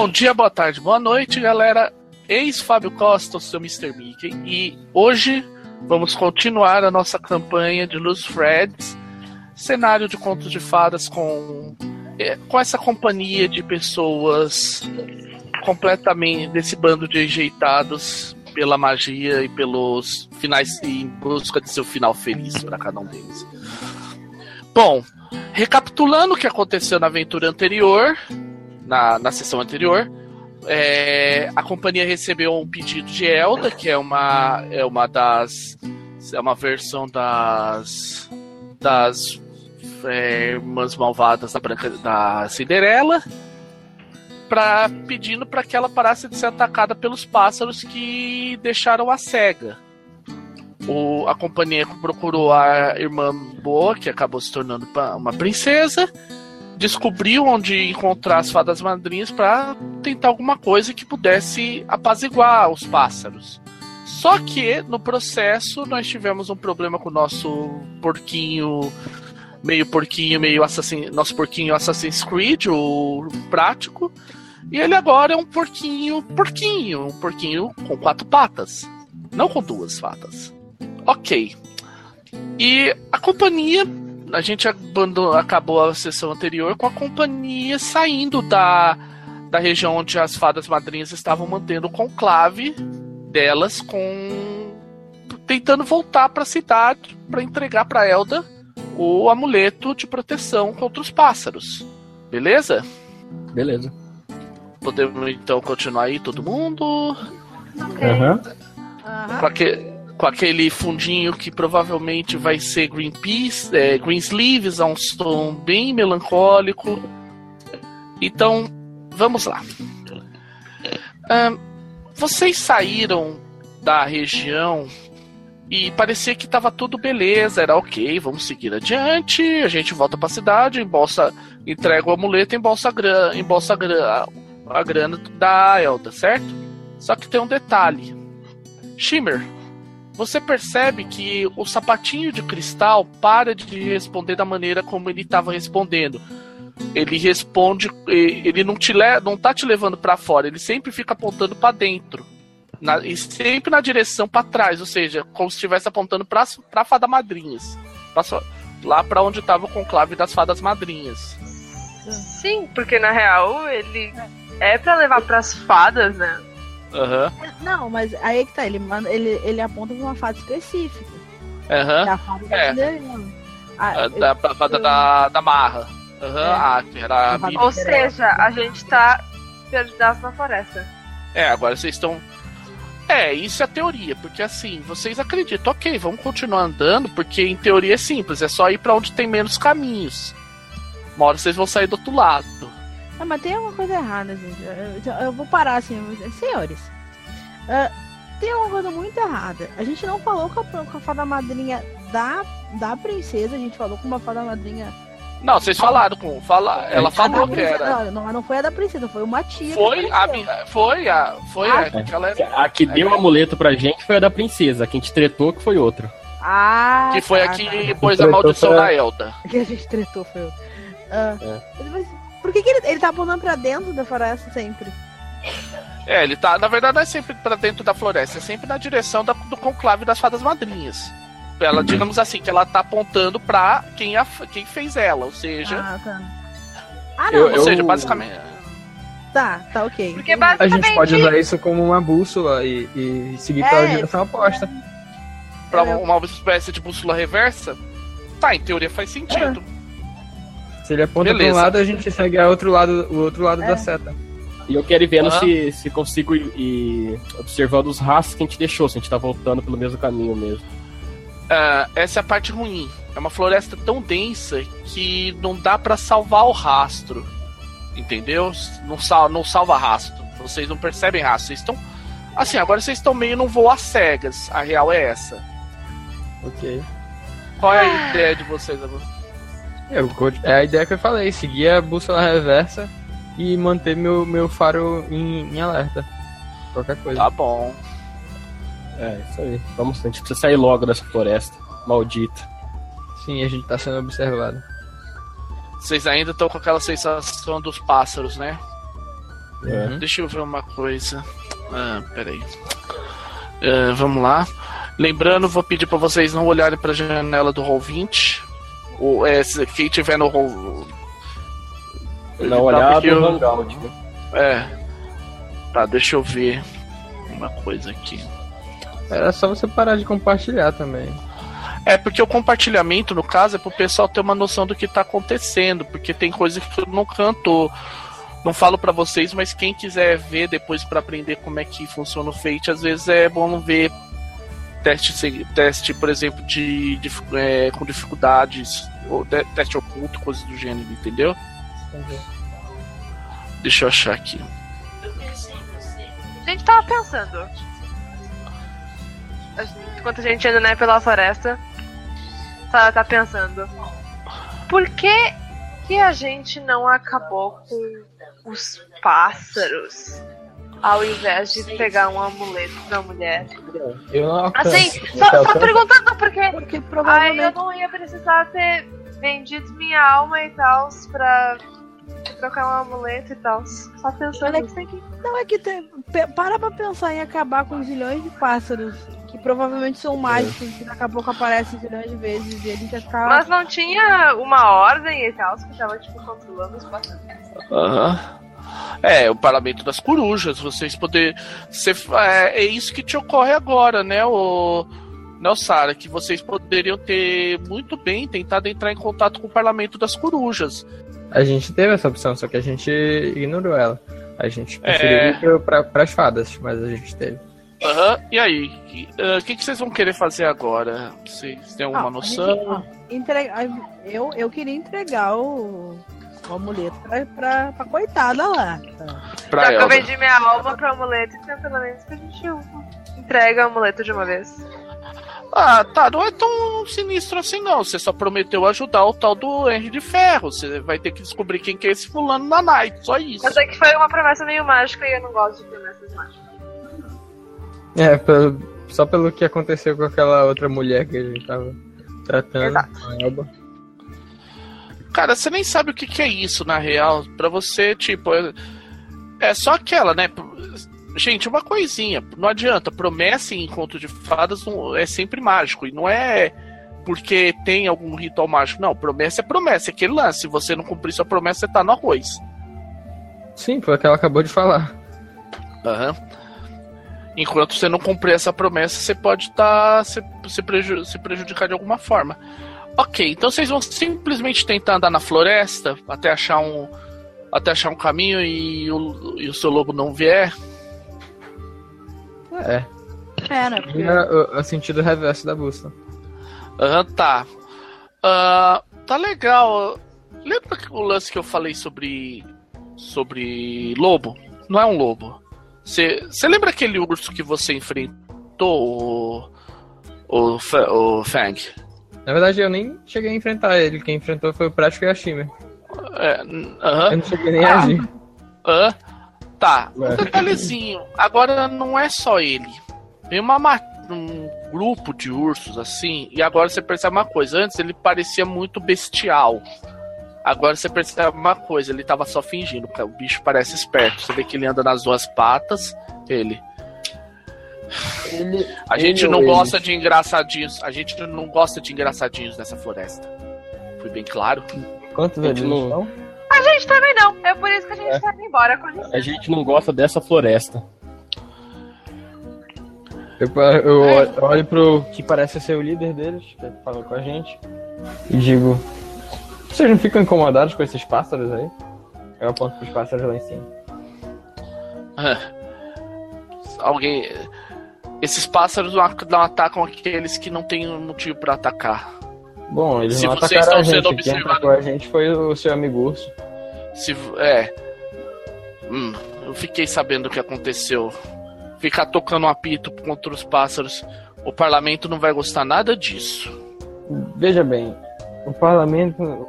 Bom dia, boa tarde, boa noite, galera. Ex Fábio Costa, o seu Mr. Mickey, e hoje vamos continuar a nossa campanha de Luz Freds, cenário de contos de fadas com, é, com essa companhia de pessoas completamente desse bando de enjeitados pela magia e pelos finais em busca de seu final feliz para cada um deles. Bom, recapitulando o que aconteceu na aventura anterior, na, na sessão anterior, é, a companhia recebeu um pedido de Elda, que é uma, é uma das. É uma versão das. das é, irmãs malvadas da, Branca, da Cinderela. Pra, pedindo para que ela parasse de ser atacada pelos pássaros que deixaram a cega. O, a companhia procurou a irmã boa, que acabou se tornando uma princesa, descobriu onde encontrar as fadas madrinhas para tentar alguma coisa que pudesse apaziguar os pássaros. Só que no processo nós tivemos um problema com o nosso porquinho, meio porquinho, meio assassin, nosso porquinho Assassin's Creed, o prático. E ele agora é um porquinho, porquinho, um porquinho com quatro patas, não com duas patas. Ok. E a companhia a gente abandonou, acabou a sessão anterior com a companhia saindo da, da região onde as fadas madrinhas estavam mantendo o conclave delas com tentando voltar para a cidade para entregar para Elda o amuleto de proteção contra os pássaros. Beleza? Beleza. Podemos então continuar aí todo mundo? Okay. Uhum. Com, aquele, com aquele fundinho que provavelmente vai ser Greenpeace, é, Greensleeves, a um som bem melancólico. Então, vamos lá. Vocês saíram da região e parecia que estava tudo beleza, era ok, vamos seguir adiante, a gente volta para a cidade, embolsa, entrega o amuleto, embolsa, embolsa grana, a grana da Elda, certo? Só que tem um detalhe. Shimmer, você percebe que o sapatinho de cristal para de responder da maneira como ele estava respondendo. Ele responde, ele não te não tá te levando para fora, ele sempre fica apontando para dentro. Na, e sempre na direção para trás, ou seja, como se estivesse apontando para para fada madrinhas. Pra, lá para onde estava o conclave das fadas madrinhas. Sim, porque na real ele é para levar para as fadas, né? Uhum. Não, mas aí é que tá, ele, manda, ele, ele aponta pra uma fada específica. Aham. Uhum. a fada é. da ah, da, eu, fada eu... da, da marra. Uhum. É. Ah, era a Ou seja, a gente tá perdidaço na floresta. É, agora vocês estão. É, isso é a teoria, porque assim, vocês acreditam, ok, vamos continuar andando, porque em teoria é simples, é só ir para onde tem menos caminhos. Uma hora vocês vão sair do outro lado. Ah, mas tem uma coisa errada, gente. Eu, eu vou parar assim, senhores. Uh, tem uma coisa muito errada. A gente não falou com a, com a fada madrinha da, da princesa, a gente falou com uma fada madrinha. Não, vocês falaram com. Fala, ela falou que era. Não, não foi a da princesa, foi uma tia. Foi a. Foi a. Foi a. a, a que deu o amuleto pra gente foi a da princesa. A que a gente tretou que foi outra. Ah. Que foi tá, a que tá. pôs a maldição da Elda. Que a gente tretou foi outra. Uh, é. Por que, que ele, ele tá apontando pra dentro da floresta sempre? É, ele tá. Na verdade, não é sempre pra dentro da floresta, é sempre na direção da, do conclave das fadas madrinhas. Ela, digamos assim, que ela tá apontando pra quem, a, quem fez ela, ou seja. Ah, tá. Ah, não. Eu, ou seja, basicamente. Tá, tá ok. Porque basicamente... A gente pode usar isso como uma bússola e, e seguir é, pela direção oposta. Pra uma, uma espécie de bússola reversa? Tá, em teoria faz sentido. Se ele aponta para um lado, a gente segue a outro lado, o outro lado é. da seta. E eu quero ir vendo se, se consigo ir, ir, observando os rastros que a gente deixou, se a gente tá voltando pelo mesmo caminho mesmo. Uh, essa é a parte ruim. É uma floresta tão densa que não dá para salvar o rastro. Entendeu? Não, sal, não salva rastro. Vocês não percebem rastro. Vocês estão. Assim, agora vocês estão meio num voo às cegas. A real é essa. Ok. Qual é a ideia de vocês agora? É a ideia que eu falei, seguir a bússola reversa e manter meu, meu faro em, em alerta. Qualquer coisa. Tá bom. É, isso aí. Vamos, a gente precisa sair logo dessa floresta. Maldita. Sim, a gente tá sendo observado. Vocês ainda estão com aquela sensação dos pássaros, né? Uhum. Deixa eu ver uma coisa. Ah, peraí. Uh, vamos lá. Lembrando, vou pedir para vocês não olharem para a janela do Roll20. Ou, é, quem tiver no Roll. Não olhar no Hangout. Né? É. Tá, deixa eu ver uma coisa aqui. Era só você parar de compartilhar também. É, porque o compartilhamento, no caso, é pro pessoal ter uma noção do que tá acontecendo, porque tem coisa que eu não canto. Não falo para vocês, mas quem quiser ver depois para aprender como é que funciona o Fate, às vezes é bom ver teste, teste por exemplo, de, de é, com dificuldades, ou teste oculto, coisas do gênero, entendeu? Uhum. Deixa eu achar aqui. A gente tava pensando. Enquanto a gente anda né, pela floresta, tá, tá pensando. Por que, que a gente não acabou com os pássaros? Ao invés de pegar um amuleto pra mulher. Eu não Assim, só, só perguntando porque, porque provavelmente... aí eu não ia precisar ter vendido minha alma e tal pra trocar um amuleto e tal. Só pensando. É que, não, é que tem, para pra pensar em acabar com zilhões de pássaros. Que provavelmente são mágicos, que daqui a pouco aparecem zilhões de vezes e ele já ficar. Mas não tinha uma ordem e tal que tava, tipo, controlando os pássaros. Aham. Uhum. É, o parlamento das corujas, vocês poder ser, é, é, isso que te ocorre agora, né, o né, Sara, que vocês poderiam ter muito bem tentado entrar em contato com o parlamento das corujas. A gente teve essa opção, só que a gente ignorou ela. A gente preferiu é... ir para as fadas, mas a gente teve. Aham, uhum. e aí? O uh, que, que vocês vão querer fazer agora? Vocês têm alguma ah, noção? Gente, entrega... eu, eu queria entregar o, o amuleto pra, pra, pra coitada lá. Pra Já que eu vendi minha alma pro amuleto, então pelo menos que a gente entrega o amuleto de uma vez. Ah, tá, não é tão sinistro assim não. Você só prometeu ajudar o tal do Henry de Ferro. Você vai ter que descobrir quem que é esse fulano na night, só isso. Eu sei que foi uma promessa meio mágica e eu não gosto de promessas mágicas. É, pelo, só pelo que aconteceu com aquela outra mulher que a gente tava tratando. Exato. Cara, você nem sabe o que, que é isso, na real. Pra você, tipo, é, é só aquela, né? Gente, uma coisinha, não adianta. Promessa em encontro de fadas é sempre mágico. E não é porque tem algum ritual mágico. Não, promessa é promessa. É aquele lance. Se você não cumprir sua promessa, você tá no arroz. Sim, foi o que ela acabou de falar. Aham. Uhum. Enquanto você não cumprir essa promessa, você pode estar tá, se, se, preju se prejudicar de alguma forma. Ok, então vocês vão simplesmente tentar andar na floresta até achar um até achar um caminho e o, e o seu lobo não vier. É. É, né? Porque... o, o, sentido reverso da bússola. Aham, uhum, tá. Uh, tá legal. Lembra o lance que eu falei sobre. sobre lobo? Não é um lobo. Você lembra aquele urso que você enfrentou, o, o, o Fang? Na verdade, eu nem cheguei a enfrentar ele. Quem enfrentou foi o Prático e a Shimmer. É, uh -huh. Eu não cheguei nem a ah, agir. Uh, Tá, um detalhezinho. Agora não é só ele. Tem uma, um grupo de ursos assim, e agora você percebe uma coisa. Antes ele parecia muito bestial. Agora você percebe uma coisa, ele tava só fingindo. O bicho parece esperto. Você vê que ele anda nas duas patas. Ele. Ele a gente ele não gosta ele. de engraçadinhos. A gente não gosta de engraçadinhos nessa floresta. Foi bem claro. Quantos eles não? A gente também não. É por isso que a gente é. tá indo embora. Com a gente não gosta dessa floresta. Eu, eu, eu olho pro que parece ser o líder deles, que fala com a gente, e digo: Vocês não ficam incomodados com esses pássaros aí? Eu aponto pros pássaros lá em cima. Alguém. Esses pássaros não atacam aqueles que não têm motivo para atacar. Bom, eles Se não atacaram a gente. Quem atacou a gente foi o seu amigo urso. Se, é. Hum, eu fiquei sabendo o que aconteceu. Ficar tocando um apito contra os pássaros. O parlamento não vai gostar nada disso. Veja bem, o parlamento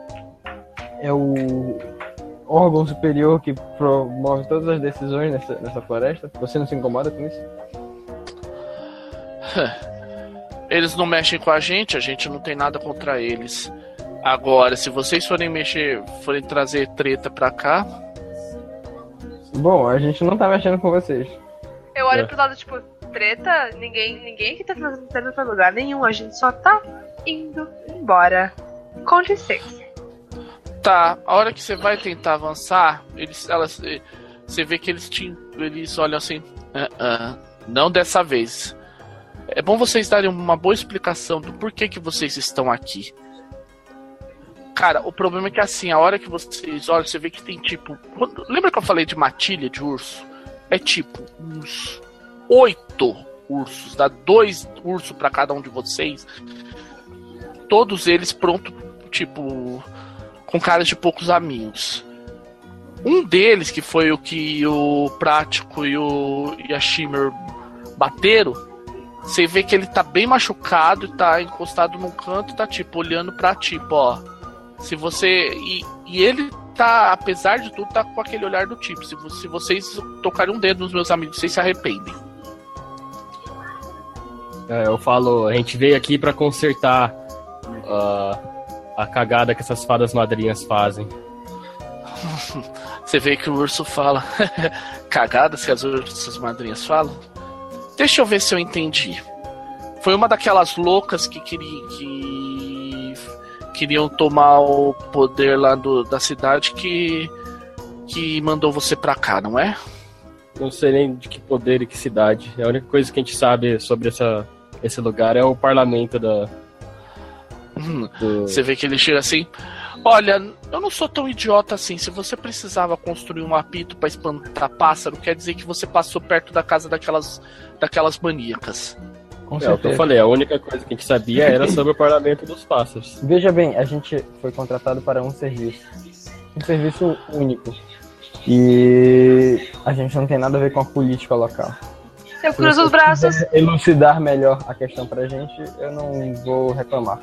é o órgão superior que promove todas as decisões nessa, nessa floresta. Você não se incomoda com isso? Eles não mexem com a gente, a gente não tem nada contra eles. Agora, se vocês forem mexer, forem trazer treta pra cá. Bom, a gente não tá mexendo com vocês. Eu olho é. pro lado, tipo, treta, ninguém, ninguém aqui tá fazendo treta pra lugar nenhum, a gente só tá indo embora. Com licença. Tá, a hora que você vai tentar avançar, eles, elas, eh, você vê que eles te, eles olham assim, uh, uh, não dessa vez. É bom vocês darem uma boa explicação do porquê que vocês estão aqui. Cara, o problema é que assim, a hora que vocês olham, você vê que tem tipo. Lembra que eu falei de matilha de urso? É tipo uns oito ursos, dá dois ursos para cada um de vocês. Todos eles pronto, tipo, com caras de poucos amigos. Um deles, que foi o que o Prático e o e a Shimmer bateram, você vê que ele tá bem machucado e tá encostado num canto tá tipo olhando pra tipo, ó. Se você. E, e ele tá, apesar de tudo, tá com aquele olhar do tipo. Se, se vocês tocarem um dedo nos meus amigos, vocês se arrependem. É, eu falo, a gente veio aqui para consertar uh, a cagada que essas fadas madrinhas fazem. Você vê que o urso fala cagadas que as ursas madrinhas falam? Deixa eu ver se eu entendi. Foi uma daquelas loucas que, queria, que queriam tomar o poder lá do, da cidade que, que mandou você pra cá, não é? Não sei nem de que poder e que cidade. A única coisa que a gente sabe sobre essa, esse lugar é o parlamento da. Hum, do... Você vê que ele chega assim. Olha, eu não sou tão idiota assim. Se você precisava construir um apito para espantar pássaro, quer dizer que você passou perto da casa daquelas, daquelas maníacas. Com é, o que eu falei, a única coisa que a gente sabia era sobre o parlamento dos pássaros. Veja bem, a gente foi contratado para um serviço. Um serviço único. E a gente não tem nada a ver com a política local. Eu cruzo os braços. Elucidar melhor a questão pra gente, eu não vou reclamar.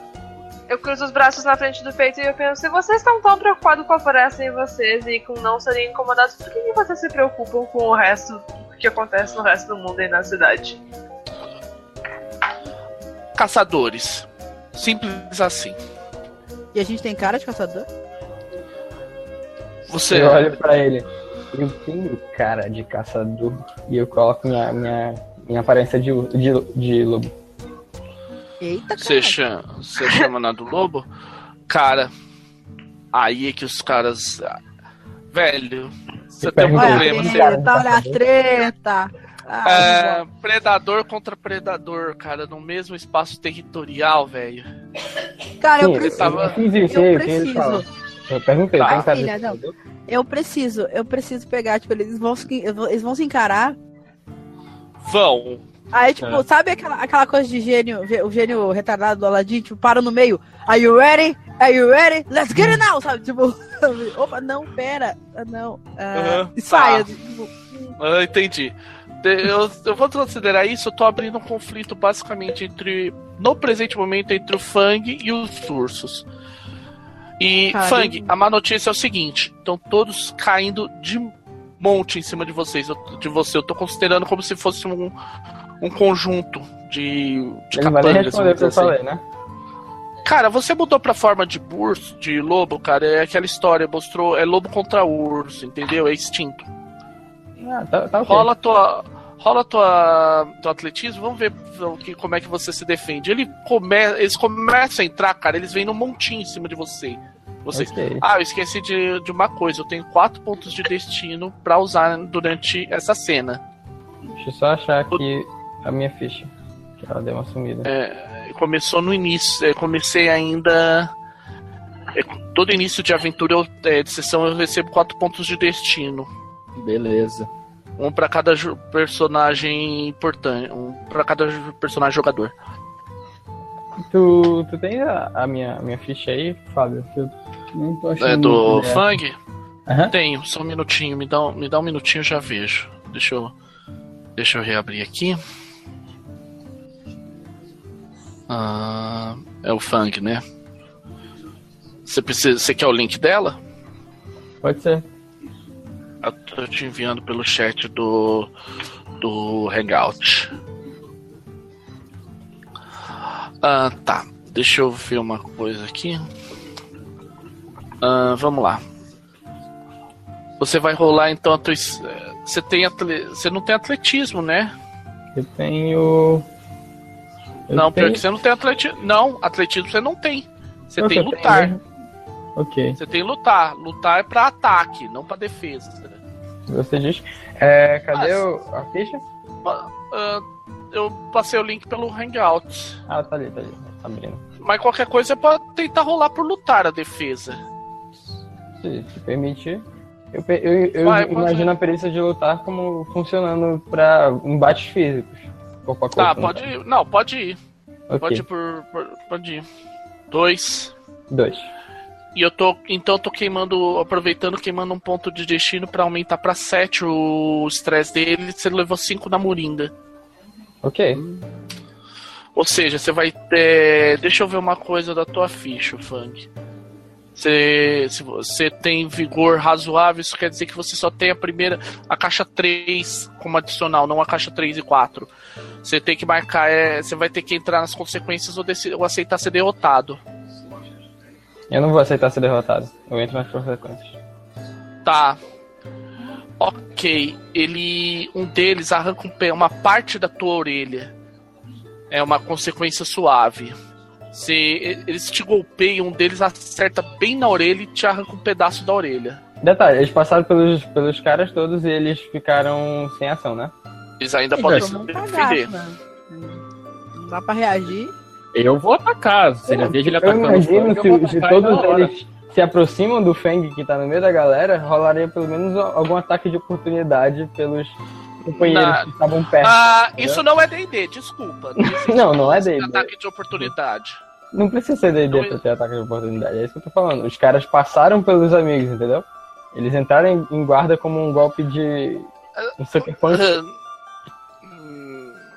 Eu cruzo os braços na frente do peito e eu penso, se vocês estão tão preocupados com a floresta em vocês e com não serem incomodados, por que, que vocês se preocupam com o resto que acontece no resto do mundo e na cidade? Caçadores. Simples assim. E a gente tem cara de caçador? Você. Eu olho pra ele. Eu tenho cara de caçador e eu coloco minha, minha, minha aparência de, de, de lobo. Eita, Você chama, você chama na do lobo? Cara, aí é que os caras. Velho, você tem um problema. Olha, tá olha a treta. Ah, é, predador contra predador, cara, no mesmo espaço territorial, velho. Cara, eu preciso. Eu, eu preciso. Eu perguntei, tá. tem filha, não. Eu preciso, eu preciso pegar, tipo, eles vão, eles vão se encarar. Vão. Aí, tipo, é. sabe aquela, aquela coisa de gênio, o gênio retardado do Aladdin, tipo, para no meio. Are you ready? Are you ready? Let's get it now! Sabe, tipo, opa, não, pera, não. Uh, uhum, saia. Tá. Tipo, ah, entendi. Eu, eu vou considerar isso, eu tô abrindo um conflito basicamente entre, no presente momento, entre o Fang e os ursos. E, Fang, a má notícia é o seguinte: estão todos caindo de monte em cima de vocês, de você. Eu tô considerando como se fosse um, um conjunto de, de Ele vai responder o que eu assim. falei, né? Cara, você mudou pra forma de urso, de lobo, cara, é aquela história, mostrou, é lobo contra urso, entendeu? É instinto. Ah, tá, tá okay. Rola tua rola tua, teu atletismo, vamos ver que, como é que você se defende. Ele come, eles começam a entrar, cara, eles vêm num montinho em cima de você. Vocês. Okay. Ah, eu esqueci de, de uma coisa, eu tenho quatro pontos de destino para usar durante essa cena. Deixa eu só achar aqui a minha ficha. Que ela deu uma sumida. É, começou no início, é, comecei ainda. É, todo início de aventura eu, é, de sessão eu recebo quatro pontos de destino. Beleza. Um para cada personagem importante. Um para cada personagem jogador. Tu, tu tem a, a, minha, minha ficha aí, Fábio? Eu não tô achando. É do Fang? Uhum. Tenho, só um minutinho. Me dá, me dá um minutinho já vejo. Deixa eu. Deixa eu reabrir aqui. Ah, é o Fang, né? Você precisa. Você quer o link dela? Pode ser. Eu tô te enviando pelo chat do, do Hangout. Ah, tá. Deixa eu ver uma coisa aqui. Ah, vamos lá. Você vai rolar então a tua. Você tem atle... Você não tem atletismo, né? Eu tenho. Eu não, tenho... porque você não tem atletismo. Não, atletismo você não tem. Você tem lutar. Tenho... Ok. Você tem lutar. Lutar é pra ataque, não pra defesa. Você diz. É, cadê Mas... o... a ficha? Uh, eu passei o link pelo Hangout. Ah, tá ali, tá ali. Tá abrindo. Mas qualquer coisa é pra tentar rolar por lutar a defesa. Se, se permitir. Eu, eu, eu Vai, imagino a perícia de lutar como funcionando para embates físicos. Corpo a corpo, tá, pode ir. Não, pode ir. Okay. Pode ir por, por, Pode ir. Dois. Dois. E eu tô. Então eu tô queimando. Aproveitando, queimando um ponto de destino para aumentar para sete o estresse dele. Você levou cinco na Murinda. Ok. Ou seja, você vai ter. Deixa eu ver uma coisa da tua ficha, Fang. Você, se você tem vigor razoável, isso quer dizer que você só tem a primeira, a caixa 3 como adicional, não a caixa 3 e 4. Você tem que marcar, é, você vai ter que entrar nas consequências ou, ou aceitar ser derrotado. Eu não vou aceitar ser derrotado. Eu entro nas consequências. Tá. Ok. Ele. Um deles arranca um, uma parte da tua orelha. É uma consequência suave. Se eles te golpeiam, um deles acerta bem na orelha e te arranca um pedaço da orelha. Detalhe, eles passaram pelos, pelos caras todos e eles ficaram sem ação, né? Eles ainda podem se defender. Né? Não dá pra reagir. Eu vou atacar. Se ele vejo ele atacando. Eu imagino se, se todos eles se aproximam do Feng que tá no meio da galera, rolaria pelo menos algum ataque de oportunidade pelos companheiros Na... que estavam perto. Ah, isso não é D&D, desculpa. Não, não, é D&D. Ataque de oportunidade. Não precisa ser D&D não... pra ter ataque de oportunidade, é isso que eu tô falando. Os caras passaram pelos amigos, entendeu? Eles entraram em guarda como um golpe de... um sucker punch.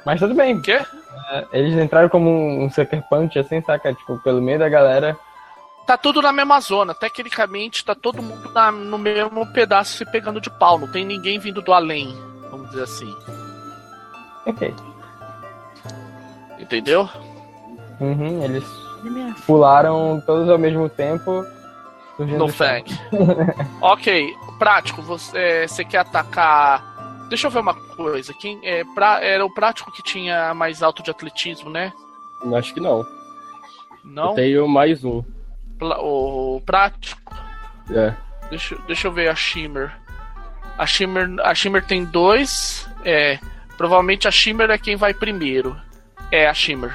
Mas tudo bem. O quê? É, eles entraram como um sucker punch, assim, saca? Tipo, pelo meio da galera tá tudo na mesma zona. Tecnicamente, tá todo mundo na, no mesmo pedaço se pegando de pau. Não tem ninguém vindo do além vamos dizer assim. Ok. Entendeu? Uhum, eles pularam todos ao mesmo tempo. No fang. ok, prático, você, você quer atacar. Deixa eu ver uma coisa. Quem, é, pra, era o prático que tinha mais alto de atletismo, né? Acho que não. Não? Eu tenho mais um. O prático? É. Deixa, deixa eu ver a Shimmer. A Shimmer, a Shimmer tem dois. É, provavelmente a Shimmer é quem vai primeiro. É a Shimmer.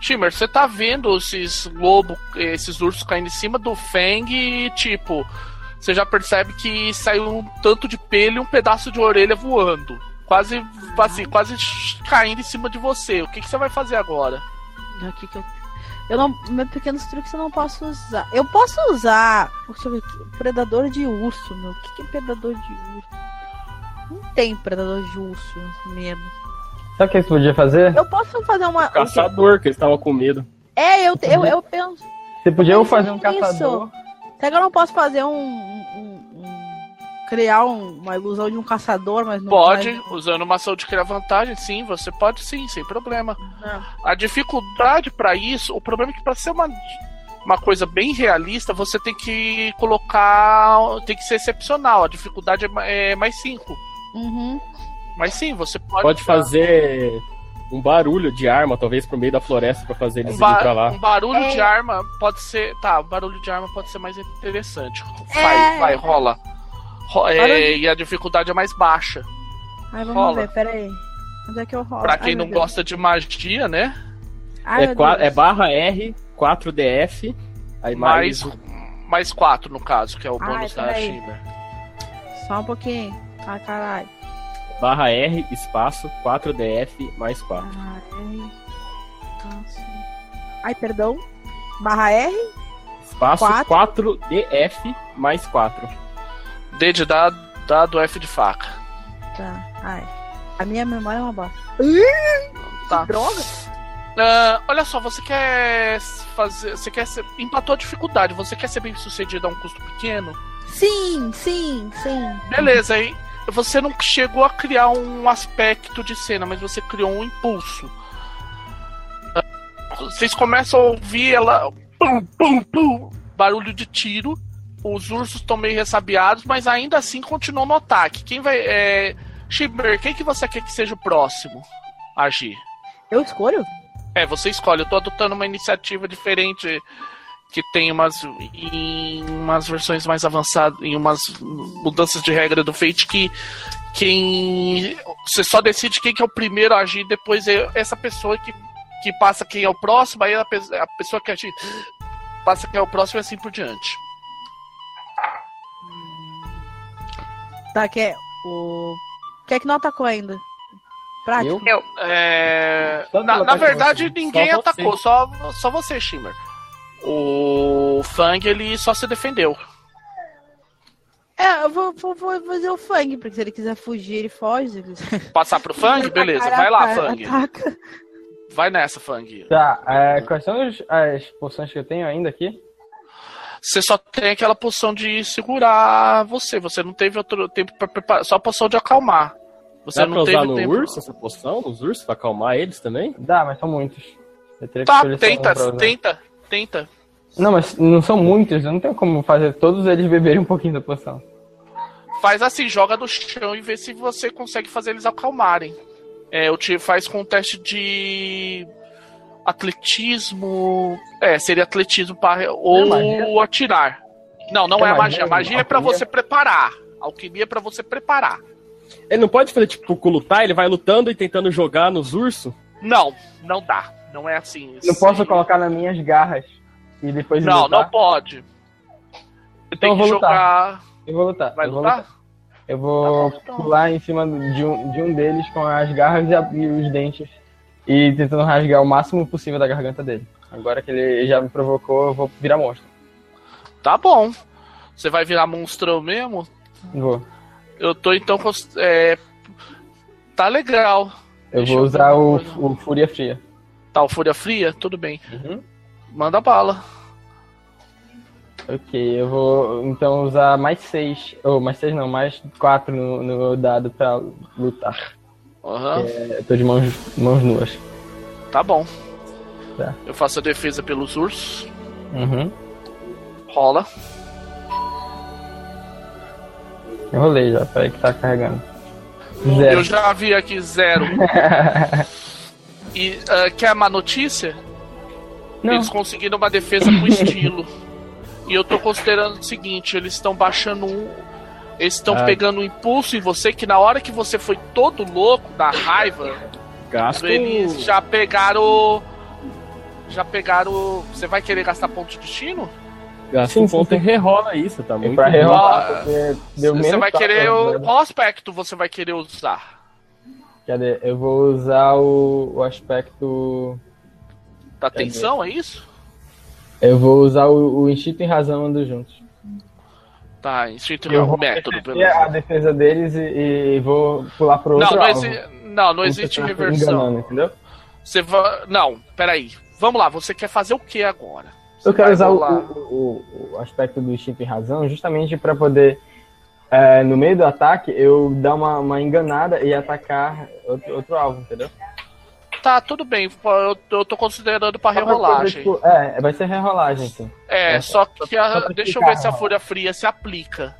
Shimmer, você tá vendo esses lobos, esses ursos caindo em cima do Fang e, tipo, você já percebe que saiu um tanto de pelo e um pedaço de orelha voando. Quase, assim, quase caindo em cima de você. O que, que você vai fazer agora? Aqui que eu eu não. Meus pequenos truques eu não posso usar. Eu posso usar. Deixa eu ver aqui. Predador de urso, meu. O que, que é predador de urso? Não tem predador de urso medo. Sabe o que você podia fazer? Eu posso fazer uma. Caçador, que eles estavam com medo. É, eu, eu, eu penso. Você podia fazer um caçador. Será que eu não posso fazer um, um, criar um, uma ilusão de um caçador, mas não Pode, faz... usando uma ação de criar vantagem, sim, você pode sim, sem problema. A dificuldade para isso, o problema é que para ser uma, uma coisa bem realista, você tem que colocar. tem que ser excepcional. A dificuldade é, é mais 5. Uhum. Mas sim, você pode. Pode fazer um barulho de arma, talvez, pro meio da floresta para fazer eles um ir pra lá. Um barulho é... de arma pode ser. Tá, um barulho de arma pode ser mais interessante. Vai, é... vai, rola. É, e a dificuldade é mais baixa. Ai, vamos Rola. ver, peraí. Onde é que eu rolo? Pra quem Ai, não gosta de magia, né? Ai, é, é, barra R, 4DF, aí mais. Mais, mais 4 no caso, que é o bônus da Shimmer. Só um pouquinho. Ai, caralho. Barra R, espaço, 4DF, mais 4. Barra R. Ai, perdão. Barra R. Espaço 4. 4DF, mais 4. D de dado, dado F de faca. Tá. Ai. A minha memória é uma bosta. Tá. Droga? Uh, olha só, você quer fazer. Você quer ser. Empatou a dificuldade. Você quer ser bem sucedido a um custo pequeno? Sim, sim, sim. Beleza, aí. Você não chegou a criar um aspecto de cena, mas você criou um impulso. Uh, vocês começam a ouvir ela. Pum, pum, pum, barulho de tiro os ursos estão meio ressabiados, mas ainda assim continuam no ataque. Quem vai. É... Shimmer, quem que você quer que seja o próximo a agir? Eu escolho? É, você escolhe. Eu tô adotando uma iniciativa diferente que tem umas em umas versões mais avançadas, em umas mudanças de regra do Fate que quem você só decide quem que é o primeiro a agir, depois é essa pessoa que, que passa quem é o próximo, aí a, a pessoa que agir passa quem é o próximo e assim por diante. Tá, que é o quem é que não atacou ainda? Prático. Eu? É... Na, na verdade, ninguém só atacou, só, só você, Shimmer. O Fang, ele só se defendeu. É, eu vou, vou, vou fazer o Fang, porque se ele quiser fugir, ele foge. Passar pro Fang? Beleza, vai lá, Fang. Ataca. Vai nessa, Fang. Tá, é, quais são as, as poções que eu tenho ainda aqui? Você só tem aquela poção de segurar você. Você não teve outro tempo para preparar. Só a poção de acalmar. Você Dá não pra teve usar no tempo. urso essa poção? Nos ursos pra acalmar eles também? Dá, mas são muitos. Tá, tenta, tenta, tenta. Não, mas não são muitos, eu não tenho como fazer todos eles beberem um pouquinho da poção. Faz assim, joga no chão e vê se você consegue fazer eles acalmarem. É, eu te faz com um teste de atletismo. É, seria atletismo para ou magia? atirar. Não, não é, É a magia. magia, Magia é pra alquimia? você preparar. Alquimia é pra você preparar. Ele não pode fazer tipo lutar, ele vai lutando e tentando jogar nos ursos? Não, não dá. Não é assim. Não posso colocar nas minhas garras e depois Não, lutar? não pode. Você Então tem eu que vou jogar. lutar. Eu vou lutar. Vai eu vou lutar? Eu vou Tá bom, então. pular em cima de um, de um deles com as garras e, os dentes e tentando rasgar o máximo possível da garganta dele. Agora que ele já me provocou, eu vou virar monstro. Tá bom. Você vai virar monstrão mesmo? Vou. Eu tô então. É... Tá legal. Eu Deixa vou eu usar ver o, o Fúria Fria. Tá, o Fúria Fria? Tudo bem. Uhum. Manda bala. Ok, eu vou então usar mais seis. Ou mais seis não, mais quatro no, no meu dado pra lutar. Aham. É, eu tô de mãos, mãos nuas. Tá bom. Tá. Eu faço a defesa pelos ursos. Uhum. Rola. Eu rolei já, peraí que tá carregando. Zero. Eu já vi aqui zero. E ah, quer uma notícia? Não. Eles conseguiram uma defesa com estilo. E eu tô considerando o seguinte: eles estão baixando um. Eles estão Ah. pegando um impulso em você que na hora que você foi todo louco, da raiva, Gasto. eles já pegaram. Já pegaram. Você vai querer gastar ponto de destino? Gasta sim, um ponto e rerola isso, tá muito pra rerolar, porque deu Você vai querer. o- né? Qual aspecto você vai querer usar? Cadê? Eu vou usar o, o aspecto. Da tensão, é isso? Eu vou usar o, o instinto e razão andando juntos. Tá, instinto Eu vou método, beleza. a defesa deles e, e vou pular pro outro Não, não, exi- não, não existe eu estivesse reversão. enganando, entendeu? Você vai. Não, peraí. Vamos lá, você quer fazer o que agora? Você Eu quero usar o, o- o aspecto do instinto e razão justamente para poder, é, no meio do ataque, eu dar uma, uma enganada e atacar outro, outro alvo, entendeu? Tá, tudo bem. Eu, eu tô considerando pra rerolagem. tipo, é, vai ser rerolagem, sim. É, É, só que a- só deixa eu ver se a ó. Fúria Fria se aplica.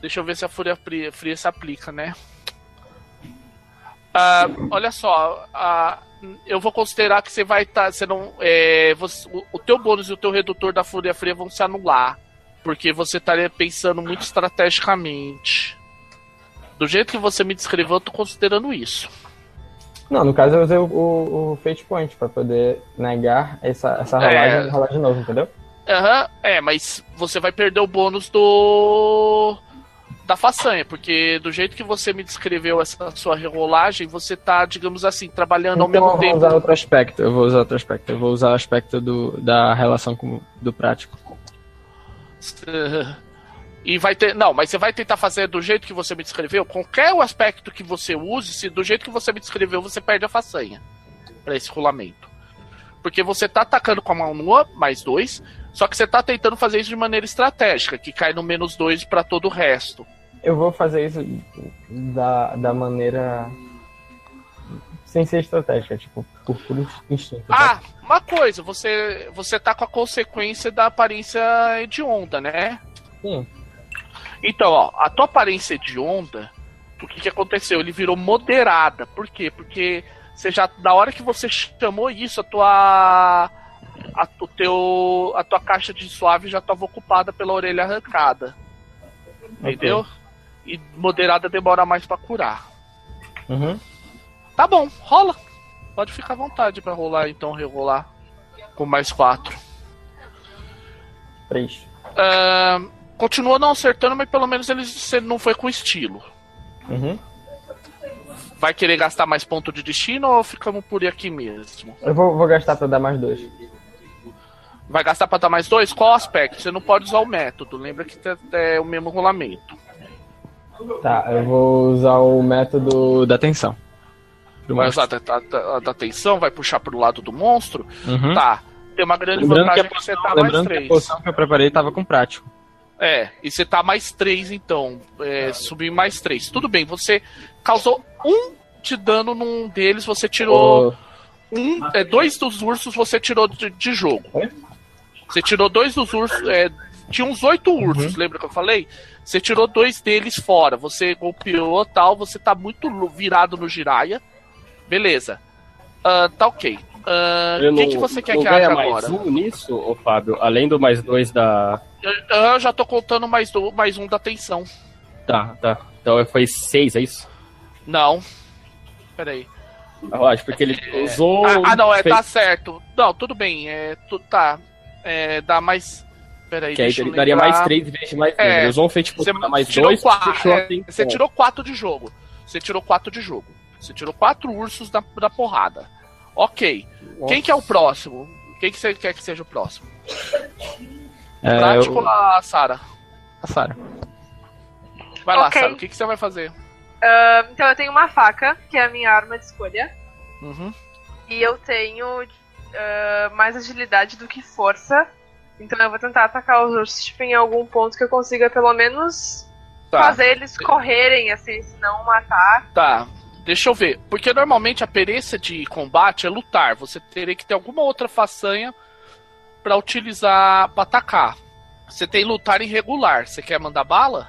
Deixa eu ver se a Fúria Fria, Fria se aplica, né? Ah, olha só, ah, eu vou considerar que você vai estar. você não, é, você- o, o teu bônus e o teu redutor da Fúria Fria vão se anular. Porque você estaria pensando muito estrategicamente. Do jeito que você me descreveu, eu tô considerando isso. Não, no caso eu usei o, o, o Fate Point pra poder negar essa, essa É. rolagem e rolar de novo, entendeu? Aham, é, mas você vai perder o bônus do. da façanha, porque do jeito que você me descreveu essa sua rerolagem, você tá, digamos assim, trabalhando ao Então mesmo eu vou tempo. usar outro aspecto, eu vou usar outro aspecto, eu vou usar o aspecto do, da relação com, do prático. E vai ter. Não, mas você vai tentar fazer do jeito que você me descreveu. Qualquer aspecto que você use, se do jeito que você me descreveu, você perde a façanha. Pra esse rolamento. Porque você tá atacando com a mão nua, mais dois. Só que você tá tentando fazer isso de maneira estratégica, que cai no menos dois pra todo o resto. Eu vou fazer isso da, da maneira. Sem ser estratégica, tipo, por puro instinto. Ah, tá? uma coisa, você você tá com a consequência da aparência hedionda, né? Sim. Então, ó, a tua aparência de onda, o que, que aconteceu? Ele virou moderada. Por quê? Porque você já, na hora que você chamou isso, a tua. A, o teu, a tua caixa de suave já estava ocupada pela orelha arrancada. Entendeu? E moderada demora mais pra curar. Uhum. Tá bom, rola. Pode ficar à vontade pra rolar, então, rerolar. Com mais quatro. Três. Ahn, continua não acertando, mas pelo menos ele você não foi com estilo. Uhum. Vai querer gastar mais ponto de destino ou ficamos por aqui mesmo? Eu vou, vou gastar pra dar mais dois. Vai gastar pra dar mais dois? Qual aspecto? Você não pode usar o método. Lembra que é o mesmo rolamento. Tá, eu vou usar o método da tensão. Vai usar da, da, da tensão, vai puxar pro lado do monstro. Uhum. Tá. Tem uma grande Lembrando que, vantagem a que, você poção, tá mais lembrando que a três. poção que eu preparei tava com prático. É, e você tá mais três então. É, subir mais três. Tudo bem, você causou um de dano num deles, você tirou. Ô, um, é, dois dos ursos você tirou de, de jogo. Você tirou dois dos ursos. É, tinha uns oito Uhum. ursos, lembra que eu falei? Você tirou dois deles fora. Você golpeou tal. Você tá muito virado no giraia. Beleza. Ah, tá ok. Ah, O que, não- que você quer que haja mais agora? um nisso, ô Fábio? Além do mais dois da. Eu, eu já tô contando mais, do, mais um da tensão. Tá, tá. Então foi seis, é isso? Não. Peraí. Eu acho, porque ele usou. Ah, ah, não, é, fez- tá certo. Não, tudo bem. É, tu, tá. É, dá mais. Peraí, Que aí ele daria mais três em vez de mais. É, Ele usou um feitiço mais tirou dois, quatro, é, a atenção. Você tirou quatro de jogo. Você tirou quatro de jogo. Você tirou quatro ursos da, da porrada. Ok. Quem que é o próximo? Quem que você quer que seja o próximo? é, Prático eu- a Sara? a Sara. Vai lá. Sara. O que, que você vai fazer? Ah, então eu tenho uma faca, que é a minha arma de escolha. Uhum. E eu tenho ah, mais agilidade do que força. Então eu vou tentar atacar os ursos tipo, em algum ponto que eu consiga pelo menos Tá. fazer eles correrem, assim, se não matar. Tá. Deixa eu ver. Porque normalmente a perícia de combate é lutar. Você teria que ter alguma outra façanha pra utilizar pra atacar. Você tem lutar irregular. Você quer mandar bala?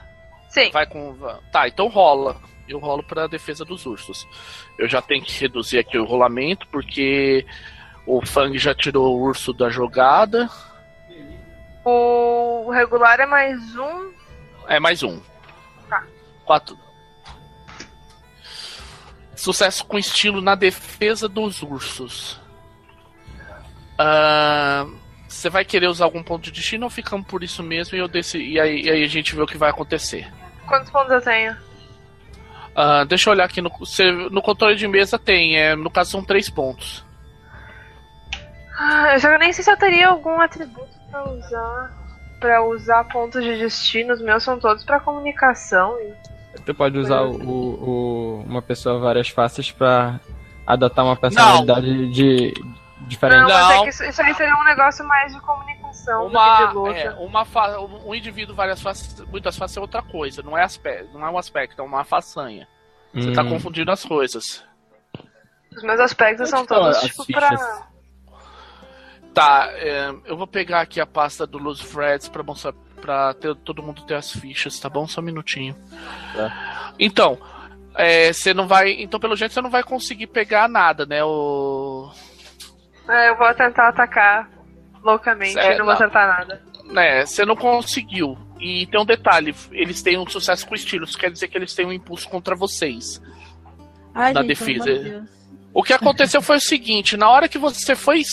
Sim. Vai com. Tá, então rola. Eu rolo pra defesa dos ursos. Eu já tenho que reduzir aqui o rolamento, porque o Fang já tirou o urso da jogada. O regular é mais um. É mais um. Tá. Quatro. Sucesso com estilo na defesa dos ursos. Ah, Você vai querer usar algum ponto de destino ou ficamos por isso mesmo e, eu desci, e, aí, e aí a gente vê o que vai acontecer? Quantos pontos eu tenho? Ah, deixa eu olhar aqui no, você- no controle de mesa tem, é, no caso são três pontos. Ah, eu já nem sei se eu teria algum atributo pra usar. Pra usar pontos de destino. Os meus são todos pra comunicação. e- Tu pode usar o, o- uma pessoa várias faces pra adotar uma personalidade de, diferente. Não, mas Não. é que isso, isso aí seria um negócio mais de comunicação Uma, do que de luta. é, uma fa- um indivíduo várias faces, muitas faces é outra coisa, não é aspecto, não é um aspecto, é uma façanha. Você tá Hum. confundindo as coisas. Os meus aspectos são estão todos tipo fichas? pra. Tá, é, eu vou pegar aqui a pasta do Luz Freds pra mostrar pra ter, todo mundo ter as fichas, tá bom? Só um minutinho. Então, é, você não vai. Então, pelo jeito, você não vai conseguir pegar nada, né? O. É, eu vou tentar atacar loucamente É, e não vou acertar nada. né, você não conseguiu. E tem um detalhe, eles têm um sucesso com estilo, isso quer dizer que eles têm um impulso contra vocês. Ai, Da gente, defesa. O que aconteceu foi o seguinte, na hora que você foi.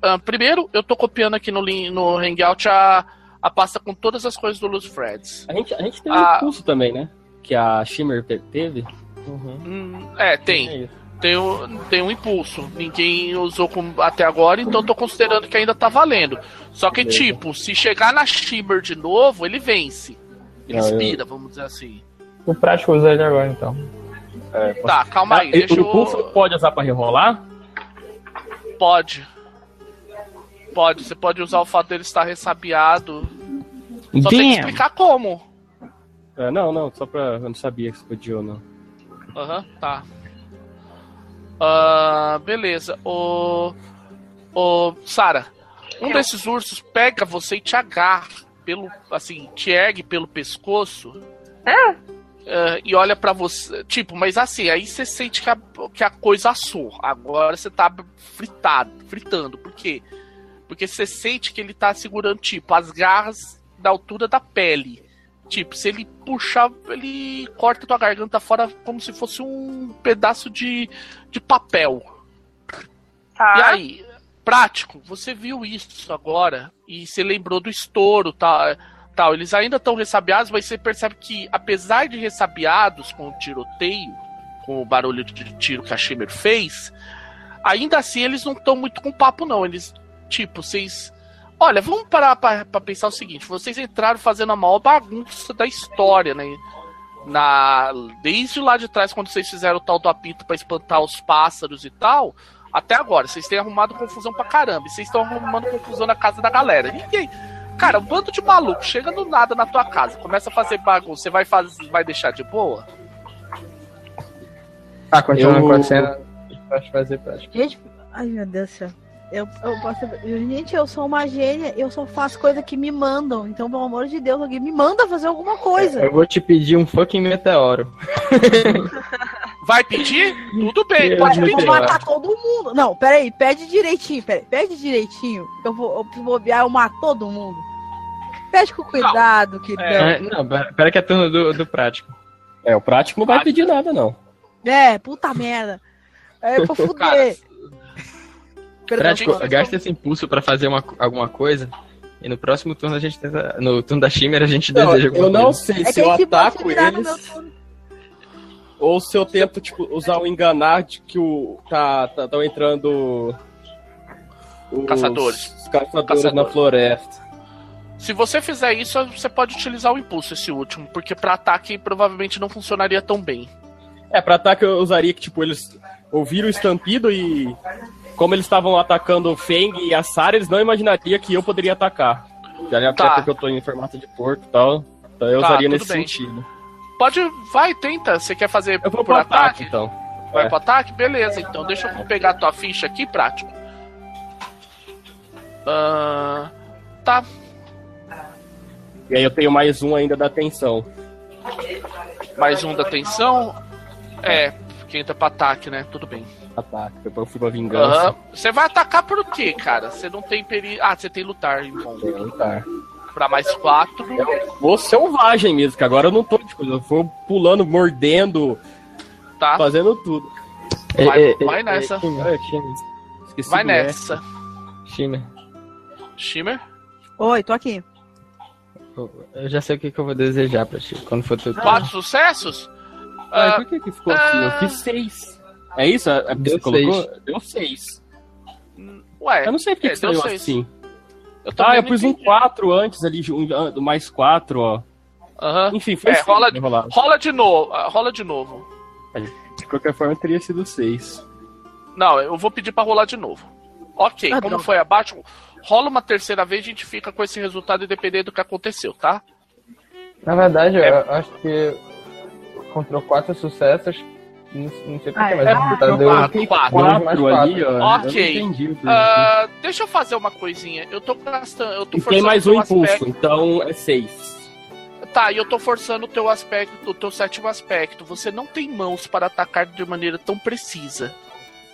ah, primeiro, eu tô copiando aqui no, no Hangout a, a pasta com todas as coisas do Luz Freds. A gente, a gente tem Ah. um impulso também, né? Que a Shimmer te- teve. Uhum. Hum, é, tem. É. Tem, um- tem um impulso. Ninguém usou com- até agora, então tô considerando que ainda tá valendo. Só que, Beleza. tipo, se chegar na Shimmer de novo, ele vence. Ele Não, eu- expira, vamos dizer assim. O prático usa ele agora, então. É, Tá, calma aí, Ah, deixa o impulso eu... pode usar pra rerolar? Pode. Pode, você pode usar o fato dele estar ressabiado. Só tem que explicar como. É, não, não, só pra. Eu não sabia que se podia ou não. Aham, tá. Ah, beleza. O. O. Sara, um desses ursos pega você e te agarra. pelo. assim, te ergue pelo pescoço. É? Uh, e olha para você. Tipo, mas assim, aí você sente que a, que a coisa assou. Agora você tá fritado, fritando. Por quê? Porque você sente que ele tá segurando, tipo, as garras da altura da pele. Tipo, se ele puxar, ele corta tua garganta fora como se fosse um pedaço de, de papel. Tá. E aí, prático, você viu isso agora e você lembrou do estouro, tá? tal. Eles ainda estão ressabiados, mas você percebe que, apesar de ressabiados com o tiroteio, com o barulho de tiro que a Shimmer fez, ainda assim eles não estão muito com papo, não. Eles, tipo, vocês. Olha, vamos parar pra, pra pensar o seguinte: vocês entraram fazendo a maior bagunça da história, né? Na, desde lá de trás, quando vocês fizeram o tal do apito para espantar os pássaros e tal, até agora, vocês têm arrumado confusão pra caramba. E vocês estão arrumando confusão na casa da galera. Ninguém. Cara, um bando de maluco chega do nada na tua casa, começa a fazer bagunça, você vai, fazer, vai deixar de boa? Ah, continuando eu... com a cena, pode fazer prática. Gente, ai meu Deus do céu. Eu, eu posso. Gente, eu sou uma gênia, eu só faço coisa que me mandam. Então, pelo amor de Deus, alguém me manda fazer alguma coisa. Eu vou te pedir um fucking meteoro. Vai pedir? Tudo bem, eu pode pedir. matar todo mundo. Não, peraí, pede direitinho, peraí, pede direitinho. Eu vou, eu vou eu mato todo mundo. Pede com cuidado, que é, Não, pera que é turno do, do prático. É, o prático não vai pedir nada, não. É, puta merda. É pra fuder. Prático, gasta esse impulso pra fazer uma, alguma coisa. E no próximo turno a gente tenta. No turno da Shimmer a gente não, deseja alguma Eu não sei é se eu ataco eles. Ou se eu tento, tipo, usar o enganar de que o. Tá. Tá, tá entrando. Os caçadores. Os caçadores Caçador. na floresta. Se você fizer isso, você pode utilizar o impulso, esse último, porque para ataque provavelmente não funcionaria tão bem. É, pra ataque eu usaria que, tipo, eles ouviram o estampido e. Como eles estavam atacando o Feng e a Sarah, eles não imaginariam que eu poderia atacar. Já é tá. porque eu tô em formato de porco e tal. Então eu tá, usaria nesse bem. sentido. Pode, vai, tenta. Você quer fazer eu vou por ataque? ataque? então. Vai é. pro ataque? Beleza, então deixa eu pegar a tua ficha aqui, prático. Uh, tá. E aí eu tenho mais um ainda da atenção. Mais um da atenção? É, que entra pra ataque, né? Tudo bem. Ataque, depois eu fui pra vingança. Uhum. Você vai atacar por quê, cara? Você não tem peri... Ah, você tem lutar, irmão. Tem lutar. Pra mais quatro. Eu vou selvagem mesmo, que agora eu não tô de coisa. Eu vou pulando, mordendo. Tá. Fazendo tudo. Vai, é, é, vai nessa. É, Esqueci vai nessa. Shimmer. Shimmer? Oi, tô aqui. Eu já sei o que, que eu vou desejar pra ti quando for teu Quatro sucessos? Ah, por que, que ficou assim? Eu fiz seis. É isso? É deu seis. Deu seis. Ué, eu não sei porque é, que saiu assim. Eu ah, eu pus um 4 antes ali, um, mais 4, ó. Uhum. Enfim, foi é, assim, rola, rola de novo. Ah, rola de novo. De qualquer forma, teria sido 6. Não, eu vou pedir pra rolar de novo. Ok, ah, como não. foi abaixo, rola uma terceira vez, a gente fica com esse resultado independente do que aconteceu, tá? Na verdade, é. eu acho que contra quatro sucessos, não, não sei porquê, ah, mas é, o resultado deu quatro, quatro, quatro ali, ó. Ok. Uh, deixa eu fazer uma coisinha. Eu tô gastando. Eu tô e tem mais um impulso, aspecto. então é seis. Tá, e eu tô forçando o teu aspecto, o teu sétimo aspecto. Você não tem mãos para atacar de maneira tão precisa.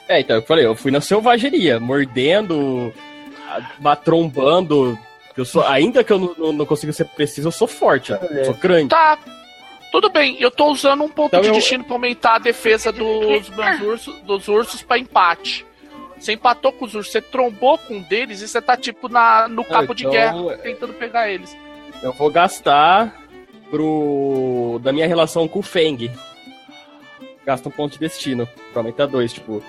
É, então eu falei, eu fui na selvageria, mordendo, trombando. Eu sou, ainda que eu não, não consiga ser preciso, eu sou forte, eu sou grande. Tá, tudo bem, eu tô usando um ponto então de eu... destino pra aumentar a defesa dos meus ursos, dos ursos pra empate. Você empatou com os ursos, você trombou com um deles e você tá tipo na, no cabo então, de guerra tentando pegar eles. Eu vou gastar pro. da minha relação com o Feng. Gasta um ponto de destino pra aumentar dois, tipo.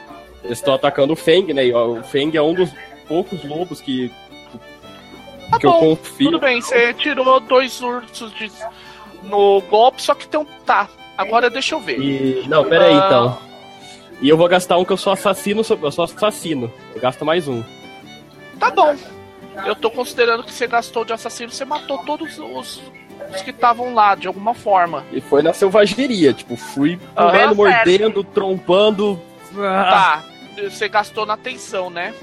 Estão atacando o Feng, né? E o Feng é um dos poucos lobos que. Tá que bom, eu confio. Tudo bem, você tirou dois ursos de, no golpe, só que tem um. Tá, agora deixa eu ver. E... Não, pera aí uh... então. E eu vou gastar um que eu sou assassino, eu sou assassino. Eu gasto mais um. Tá bom. Eu tô considerando que você gastou de assassino, você matou todos os, os que estavam lá, de alguma forma. E foi na selvageria, tipo, fui pulando, uhum, mordendo, trompando. Tá, você gastou na tensão, né?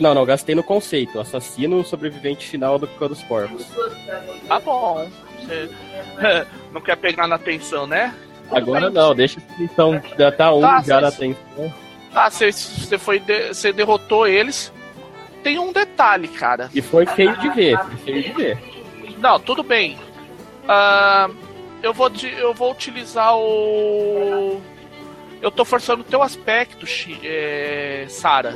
Não, não, gastei no conceito. Assassino sobrevivente final do Clã dos Porcos. Tá bom. Você não quer pegar na atenção, né? Agora não, deixa a atenção. Já tá um tá, já na atenção. Tá, você, você foi. De, você derrotou eles. Tem um detalhe, cara. E foi feio de ver. Feio de ver. Não, tudo bem. Uh, eu, vou, eu vou utilizar o. Eu tô forçando o teu aspecto, é, Sara.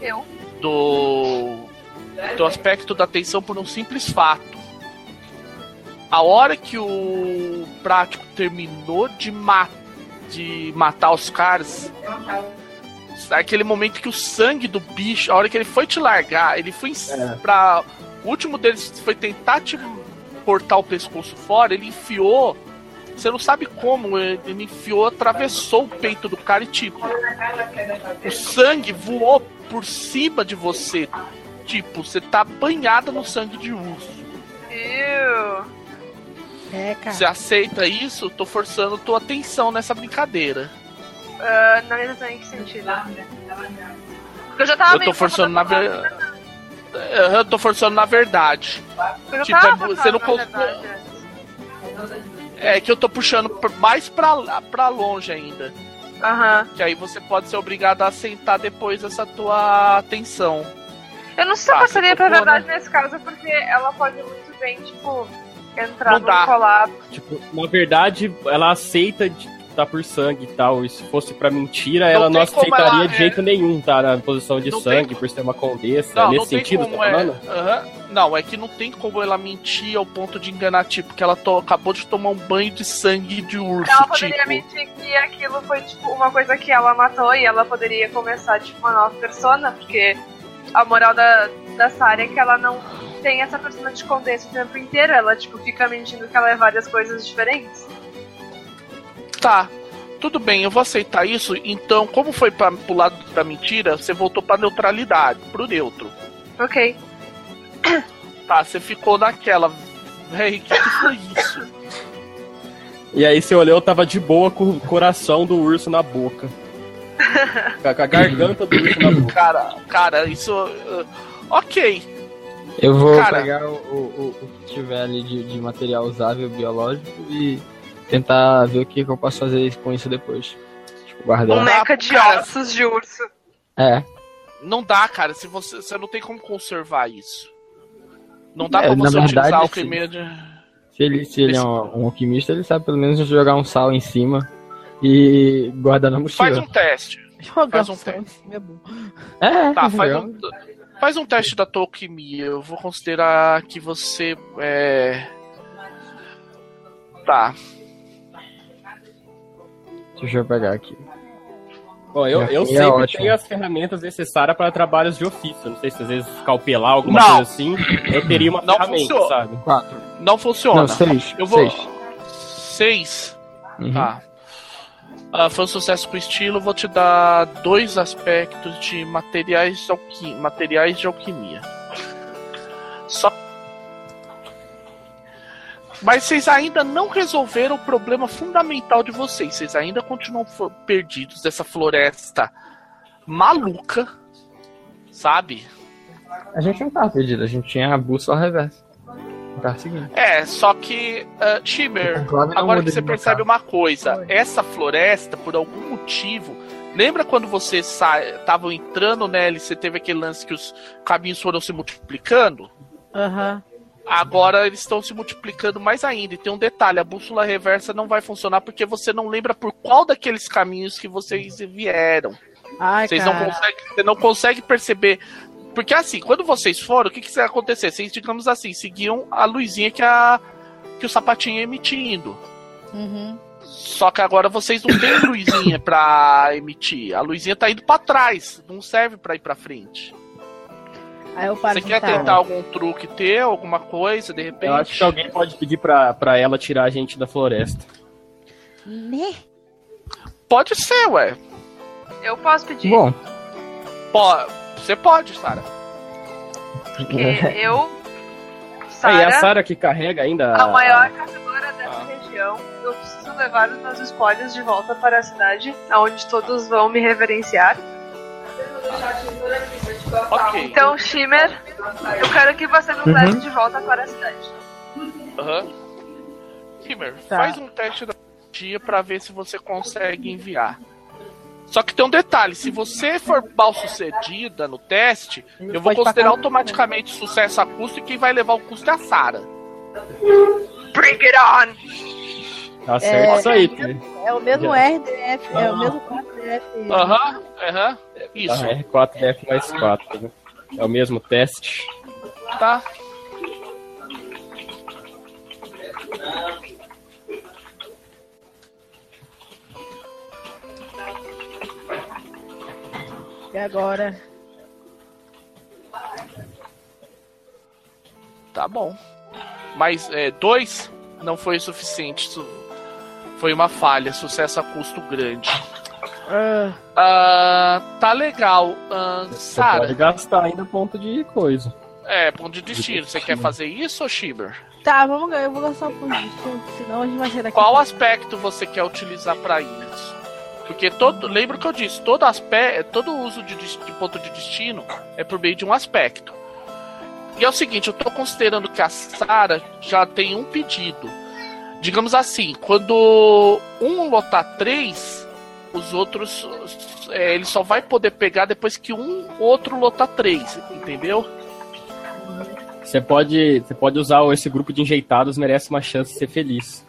Eu? Do. Do aspecto da atenção por um simples fato. A hora que o prático terminou de, ma de matar os caras, aquele momento que o sangue do bicho, a hora que ele foi te largar, ele foi é. pra. O último deles foi tentar te cortar o pescoço fora, ele enfiou. Você não sabe como, ele enfiou, atravessou o peito do cara e tipo. O sangue voou por cima de você. Tipo, você tá banhada no sangue de urso. Eu. É, cara. Você aceita isso? Tô forçando tua atenção nessa brincadeira. Uh, na verdade, em que sentido? Porque eu já tava Eu tô forçando na verdade. Eu tô forçando na verdade. Eu tipo, é, você não consegue. É que eu tô puxando mais pra, pra longe ainda. Aham. Que aí você pode ser obrigado a aceitar depois essa tua atenção. Eu não sei se eu passaria pra verdade nesse caso, porque ela pode muito bem, tipo, entrar no colapso. Tipo, na verdade, ela aceita de tá por sangue e tal. E se fosse pra mentira, não ela não aceitaria ela, de é... jeito nenhum, tá? Na posição de não sangue, tem... por ser uma condessa. Não, Nesse sentido, tá é... Uhum. Não, é que não tem como ela mentir ao ponto de enganar, tipo, que ela to... acabou de tomar um banho de sangue de urso. Ela tipo... poderia mentir que aquilo foi, tipo, uma coisa que ela matou e ela poderia começar, tipo, uma nova persona, porque a moral da, da Sarah é que ela não tem essa persona de condessa o tempo inteiro, ela, tipo, fica mentindo que ela é várias coisas diferentes. Tá, tudo bem, eu vou aceitar isso. Então, como foi para pro lado da mentira, você voltou pra neutralidade, pro neutro. Ok. Tá, você ficou naquela. Véi, que, que foi isso? E aí você olhou, tava de boa com o coração do urso na boca. com a garganta do urso na boca. Cara, cara, isso. Uh, ok. Eu vou cara, pegar o, o, o, que tiver ali de, de material usável biológico e tentar ver o que, que eu posso fazer com isso depois. Tipo, guardar. Um meca de ossos de urso. É. Não dá, cara. Se você, você não tem como conservar isso. Não dá é, pra você verdade, utilizar alquimia de. Se ele, se ele é um, um, alquimista, ele sabe pelo menos jogar um sal em cima e guardar na mochila. Faz um teste. Jogar faz um teste. É bom. É, tá, faz um, faz um teste da tua alquimia. Eu vou considerar que você é. Tá. Deixa eu pegar aqui. Bom, eu, eu é sempre é tenho as ferramentas necessárias para trabalhos de ofício. Não sei se às vezes calpelar alguma não. coisa assim. Eu teria uma não ferramenta, funciona. sabe? Quatro. Não funciona. Não, seis. Eu vou. Seis. Seis? Uhum. Tá. Uh, foi um sucesso com estilo, vou te dar dois aspectos de materiais de, alqui... materiais de alquimia. Só mas vocês ainda não resolveram o problema fundamental de vocês. Vocês ainda continuam perdidos dessa floresta maluca, sabe? A gente não tava perdido, a gente tinha a bússola reversa. Tá seguindo. É, só que, uh, Shimmer, agora que você percebe uma coisa: essa floresta, por algum motivo, Lembra quando você estavam entrando nela e você teve aquele lance que os caminhos foram se multiplicando? Aham. Uhum. Agora eles estão se multiplicando mais ainda. E tem um detalhe: a bússola reversa não vai funcionar porque você não lembra por qual daqueles caminhos que vocês vieram. Ai, vocês não conseguem, você não consegue perceber. Porque assim, quando vocês foram, o que, que vai acontecer? Vocês, digamos assim, seguiam a luzinha que, a, que o sapatinho ia emitindo. Uhum. Só que agora vocês não têm luzinha pra emitir. A luzinha tá indo para trás, não serve para ir para frente. Aí eu paro Você quer tentar algum truque ter, alguma coisa, de repente? Eu acho que alguém pode pedir pra, pra ela tirar a gente da floresta. Né? Pode ser, ué. Eu posso pedir. Bom. Pode. Você pode, Sara. Porque eu. Sarah, é a Sara que carrega ainda. A maior caçadora dessa ah. região. Eu preciso levar os meus spoilers de volta para a cidade, onde todos vão me reverenciar. Eu vou deixar a tesoura aqui Ok. Então, Shimmer, eu quero que você nos leve de volta para a cidade. Aham. Kimmer, Tá. faz um teste da dia pra ver se você consegue enviar. Só que tem um detalhe, se você for mal sucedida no teste, eu vou considerar automaticamente sucesso a custo e quem vai levar o custo é a Sarah. Bring it on! Acerta É. isso aí. É o mesmo. RDF, é o mesmo 4DF. Aham, aham. Isso, Ah, R4DF mais 4. né? É o mesmo teste. tá? E agora? Tá bom. Mas é, dois não foi o suficiente. Isso foi uma falha, sucesso a custo grande. Ah, Ah, tá legal. Ah, Você Sarah, pode gastar ainda ponto de coisa. é, ponto de destino. Você quer fazer isso, ou Shiber? tá, vamos eu vou gastar um ponto de destino, senão a gente vai sair daqui. Qual aspecto você quer utilizar para isso? Porque todo, lembra que eu disse, todo aspecto, todo uso de, de ponto de destino é por meio de um aspecto. E é o seguinte, eu tô considerando que a Sara já tem um pedido. Digamos assim, quando um lotar três, os outros é, ele só vai poder pegar depois que um outro lotar três, entendeu? Você pode, você pode usar esse grupo de enjeitados, merece uma chance de ser feliz.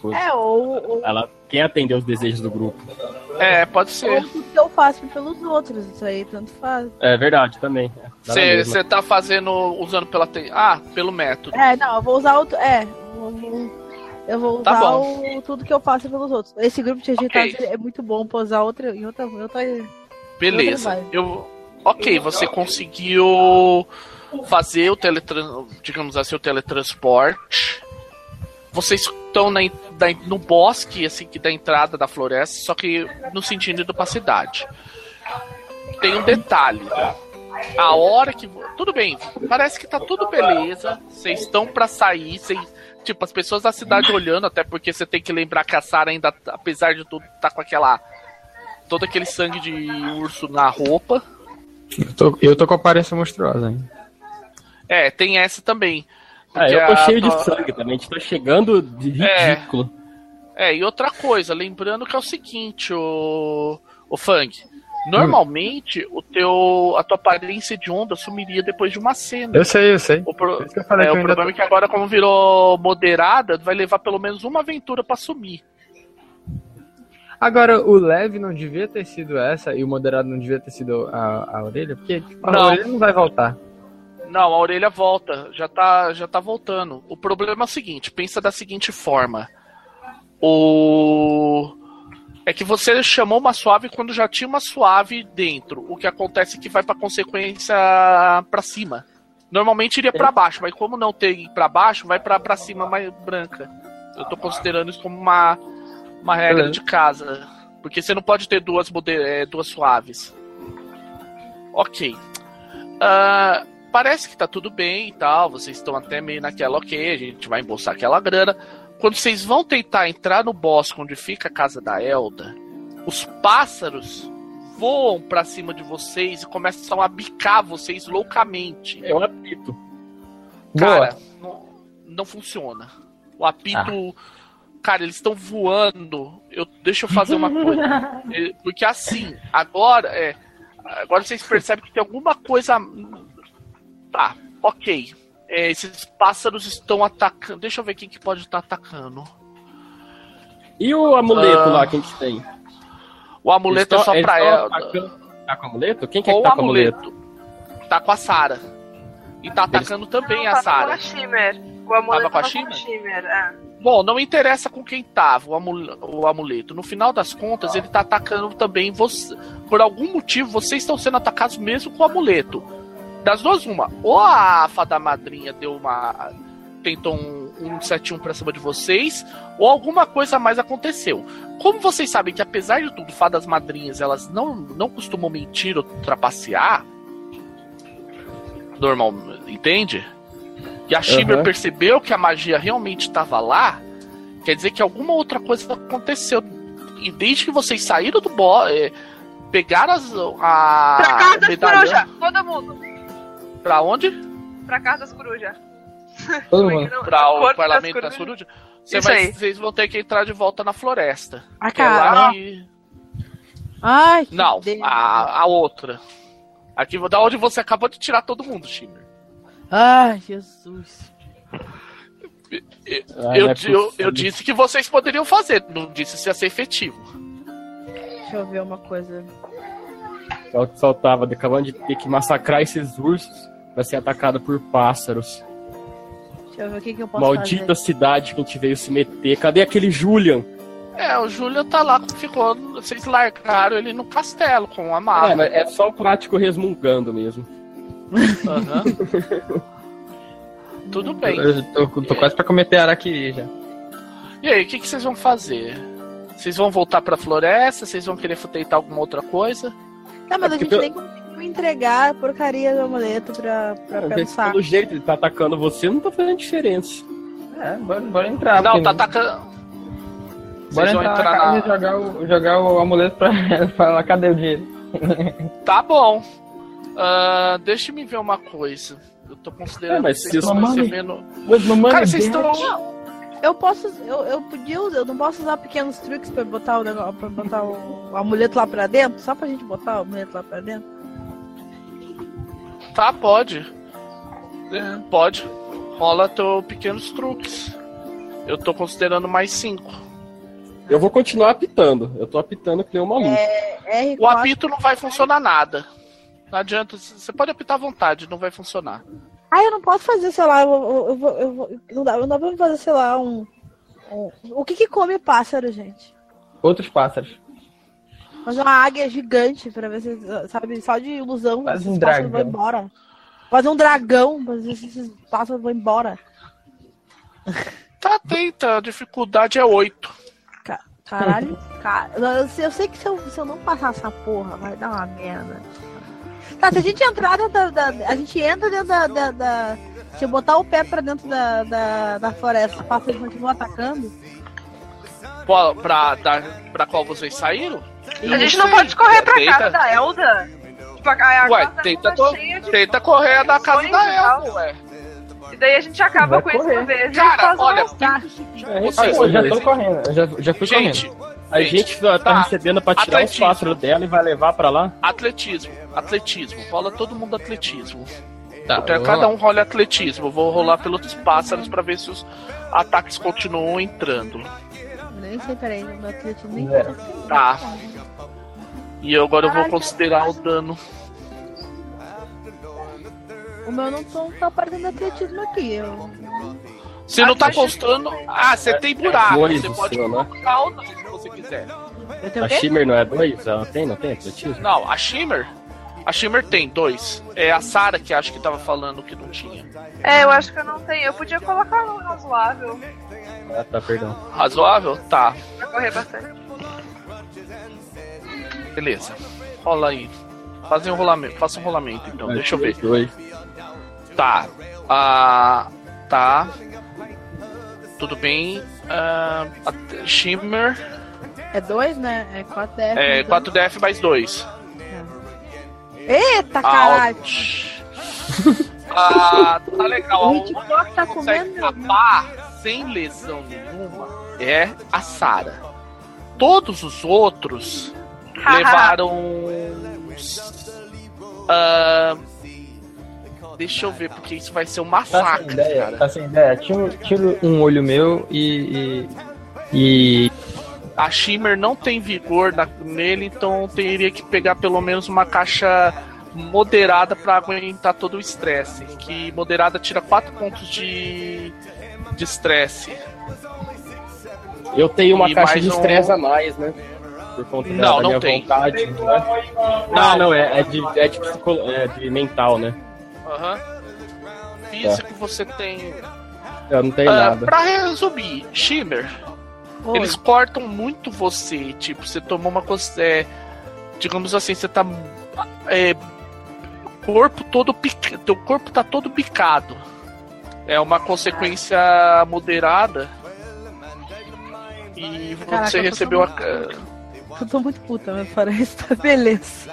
Tipo, É, ou, ou, ela quer atender os desejos do grupo. É, pode ou ser. o que eu faço pelos outros, isso aí tanto faz. É verdade, também. É. Você tá fazendo, usando pela. te- Ah, pelo método. É, não, eu vou usar outro. É, eu vou, Tá usar bom. o, tudo que eu faço pelos outros. Esse grupo de agitados Ok. é muito bom pra usar outra, em outra. Em outra Beleza. Outra vai. Eu, ok, você conseguiu fazer o teletran, digamos assim, o teletransporte. Vocês estão na, da- no bosque, assim, que da entrada da floresta, só que no sentido indo pra cidade. Tem um detalhe. A hora que. Tudo bem, parece que tá tudo beleza. Vocês estão pra sair, vocês. Tipo, as pessoas da cidade olhando, até porque você tem que lembrar que a Sarah ainda, apesar de tudo, tá com aquela. Todo aquele sangue de urso na roupa. Eu tô, eu tô com a aparência monstruosa ainda. É, tem essa também. Ah, eu tô a- cheio de sangue também. A gente tá chegando de É. ridículo. É, e outra coisa, lembrando que é o seguinte, o, o Fang. Normalmente, o teu, a tua aparência de onda sumiria depois de uma cena. Eu sei, eu sei. O, pro- Por isso que eu falei é, que o ainda problema é que agora, como virou moderada, vai levar pelo menos uma aventura pra sumir. Agora, o leve não devia ter sido essa e o moderado não devia ter sido a, a orelha? Porque tipo, a Não. orelha não vai voltar. Não, a orelha volta, já tá, já tá voltando. O problema é o seguinte, pensa da seguinte forma. O é que você chamou uma suave quando já tinha uma suave dentro. O que acontece é que vai pra consequência pra cima. Normalmente iria pra baixo, mas como não tem pra baixo, vai pra pra cima mais branca. Eu tô considerando isso como uma uma regra de casa, porque você não pode ter duas eh, duas suaves. OK. Ah, parece que tá tudo bem e tal. Vocês estão até meio naquela, ok, a gente vai embolsar aquela grana. Quando vocês vão tentar entrar no bosque onde fica a casa da Elda, os pássaros voam pra cima de vocês e começam a bicar vocês loucamente. É um apito. Cara, não, não funciona. O apito. Cara, eles estão voando. Eu, deixa eu fazer uma coisa. É, Porque assim, agora é. Agora vocês percebem que tem alguma coisa. Tá, ok. É, esses pássaros estão atacando. Deixa eu ver quem que pode estar atacando. E o amuleto Ah. lá, quem que tem? O amuleto é Eles só eles pra ela. atacando- Tá com o amuleto? Quem que é que tá com o amuleto? amuleto. Tá com a Sara. E tá atacando também a Tava com Sara. a Shimmer. O amuleto Tava com a Shimmer? Shimmer, é. Bom, não interessa com quem tava o, amul- o amuleto. No final das contas, ele tá atacando também você. Por algum motivo, vocês estão sendo atacados mesmo com o amuleto. Das duas, uma. Ou a fada madrinha deu uma. tentou um, um 71 pra cima de vocês, ou alguma coisa a mais aconteceu. Como vocês sabem que, apesar de tudo, fadas madrinhas elas não, não costumam mentir ou trapacear. Normal, entende? E a Shimmer Aham. percebeu que a magia realmente estava lá, quer dizer que alguma outra coisa aconteceu. E desde que vocês saíram do bosque, pegaram as, a. Pra casa corujas, todo mundo. Pra onde? Pra casa das corujas. Todo Como é mundo. que não- Pra o Parlamento das Corujas? Você Isso vai- aí. Vocês vão ter que entrar de volta na floresta. Ah, Que é lá cara. que- Ai, que Não, delícia. a, a outra. Aqui, da onde você acabou de tirar todo mundo, Shimmer. Ai, Jesus. Ah, eu, é eu, eu disse que vocês poderiam fazer, não disse se ia ser efetivo. Deixa eu ver uma coisa. Só que faltava, acabando de ter que massacrar esses ursos pra ser atacado por pássaros. Deixa eu ver o que, que eu posso Maldita fazer. cidade que a gente veio se meter. Cadê aquele Julian? É, o Júlio tá lá, ficou. Vocês largaram ele no castelo com a mala. É, mas é só o prático resmungando mesmo. Aham. Tudo bem. Eu tô, tô quase pra cometer araquiri já. E aí, o que, que vocês vão fazer? Vocês vão voltar pra floresta? Vocês vão querer tentar alguma outra coisa? Tá, mas É a gente porque nem conseguiu entregar a porcaria do amuleto pra, pra Porque pensar. Pelo jeito ele tá atacando você, não tá fazendo diferença. É, bora, bora entrar. não, tá atacando. Bora entrar, entrar na casa na. e jogar o, jogar o amuleto pra ela. Falar, cadê o dinheiro? Tá bom. Ah, deixa me ver uma coisa. Eu tô considerando É, mas que vocês estão recebendo. Cara, vocês estão. Eu posso. Eu, eu podia usar. Eu não posso usar pequenos truques pra botar o negócio. Pra botar o, o amuleto lá pra dentro? Só pra gente botar o amuleto lá pra dentro? Tá, pode. É, pode. Rola teu pequenos truques. Eu tô considerando mais cinco. Eu vou continuar apitando. Eu tô apitando que nem um maluco. R4. O apito não vai funcionar nada. Não adianta. Você pode apitar à vontade, não vai funcionar. Ah, eu não posso fazer, sei lá, eu, vou- eu, vou- eu, vou- não dá, não dá pra fazer, sei lá, um. um- o que que come pássaro, gente? Outros pássaros. Fazer uma águia gigante pra ver se, sabe, só de ilusão Faz esses um pássaros vão dragão. embora. Fazer um dragão pra ver se esses pássaros vão embora. Tá, tenta. A dificuldade é oito. Ca- Caralho, cara, eu, sei- eu sei que se eu, se eu não passar essa porra, vai dar uma merda. Tá, se a gente entrar dentro da. da- a gente entra dentro da. da, da- se eu botar o pé pra dentro da, da, da floresta, os pássaros continuam atacando. Qual- Pra, da, pra qual vocês saíram? A gente não pode correr pra Tenta- casa da Elda. Tipo, a, a Ué, casa da tenta, Elda co- cheia de tenta correr da casa da e. Elfa, ué. E daí a gente acaba Vai com isso correr. uma vez. Cara, olha, tá. Vocês, eu já tô correndo. Eu já, já fui Gente, correndo. A gente tá, tá Tá. recebendo pra tirar os Atletismo. pássaros dela e vai levar pra lá. atletismo. Atletismo. Rola todo mundo atletismo. Tá, eu- cada um rola atletismo. Eu vou rolar pelos pássaros pra ver se os ataques continuam entrando. Nem sei, peraí, meu atletismo nem Zero. Tá. E agora eu vou considerar o dano. O meu não tô, tá aparecendo atletismo aqui. Eu... Você não tá Atletismo. postando. Ah, você tem buraco. dois Você o pode seu, né? colocar ou não, se você quiser. A o? Shimmer não é dois? Ela tem, não tem atletismo? Não, a Shimmer. A Shimmer tem dois. É a Sarah que acho que tava falando que não tinha. É, eu acho que eu não tenho. Eu podia colocar um razoável Ah, tá, perdão. Razoável? Tá. pra correr bastante. Beleza. Rola aí. Faz um rolamento. Faça um rolamento então. Deixa eu ver. Dois. Tá. Ah, tá. Tudo bem. Ah, a- Shimmer. É dois, né? É 4 É 4DF mais 2. Eita, caralho! Ah, tá legal. O Hitchcock que tá consegue comendo- escapar sem lesão nenhuma é a Sarah. Todos os outros levaram. ah, deixa eu ver, porque isso vai ser um Tá sem massacre, ideia, cara. tá sem ideia. Tiro, tiro um olho meu e. e, e- A Shimmer não tem vigor na- nele, então teria que pegar pelo menos uma caixa moderada pra aguentar todo o estresse. Que moderada tira 4 pontos de de estresse. Eu tenho uma E caixa de um- estresse a mais, né? Por conta da, Não, da não minha tem. vontade. Né? Não, não, é, é de, é, de psicolo- é de mental, né? Aham. Físico você tem. Eu não tenho Ah, nada. pra resumir, Shimmer, Oi. eles cortam muito você. Tipo, você tomou uma coisa. é, digamos assim, você tá. É, corpo todo pica, teu corpo tá todo picado. É uma consequência moderada. E Caraca, você tô recebeu a. Eu tô muito puta, mas floresta, beleza.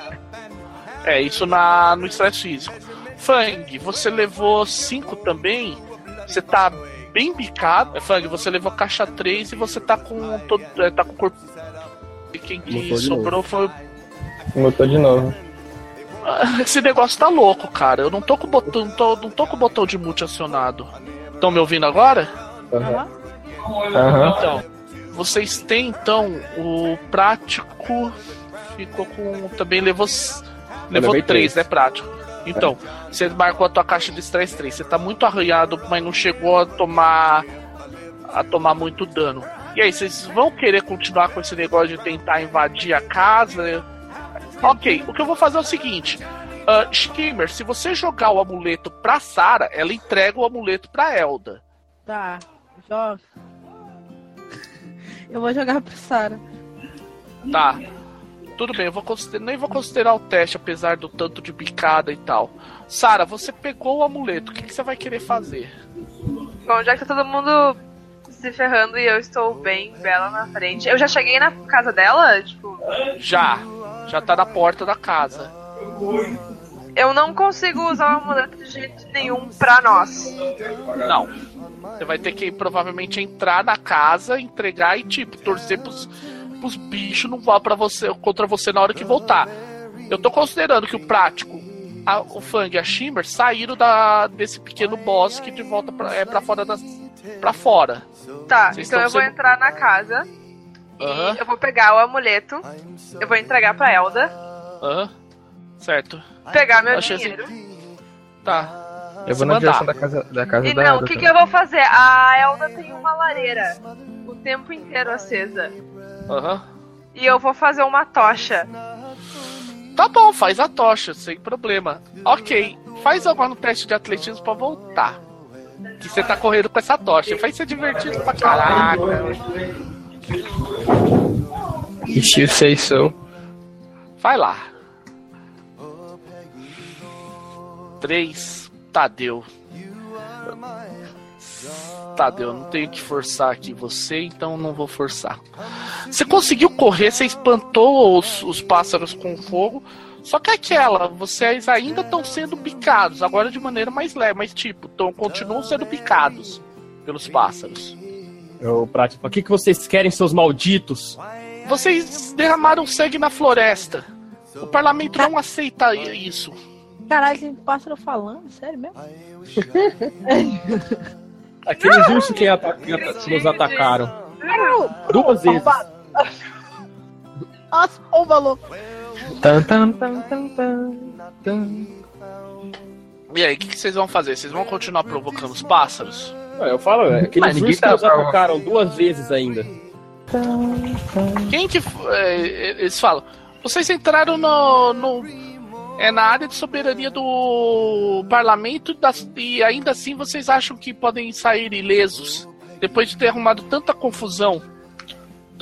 É, isso na, no estresse físico. Fang, você levou 5 também. Você tá bem bicado. É, Fang, você levou caixa 3 e você tá com todo. É, tá com o corpo. E quem que sobrou foi. Motor de novo. Ah, Esse negócio tá louco, cara. Eu não tô com o botão, não tô, não tô com o botão de mute acionado. Estão me ouvindo agora? Aham. Aham. Então, vocês têm então o prático ficou com também levou levou levei 3, três. né, prático. Então, você marcou a tua caixa de estresse 3. Você tá muito arranhado, mas não chegou a tomar a tomar muito dano. E aí, vocês vão querer continuar com esse negócio de tentar invadir a casa? Ok, o que eu vou fazer é o seguinte. Uh, Skimmer, se você jogar o amuleto pra Sarah, ela entrega o amuleto pra Elda. Tá, joga. Eu vou jogar pra Sara. Tá. Tudo bem, eu vou consider- nem vou considerar o teste, apesar do tanto de picada e tal. Sara, você pegou o amuleto, o que, que você vai querer fazer? Bom, já que tá todo mundo se ferrando e eu estou bem bela na frente. Eu já cheguei na casa dela, tipo, Já. Já tá na porta da casa. eu não consigo usar o amuleto de jeito nenhum pra nós. Não. Você vai ter que provavelmente entrar na casa, entregar e, tipo, torcer pros, pros bichos não vá para você contra você na hora que voltar. Eu tô considerando que o prático, a- o Fang e a Shimmer saíram da, desse pequeno bosque de volta pra, é, pra fora pra fora. Tá, Vocês então eu vou sendo- entrar na casa e eu vou pegar o amuleto, eu vou entregar pra Elda, Aham. Certo. pegar meu Achei dinheiro. Tá. Eu vou na mandar. direção da casa, da casa E da não, o que, que eu vou fazer? A Elda tem uma lareira o tempo inteiro acesa. Aham. E eu vou fazer uma tocha. Tá bom, faz a tocha, sem problema. Ok, faz agora um teste de atletismo pra voltar. Que você tá correndo com essa tocha. Vai ser divertido pra caraca. If you say so. Vai lá. Três. Tadeu. Tadeu, não tenho que forçar aqui você, então não vou forçar. Você conseguiu correr, você espantou os, os pássaros com fogo. Só que aquela, vocês ainda estão sendo picados, agora de maneira mais leve, mas tipo, tão, continuam sendo picados pelos pássaros. Eu prático. O que, que vocês querem, seus malditos? Vocês derramaram sangue na floresta. O parlamento não aceita isso. Caralho, tem pássaro falando, sério mesmo? Aqueles ursos que, ata- que nos atacaram. Duas vezes. Nossa, ô valor. Tan, tan, tan, tan, tan. E aí, o que, que vocês vão fazer? Vocês vão continuar provocando os pássaros? Ué, Eu falo, é, aqueles Mas ninguém ursos que tá nos atacaram duas vezes ainda. Quem que. é, eles falam. Vocês entraram no. no é na área de soberania do parlamento das- e ainda assim vocês acham que podem sair ilesos depois de ter arrumado tanta confusão.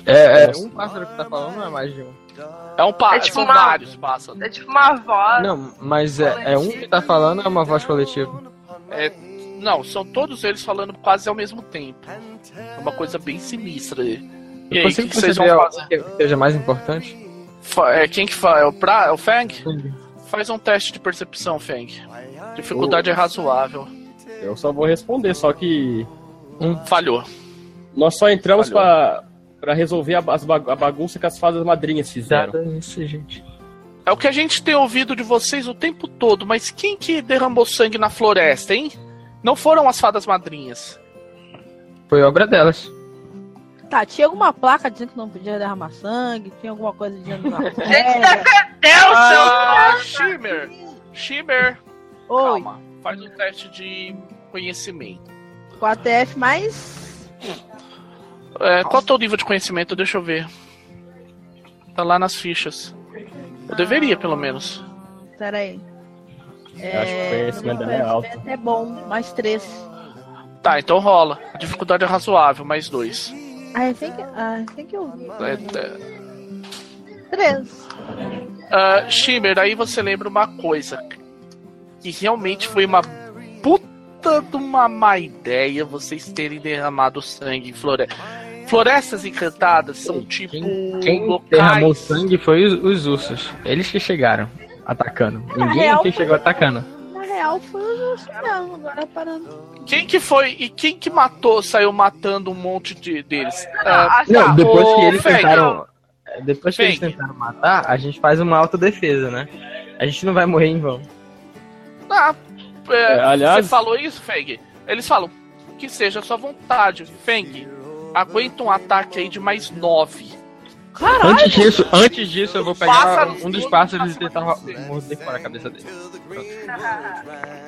É, é um pássaro que tá falando, não é mais de um. É um pássaro, É tipo são uma- vários pássaros. É tipo uma voz. Não, mas é, é um que tá falando ou é uma voz coletiva? É, não, são todos eles falando quase ao mesmo tempo. É uma coisa bem sinistra. E aí, o consigo que, que vocês vão fazer? que seja mais importante? É, quem que fala? É o, pra, é o Fang? Faz um teste de percepção, Fang. Dificuldade é razoável. Eu só vou responder, só que Falhou. nós só entramos pra resolver a, ba- a bagunça que as fadas madrinhas fizeram. Nada nisso, gente. É o que a gente tem ouvido de vocês o tempo todo, mas quem que derramou sangue na floresta, hein? Não foram as fadas madrinhas. Foi obra delas. Tá, tinha alguma placa dizendo que não podia derramar sangue? Tinha alguma coisa dizendo na Gente, defendeu o Ah, Shimmer! Shimmer! Oi, Calma, faz um teste de conhecimento. 4F mais. É, qual é o teu nível de conhecimento? Deixa eu ver. Tá lá nas fichas. Eu deveria, pelo menos. Pera aí. Eu acho que o conhecimento dela é alto. É bom, mais 3. Tá, então rola. A dificuldade é razoável, mais dois. Ah, tem que, ah, tem que ouvir. É, é, 3. Ah, Shimmer, aí você lembra uma coisa. Que realmente foi uma puta de uma má ideia vocês terem derramado sangue em floresta. Florestas Encantadas são tipo quem, quem locais... derramou sangue foi os, os, ursos. Eles que chegaram atacando. Na Ninguém real, que chegou atacando. Real foi mesmo, agora parando. Quem que foi e quem que matou, saiu matando um monte de deles? Ah, não, depois que eles tentaram, depois que eles tentaram matar, a gente faz uma autodefesa, né? A gente não vai morrer em vão. Ah, é, é, aliás, você falou isso, Feng? Eles falam que seja a sua vontade, Feng. Aguenta um ataque aí de mais nove. Caralho. Antes disso, antes disso, eu vou pegar um dos pássaros e tentar morder fora a cabeça dele.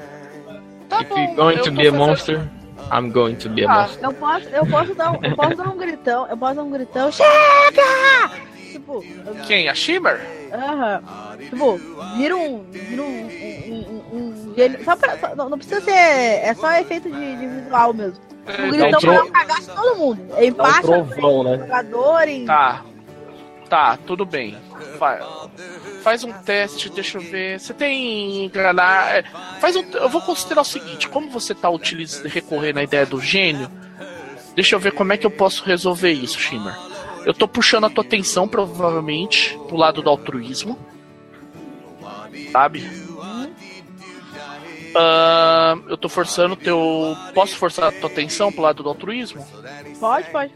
Tá If bom, you're going to be a monster, I'm going to be a ah, monster. Eu posso, eu posso dar, um, eu posso dar um gritão, eu posso dar um gritão. Chega! Tipo, Quem? A Shimmer? Aham. Uh -huh. Tipo, vira um, vira um, um, um, um gênio. Só pra, só, não, não, precisa ser, é só efeito de, de visual mesmo. É, um gritão pra não cagar todo mundo. Empaixa é um trovão, né? jogador e... Tá. Tá, tudo bem. Vai. Faz um teste, deixa eu ver. Você tem enganar. É, faz um, eu vou considerar o seguinte: como você tá utilizando, recorrendo à ideia do gênio, deixa eu ver como é que eu posso resolver isso, Shimmer. Eu tô puxando a tua atenção, provavelmente, pro lado do altruísmo. Sabe? Uh, eu tô forçando teu. Posso forçar a tua atenção pro lado do altruísmo? Pode, pode.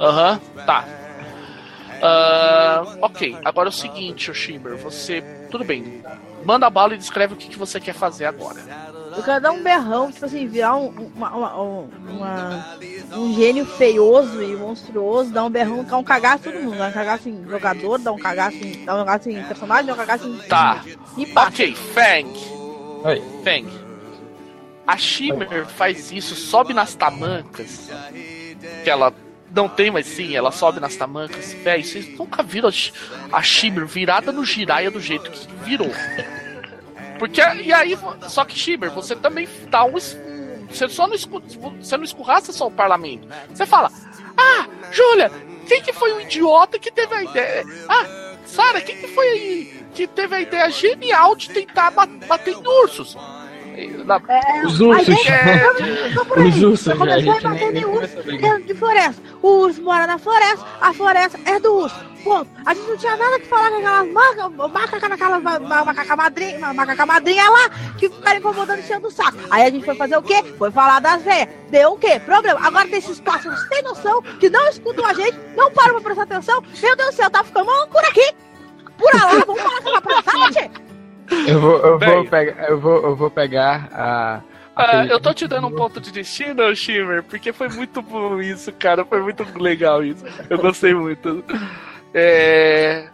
Aham, uhum, tá. Uh, ok, agora é o seguinte, Shimmer, você. Tudo bem. Manda a bala e descreve o que, que você quer fazer agora. Eu quero dar um berrão, tipo assim, virar um, uma, uma, uma, um gênio feioso e monstruoso, dar um berrão, dar um cagaço todo mundo. Dar um cagaço em jogador, dar um cagaço em, dar um cagaço em personagem, dar um cagaço em. Tá. Em, ok, Fang. Oi. Fang. A Shimmer Oi. faz isso, sobe nas tamancas, que ela não tem, mas sim, ela sobe nas tamancas. Véi, vocês nunca viram a Shimmer virada no Jiraiya do jeito que virou. Porque, e aí, só que Shimmer, você também dá um. Você só não, você não escurraça só o parlamento. Você fala, ah, Júlia, quem que foi o idiota que teve a ideia? Ah, Sara, quem que foi aí que teve a ideia genial de tentar bater em ursos? Na... É, os ursos. Gente, é, os ursos, já, a gente nem, nem urso dentro de floresta. O urso mora na floresta, a floresta é do urso. Ponto. A gente não tinha nada que falar com aquelas macacas, macaca naquelas macaca madrinha, macaca madrinha lá, que ficaram incomodando enchendo o saco. Aí a gente foi fazer o quê? Foi falar das velhas. Deu o quê? Problema. Agora tem esses pássaros sem noção, que não escutam a gente, não param pra prestar atenção. Meu Deus do céu, tá ficando uma loucura aqui. Por lá, vamos falar com a praça, gente. Eu vou, eu vou pegar, eu vou, eu vou pegar a. Ah, eu tô te dando um ponto de destino, Shimmer, porque foi muito bom isso, cara. Foi muito legal isso. Eu gostei muito. É.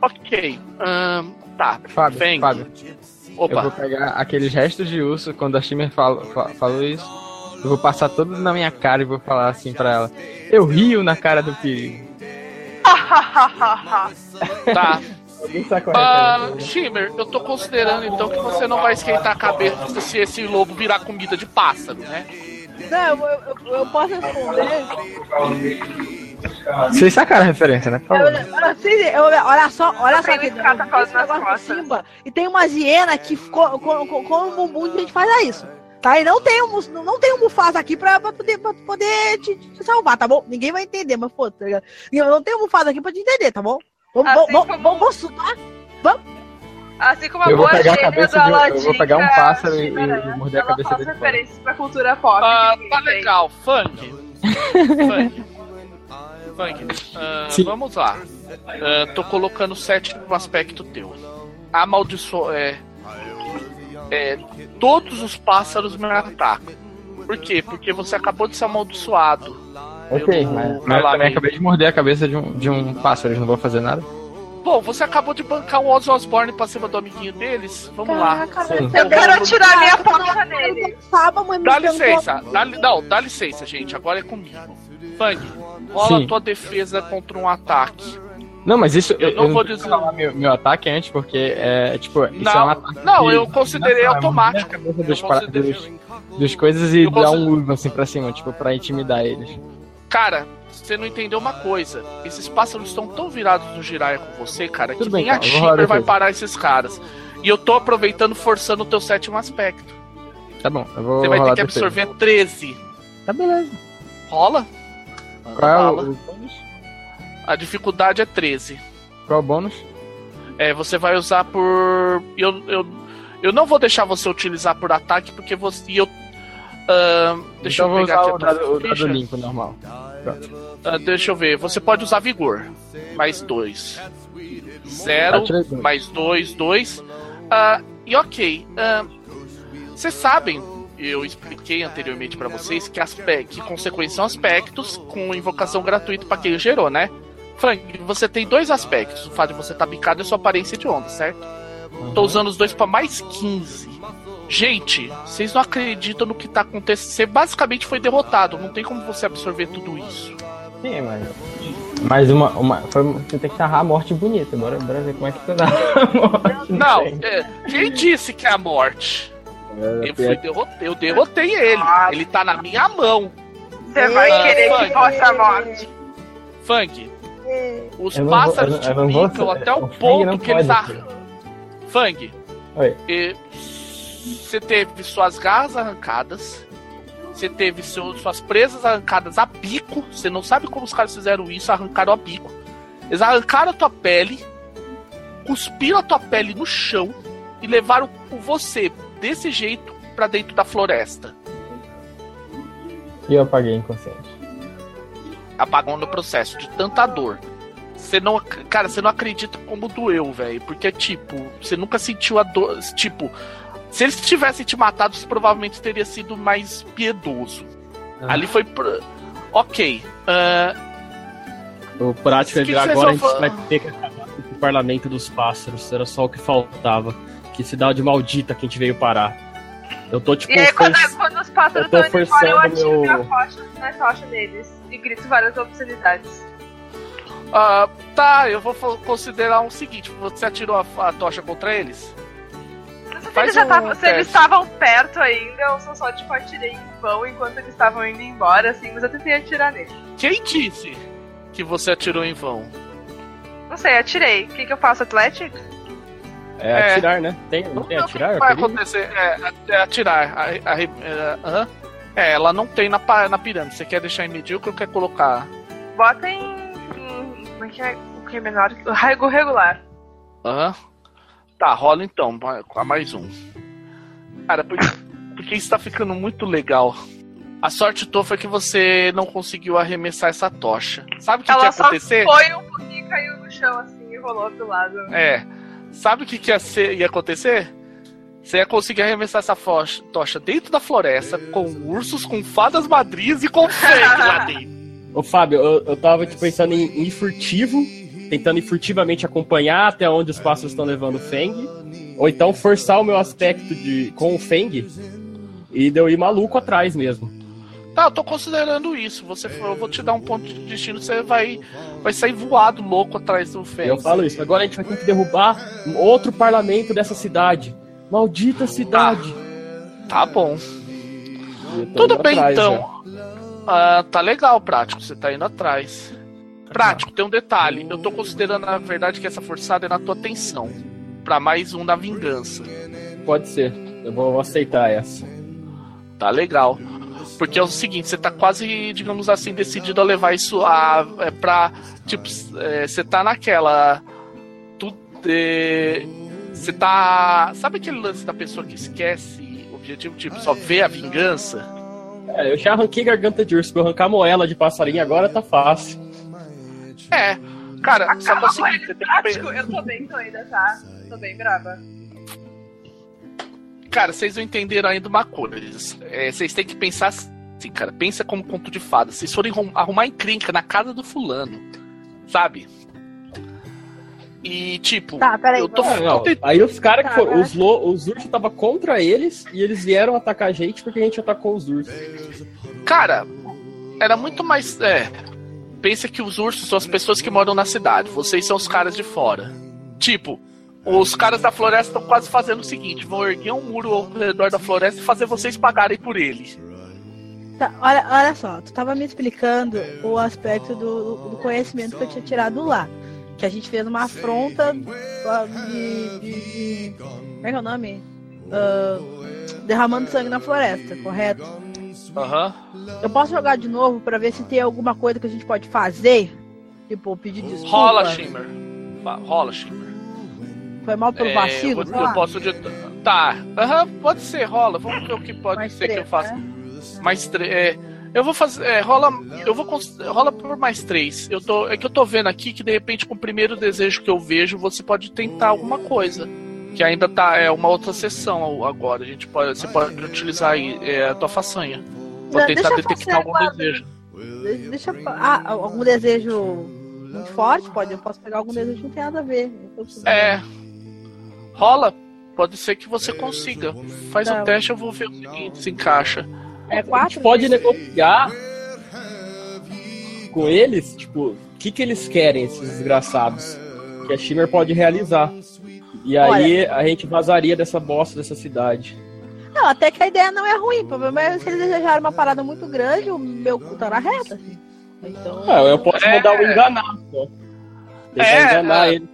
Ok. Um, tá. Fábio, Feng. Fábio. Opa. Eu vou pegar aqueles restos de urso quando a Shimmer falou, falou isso. Eu vou passar tudo na minha cara e vou falar assim pra ela. Eu rio na cara do perigo. tá. Uh, Shimmer, eu tô considerando então que você não vai esquentar a cabeça se esse lobo virar comida de pássaro, né? Não, eu, eu, eu posso responder. Vocês sacaram a referência, né? Eu, olha só, olha só aqui. Simba, e tem uma hiena que com, com, com um bumbum a gente faz isso. Tá? E não tem um, não tem um Mufasa aqui pra, pra poder, pra poder te, te, salvar, tá bom? Ninguém vai entender, mas foda, tá ligado? Não tem um Mufasa aqui pra te entender, tá bom? Vamos, assim vamos, como... vamos, vamos, vamos. Assim como a eu vou pegar a cabeça de, Aladdin, Eu vou pegar um pássaro e, e morder a cabeça dele. referências pra cultura pop. Ah, tá legal. Funk. Funk. Funk. Uh, vamos lá. Uh, tô colocando sete no aspecto teu. Amaldiçoa. É, é, todos os pássaros me atacam. Por quê? Porque você acabou de ser amaldiçoado Ok, mas, mas eu também acabei de morder a cabeça de um, de um pássaro, eles não vão fazer nada? Bom, você acabou de bancar o Ozzy Osbourne pra cima do amiguinho deles. Vamos Caraca, lá. Eu quero atirar minha porra nele. Dá licença. Dá, não, dá licença, gente. Agora é comigo. Fang, rola Sim. a tua defesa contra um ataque. Não, mas isso eu, eu não eu vou dizer meu, meu ataque antes, porque é tipo. Isso não, é um ataque não, eu considerei não, automático. Dos, considerei... dos, dos coisas e dar um uso assim pra cima, tipo, pra intimidar eles. Cara, você não entendeu uma coisa. Esses pássaros estão tão virados no Jiraiya com você, cara, Tudo que bem, nem a Shimmer vai parar esses caras. E eu tô aproveitando, forçando o teu sétimo aspecto. Tá bom, eu vou Você vai ter que absorver 13. Tá beleza. Rola? Qual é o, o bônus? A dificuldade é 13. Qual é o bônus? É, você vai usar por. Eu, eu, eu não vou deixar você utilizar por ataque, porque você. Eu, uh, deixa então eu pegar aqui o dado, o dado limpo normal. Uh, deixa eu ver. Você pode usar vigor. Mais dois. Zero, mais dois, dois. Uh, e ok. Vocês sabem, eu expliquei anteriormente para vocês que, aspect, que consequências são aspectos com invocação gratuita para quem gerou, né? Frank, você tem dois aspectos. O fato de você estar tá bicado e sua aparência de onda, certo? Uhum. Tô usando os dois para mais 15. Gente, vocês não acreditam no que tá acontecendo. Você basicamente foi derrotado. Não tem como você absorver tudo isso. Sim, mas. Mas uma. uma foi, você tem que narrar a morte bonita. Bora, bora ver como é que você narra a morte. Não, é, quem disse que é a morte? É, eu, fui, derrotei, eu derrotei ele. Ele tá na minha mão. Você vai uh, querer Fang, que possa a morte. Fang, os eu pássaros vou, te picam até o, o ponto que eles arrancam. Fang, você teve suas garras arrancadas. Você teve seu, suas presas arrancadas a bico. Você não sabe como os caras fizeram isso, arrancaram a bico. Eles arrancaram a tua pele, cuspiram a tua pele no chão e levaram você desse jeito para dentro da floresta. E eu apaguei inconsciente. Apagou no processo de tanta dor. Você não. Cara, você não acredita como doeu, velho. Porque, tipo, você nunca sentiu a dor. Tipo, se eles tivessem te matado, você provavelmente teria sido mais piedoso. Ah. Ali foi. Ok. Uh... O prático é que agora a gente vai ter que acabar com o parlamento dos pássaros. Era só o que faltava. Que cidade maldita que a gente veio parar. Eu tô tipo. E aí, quando, quando os pássaros estão indo embora, eu ativo meu... minha tocha, na deles e grito várias obscenidades. Uh, tá, eu vou considerar o seguinte: você atirou a, a tocha contra eles? Se, eles, um tavam, se eles estavam perto ainda, eu só, só tipo, atirei em vão enquanto eles estavam indo embora, assim, mas eu tentei atirar nele. Quem disse que você atirou em vão? Não sei, atirei. O que, que eu faço, Athletics? É, é atirar, né? Tem, não tem atirar? vai acontecer, é, é atirar. A, a, a, uh -huh. É, ela não tem na, na pirâmide. Você quer deixar em medíocre ou quer colocar? Bota em. em como é que é? O que é menor? O raigo regular. Aham. Uh -huh. Tá, rola então, com mais um. Cara, porque, porque isso tá ficando muito legal. A sorte tua foi que você não conseguiu arremessar essa tocha. Sabe o que, que ia acontecer? Ela foi um pouquinho e caiu no chão assim e rolou do lado. É. Sabe o que, que ia, ser, ia acontecer? Você ia conseguir arremessar essa tocha dentro da floresta, com ursos, com fadas madrinhas e com sangue lá dentro. Ô Fábio, eu, eu tava tipo, pensando em ir furtivo tentando furtivamente acompanhar até onde os pássaros estão levando o Feng, ou então forçar o meu aspecto de com o Feng e de eu ir maluco atrás mesmo. Tá, eu tô considerando isso. Você, eu vou te dar um ponto de destino, você vai, vai sair voado louco atrás do Feng. Eu falo isso. Agora a gente vai ter que derrubar outro parlamento dessa cidade. Maldita cidade. Tá, tá bom. Tudo bem atrás, então. Ah, tá legal, prático. Você tá indo atrás. Prático, tem um detalhe. Eu tô considerando, na verdade, que essa forçada é na tua atenção. para mais um da vingança. Pode ser. Eu vou aceitar essa. Tá legal. Porque é o seguinte, você tá quase, digamos assim, decidido a levar isso a, é, pra. Tipo, é, você tá naquela. Tu, é, você tá. Sabe aquele lance da pessoa que esquece o objetivo, tipo, só vê a vingança? É, eu já arranquei garganta de urso, pra arrancar moela de passarinho agora tá fácil. É, cara, Acaba só que é o seguinte, você tem que... Eu tô bem doida, tá? Tô bem brava. Cara, vocês não entenderam ainda uma coisa. É, vocês têm que pensar assim, cara. Pensa como conto de fadas. Vocês forem arrumar encrenca na casa do fulano, sabe? E tipo, tá, peraí, eu tô, não, Aí os caras que foram, os, lo, os ursos tava contra eles e eles vieram atacar a gente porque a gente atacou os ursos. Cara, era muito mais. É, pensa que os ursos são as pessoas que moram na cidade, vocês são os caras de fora. Tipo, os caras da floresta estão quase fazendo o seguinte: vão erguer um muro ao redor da floresta e fazer vocês pagarem por ele. Tá, olha, olha só, tu tava me explicando o aspecto do, do conhecimento que eu tinha tirado lá. Que a gente fez uma afronta de. de, de como é que é o nome? Uh, derramando sangue na floresta, correto? Aham. Eu posso jogar de novo pra ver se tem alguma coisa que a gente pode fazer? Tipo, pedir desculpa. Rola, Shimmer. Rola, Shimmer. Foi mal pelo É, vacilo, eu, sei eu lá. posso. de- Tá. Aham, pode ser, rola. Vamos ver o que pode Mais ser que eu três, faça. né? Mais três. É, eu vou fazer. É, rola. Eu vou cons- rola por mais três. Eu tô, é que eu tô vendo aqui que de repente com o primeiro desejo que eu vejo você pode tentar alguma coisa. Que ainda tá. É uma outra sessão agora. A gente pode, você pode utilizar aí é, a tua façanha. Vou Não, tentar detectar algum desejo. De- Deixa. Ah, algum desejo muito forte? Pode, eu posso pegar algum desejo que não tem nada a ver. É. Rola. Pode ser que você consiga. Faz Tá. o teste, eu vou ver o seguinte se encaixa. É A gente quatro? pode negociar com eles, tipo, o que, que eles querem, esses desgraçados? Que a Shimmer pode realizar. E aí a gente vazaria dessa bosta dessa cidade. Não, até que a ideia não é ruim. O problema é se eles desejarem uma parada muito grande, o meu cu tá na reta. Então. Ah, eu posso É. mandar o enganar. Tentar É, enganar é. ele.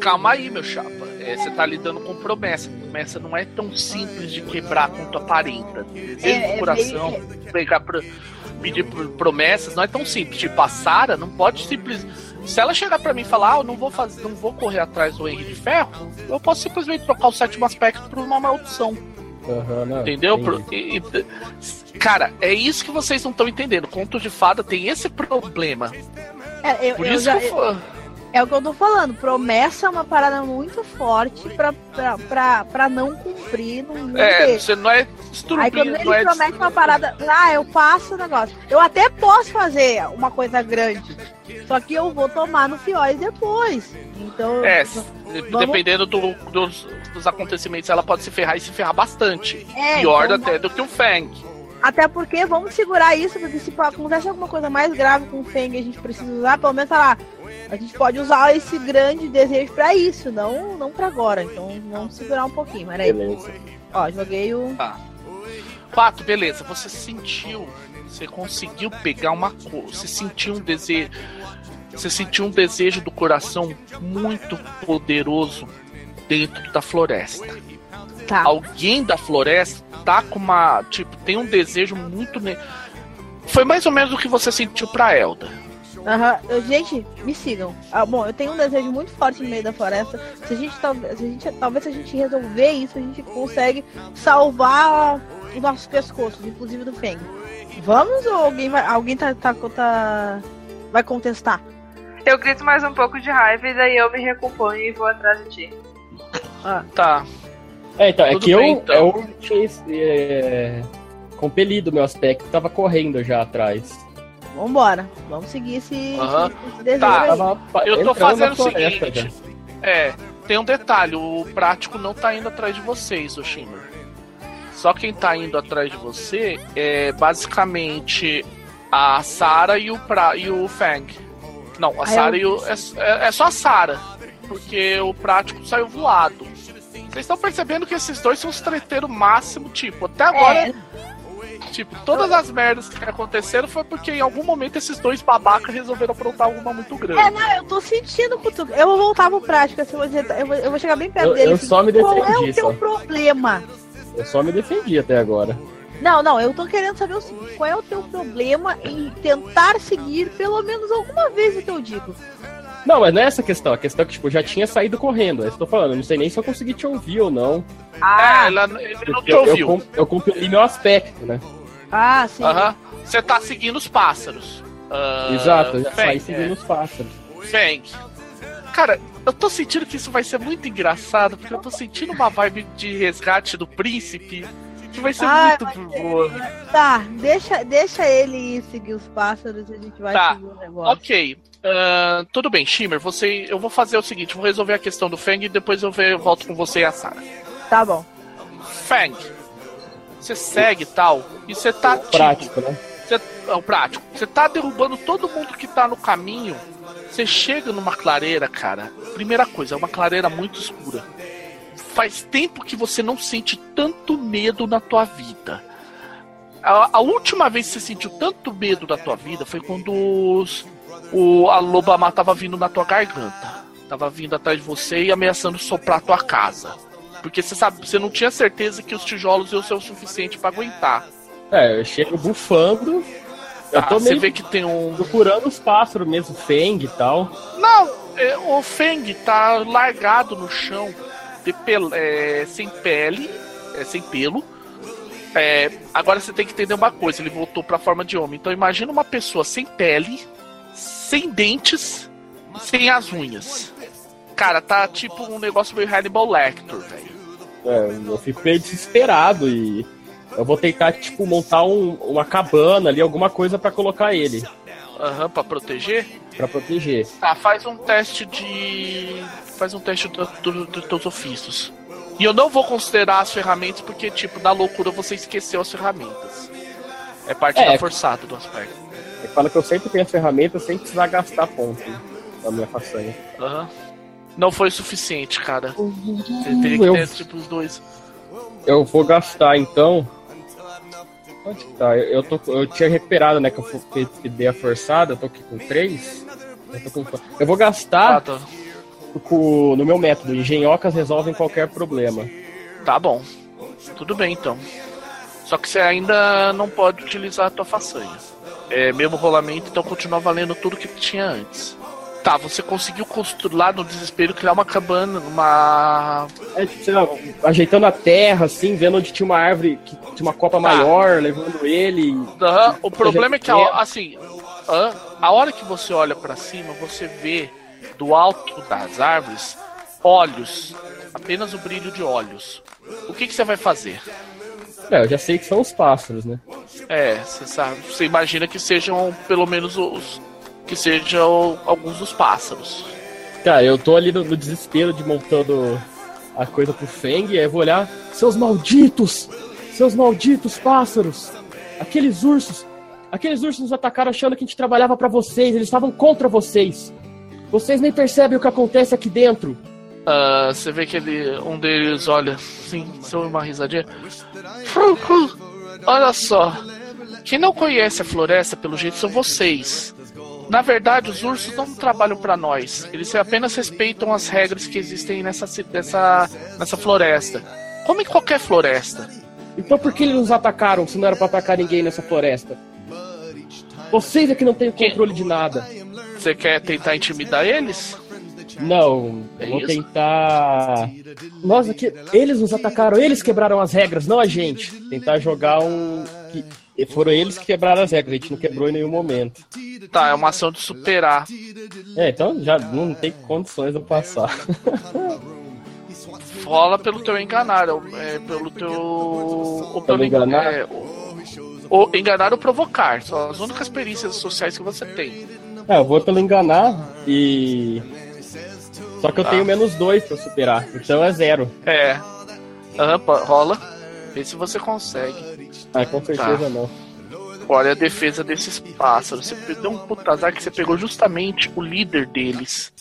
Calma aí, meu chapa. É, você tá lidando com promessa. Promessa não é tão simples de quebrar quanto aparenta. Desejo É, do é coração, pegar pro- pedir promessas, não é tão simples. Tipo, a Sarah não pode simples. Se ela chegar pra mim e falar, ah, eu não vou fazer, não vou correr atrás do Henry de Ferro, eu posso simplesmente trocar o sétimo aspecto por uma maldição. Aham, não, Entendeu? e- e- cara, é isso que vocês não estão entendendo. Conto de fada tem esse problema. É, eu, Por eu isso já- que eu falo. É o que eu tô falando. Promessa é uma parada muito forte pra, pra, pra, pra não cumprir. Não, É, ter. você não é Aí quando ele é promete uma parada, ah, eu passo o negócio. Eu até posso fazer uma coisa grande, só que eu vou tomar no fióis depois. Então, É, Vamos- dependendo do- dos, dos acontecimentos, ela pode se ferrar e se ferrar bastante. É, Pior então- até do que o Fang. até porque vamos segurar isso, porque se acontece alguma coisa mais grave com o Feng, a gente precisa usar, pelo menos, sei lá, a gente pode usar esse grande desejo pra isso, não, não pra agora. Então vamos segurar um pouquinho, mas aí. Beleza. Ó, joguei o. Quatro, beleza. Você sentiu, você conseguiu pegar uma coisa, você sentiu um desejo, você sentiu um desejo do coração muito poderoso dentro da floresta. Tá. Alguém da floresta tá com uma, tipo, tem um desejo muito ne- Foi mais ou menos o que você sentiu pra Elda. Aham, Eu- gente, me sigam. Ah, bom, eu tenho um desejo muito forte no meio da floresta. Se a gente, talvez, se a gente talvez se a gente resolver isso, a gente consegue salvar os nossos pescoços, inclusive do Feng. Vamos ou alguém vai, alguém tá, tá, tá- vai contestar? Eu grito mais um pouco de raiva e daí eu me recomponho e vou atrás de ti. Tá. É, então, é que eu, bem, então. eu tinha é, compelido meu aspecto, tava correndo já atrás. Vambora. Vamos seguir esse, esse Tá. aí. Tava pa- Eu tô fazendo o seguinte. já. É, tem um detalhe, o prático não tá indo atrás de vocês, o Shimmer. Só quem tá indo atrás de você é basicamente a Sarah e o, pra, e o Fang. Não, a Sarah eu- e o. É, é- é só a Sarah. Porque o prático saiu voado. Vocês estão percebendo que esses dois são os treteiros máximo, tipo, até agora. É, Tipo, todas as merdas que aconteceram foi porque em algum momento esses dois babacas resolveram aprontar alguma muito grande. é, não, eu tô sentindo cutuca. Eu vou voltar pro prático, assim, eu vou, dizer- eu vou, eu vou chegar bem perto Eu- dele. eu assim, só me Qual é o defendi, teu só. problema? Eu só me defendi até agora. Não, não, eu tô querendo saber o seguinte: qual é o teu problema em tentar seguir pelo menos alguma vez o que eu digo? Não, mas não é essa a questão. A questão é que, tipo, eu já tinha saído correndo. É isso que eu tô falando. Eu não sei nem se eu consegui te ouvir ou não. É, ela, ele não te Eu, eu, ouviu. com- eu compeli meu aspecto, né? Ah, sim. Aham. Você tá seguindo os pássaros. Ah, Exato, eu já Feng, saí seguindo os pássaros. é, Feng. Cara, eu tô sentindo que isso vai ser muito engraçado, porque eu tô sentindo uma vibe de resgate do príncipe que vai ser Ai, muito boa. Tá, deixa, deixa ele ir seguir os pássaros e a gente vai Tá. seguir o negócio. Ok. ah, tudo bem, Shimmer, você, eu vou fazer o seguinte, vou resolver a questão do Feng e depois eu, ver, eu volto com você e a Sarah. Tá bom. Feng, você segue e tal, e você tá tipo, Prático, né? Você, é o prático. Você tá derrubando todo mundo que tá no caminho. Você chega numa clareira, cara. Primeira coisa, é uma clareira muito escura. Faz tempo que você não sente tanto medo na tua vida. A, a última vez que você sentiu tanto medo na tua vida foi quando os, o, a loba tava vindo na tua garganta. Tava vindo atrás de você e ameaçando soprar a tua casa. Porque você sabe, você não tinha certeza que os tijolos iam ser o suficiente pra aguentar. É, eu chego bufando. Eu Tá, tô você meio vê que tem um. procurando os pássaros mesmo, Feng e tal. Não, é, o Feng tá largado no chão, de pel- é, sem pele, é, sem pelo. É, agora você tem que entender uma coisa, ele voltou pra forma de homem. Então imagina uma pessoa sem pele, sem dentes, sem as unhas. Cara, tá tipo um negócio meio Hannibal Lecter, velho. É, eu fico meio desesperado e eu vou tentar, tipo, montar um- uma cabana ali, alguma coisa pra colocar ele, Aham, pra proteger. pra proteger. Tá, faz um teste de. Faz um teste do- do- dos teus ofícios. E eu não vou considerar as ferramentas porque, tipo, na loucura você esqueceu as ferramentas. É parte É. da forçada do aspecto. Ele fala que eu sempre tenho as ferramentas sem precisar gastar ponto na minha façanha. Aham. Não foi suficiente, cara. Você teria que Eu- ter, tipo, os dois. Eu vou gastar então. Onde que tá? Eu, eu tô, eu tinha recuperado, né? Que eu que, que dei a forçada, eu tô aqui com 3. Eu, tô com- eu vou Ah, gastar tá. com- no meu método. Engenhocas resolvem qualquer problema. Tá bom. Tudo bem, então. Só que você ainda não pode utilizar a tua façanha. É mesmo rolamento, então continua valendo tudo que tinha antes. Tá, você conseguiu construir lá no desespero criar uma cabana, uma. É, tipo, sei lá, ajeitando a terra, assim, vendo onde tinha uma árvore que tinha uma copa maior, levando ele. Aham, O problema é que, a- assim, a hora que você olha pra cima, você vê do alto das árvores olhos, apenas o brilho de olhos. O que, que você vai fazer? É, eu já sei que são os pássaros, né? É, você sabe, você imagina que sejam pelo menos os que sejam alguns dos pássaros. Cara, eu tô ali no, no desespero de montando a coisa pro Feng, e aí eu vou olhar. Seus malditos! Seus malditos pássaros! Aqueles ursos! Aqueles ursos nos atacaram achando que a gente trabalhava pra vocês, eles estavam contra vocês! Vocês nem percebem o que acontece aqui dentro! Ah, você vê que ele, um deles olha, sim, sou uma risadinha. Olha só, quem não conhece a floresta, pelo jeito, são vocês. Na verdade, os ursos não trabalham pra nós. Eles apenas respeitam as regras que existem nessa, nessa, nessa floresta. Como em qualquer floresta. Então por que eles nos atacaram se não era pra atacar ninguém nessa floresta? Vocês é que não têm o controle de nada. Você quer tentar intimidar eles? Não, É eu vou isso? tentar. Nós aqui, eles nos atacaram, eles quebraram as regras, não a gente. Tentar jogar um. Que- Foram eles que quebraram as regras, a gente não quebrou em nenhum momento. Tá, é uma ação de superar. É, então já não tem condições de eu passar. Rola pelo teu enganar, é, pelo teu. Ou Pelo enganar? É, ou, enganar ou provocar. São as únicas perícias sociais que você tem. É, eu vou pelo enganar e. Só que eu Tá. tenho menos dois pra superar, então é zero. É. Aham, rola. Vê se você consegue. Ah, com certeza Tá. não. Olha a defesa desses pássaros. Você deu um puta azar que você pegou justamente o líder deles.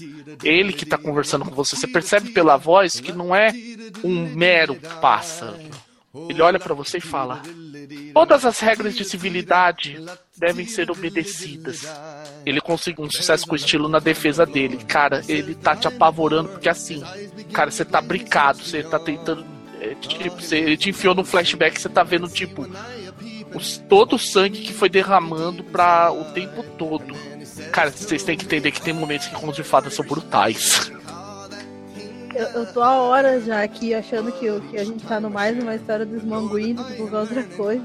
Ele que tá conversando com você. Você percebe pela voz que não é um mero pássaro. Ele olha pra você e fala: Todas as regras de civilidade devem ser obedecidas. Ele conseguiu um sucesso com o estilo na defesa dele. Cara, ele tá te apavorando porque assim, cara, você tá brincado, você tá tentando. É, tipo, você, ele te enfiou no flashback, você tá vendo, tipo, os- todo o sangue que foi derramando para o tempo todo. Cara, vocês têm que entender que tem momentos que contos de fadas são brutais. Eu, eu tô há horas já aqui achando que, o- que a gente tá no mais uma história dos manguinhos do que outra coisa.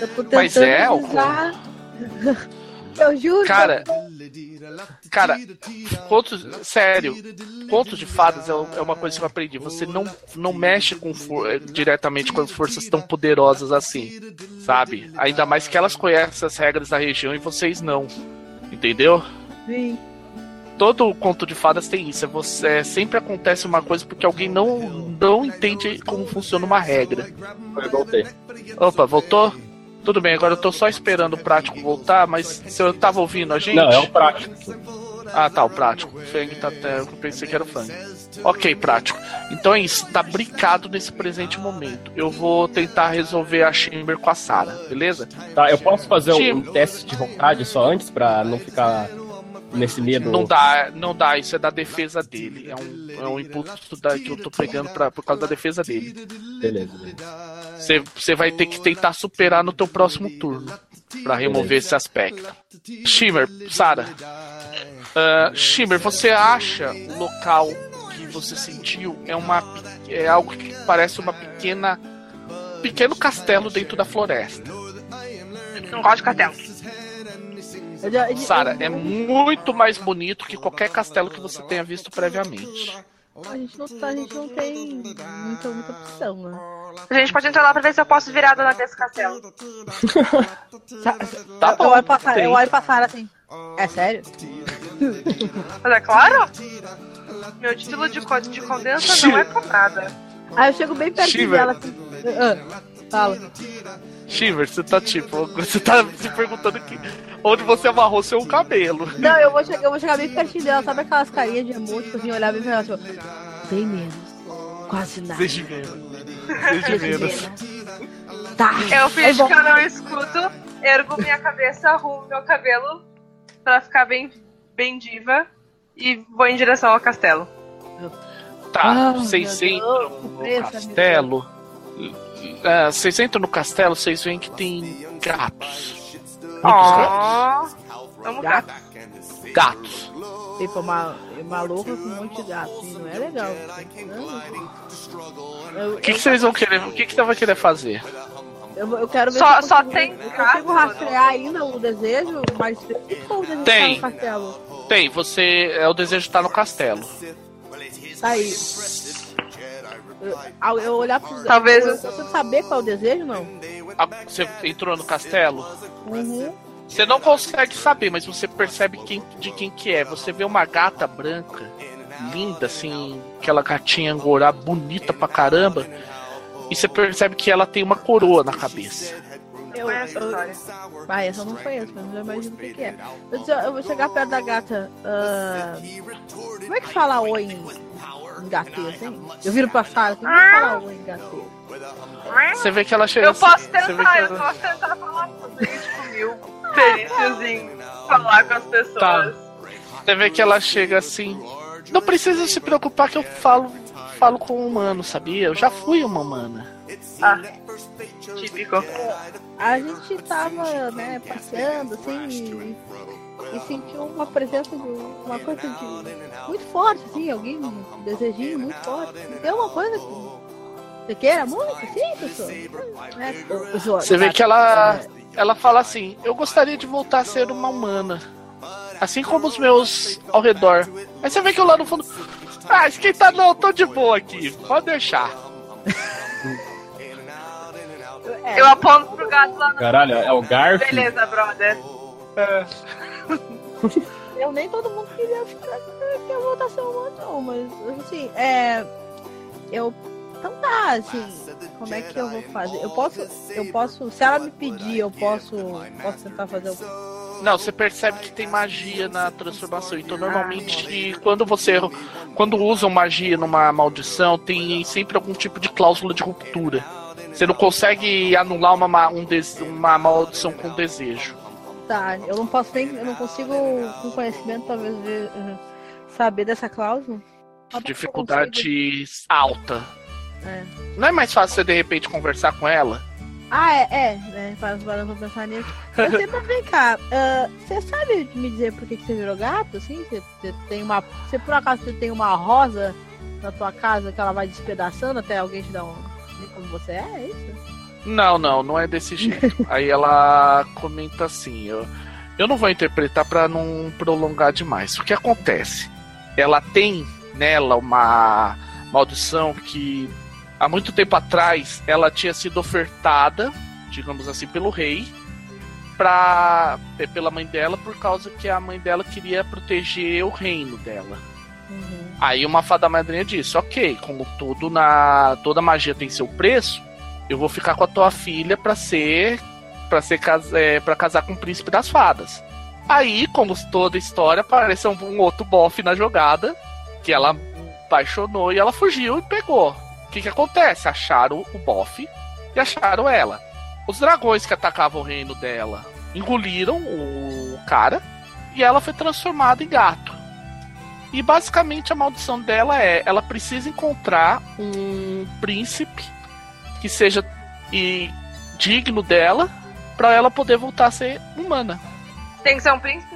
Eu tô tentando Mas é, avisar. Eu juro. Cara, cara, contos, sério, contos de fadas é é uma coisa que eu aprendi. Você não, não mexe com for- eh, diretamente com as forças tão poderosas assim, sabe? Ainda mais que elas conhecem as regras da região e vocês não. Entendeu? Sim. todo conto de fadas tem isso. É você, é, sempre acontece uma coisa porque alguém não, não entende como funciona uma regra. Eu voltei. Opa, voltou? Tudo bem, agora eu tô só esperando o prático voltar, mas se eu tava ouvindo a gente. Não, é o prático. Ah, tá, o prático. O Fang tá até. Eu pensei que era o Fang. Ok, prático. Então é isso, tá brincado nesse presente momento. Eu vou tentar resolver a Shimmer com a Sarah, beleza? Tá, eu posso fazer um, Tipo- um teste de vontade só antes pra não ficar nesse medo. Não dá, não dá, isso é da defesa dele. É um, é um impulso da, que eu tô pegando pra, por causa da defesa dele. Beleza. Você, você vai ter que tentar superar no teu próximo turno para remover esse aspecto. Shimmer, Sara. Uh, Shimmer, você acha o local que você sentiu é uma é algo que parece uma pequena pequeno castelo dentro da floresta. Não gosto de castelo. Sara, é muito mais bonito que qualquer castelo que você tenha visto previamente. A gente não, a gente não tem muita, muita opção, né? A gente pode entrar lá pra ver se eu posso virar dona desse castelo. tá bom. Eu olho passar, eu olho passar assim. É sério? Mas é claro? Meu título de de condensa não é por nada. Aí eu chego bem perto dela assim. Ah, fala. Shiver, você tá tipo, você tá se perguntando que, onde você amarrou seu cabelo. Não, eu vou, chegar, eu vou chegar bem pertinho dela, sabe aquelas carinhas de emoji, tipo assim, olhar bem pra ela, tipo, bem menos, quase nada. Seja menos. Seja menos. Tá. Eu fingo que eu não escuto, ergo minha cabeça, arrumo meu cabelo pra ficar bem, bem diva e vou em direção ao castelo. Tá, ah, vocês entram no castelo. Uh, vocês entram no castelo, vocês veem que tem gatos. Muitos gatos. Vamos gatos? Gatos. Tipo, uma, uma louca com um monte de gatos. Não é legal. O que, que vocês vão querer? O que, que você vai querer fazer? Eu, eu quero ver só, se só consigo, tem eu consigo rastrear ainda o desejo específico ou o desejo tem. tá no castelo? Tem, você. É o desejo tá no castelo. Tá aí. Eu, eu olhar pro Talvez você saber qual é o desejo, não? Ah, Você entrou no castelo? Uhum. Você não consegue saber, mas você percebe quem, de quem que é. Você vê uma gata branca, linda, assim, aquela gatinha angorá, bonita pra caramba. E você percebe que ela tem uma coroa na cabeça. Eu, eu, vai, essa eu não conheço, mas eu imagino o que, que é. Eu, eu vou chegar perto da gata. Uh, como é que fala oi em, em gatê, assim? Eu viro pra Sara, como é que fala oi em gatê? Você vê que ela chega Eu assim, posso você vê tentar, que eu ela- posso tentar falar sobre isso mil perícias em falar com as pessoas. Tá. Você vê que ela chega assim. Não precisa se preocupar que eu falo, falo com um humano, sabia? Eu já fui uma humana. Ah, típico. A gente tava, né, passeando, assim, e, sentiu uma presença de uma coisa de muito forte, assim, alguém um desejinho muito forte. Tem uma coisa que você queira muito, sim, pessoa? Né? Você vê que ela, ela fala assim: Eu gostaria de voltar a ser uma humana. Assim como os meus ao redor. Aí você vê que eu lá no fundo. Ah, esquenta não, tô de boa aqui. Pode deixar. É, Eu aponto pro gato lá no. Caralho, é o Garf? Beleza, brother. Eu nem todo mundo queria ficar queria voltar a ser humano, não, mas assim, é. Eu. Então tá, assim, como é que eu vou fazer? Eu posso. Eu posso. Se ela me pedir, eu posso. Posso tentar fazer o. Não, você percebe que tem magia na transformação. Então, normalmente, quando você. Quando usam magia numa maldição, tem sempre algum tipo de cláusula de ruptura. Você não consegue anular uma, ma- um des- uma maldição com desejo. Tá, eu não posso nem. Eu não consigo, com conhecimento, talvez, ver, uhum, saber dessa cláusula. Dificuldade alta. É. Não é mais fácil você de repente conversar com ela? Ah, é, é, né? Faz parando pra pensar nisso. Eu sei, mas vem cá, ah, você sabe me dizer por que, que você virou gato, assim? Você, tem uma. Você por acaso você tem uma rosa na tua casa que ela vai despedaçando até alguém te dar um. como você é? É isso? Não, não, não é desse jeito. Aí ela comenta assim: eu, eu não vou interpretar pra não prolongar demais. O que acontece? Ela tem nela uma maldição que há muito tempo atrás ela tinha sido ofertada, digamos assim, pelo rei pra, é, pela mãe dela por causa que a mãe dela queria proteger o reino dela. Uhum. Aí uma fada madrinha disse: Ok, como tudo na. toda magia tem seu preço, eu vou ficar com a tua filha pra ser. pra ser é, pra casar com o príncipe das fadas. Aí, como toda história, apareceu um, um outro bofe na jogada, que ela apaixonou e ela fugiu e pegou. O que, que acontece? Acharam o bofe e acharam ela. Os dragões que atacavam o reino dela engoliram o cara e ela foi transformada em gato. E basicamente a maldição dela é: ela precisa encontrar um príncipe que seja e, digno dela para ela poder voltar a ser humana. Tem que ser um príncipe?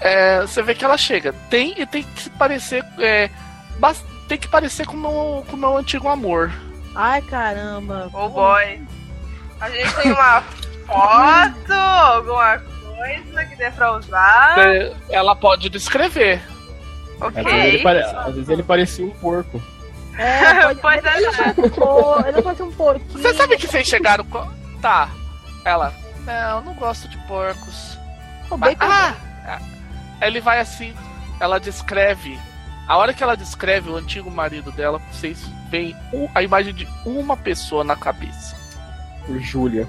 É, você vê que ela chega. Tem e tem que parecer. É, tem que parecer com o com meu antigo amor. Ai caramba. Oh boy. A gente tem uma foto, alguma coisa que dê pra usar. Ela pode descrever. Ok. Às vezes, ele pare... Às vezes ele parecia um porco. É, pode, Pois é, ele, pode por- ele pode ser um porquinho. Você sabe que vocês chegaram. com- Tá. Ela. Não, não gosto de porcos. O bacon- Ah! Ele vai assim. Ela descreve. A hora que ela descreve o antigo marido dela, vocês veem a imagem de uma pessoa na cabeça. Por Júlia.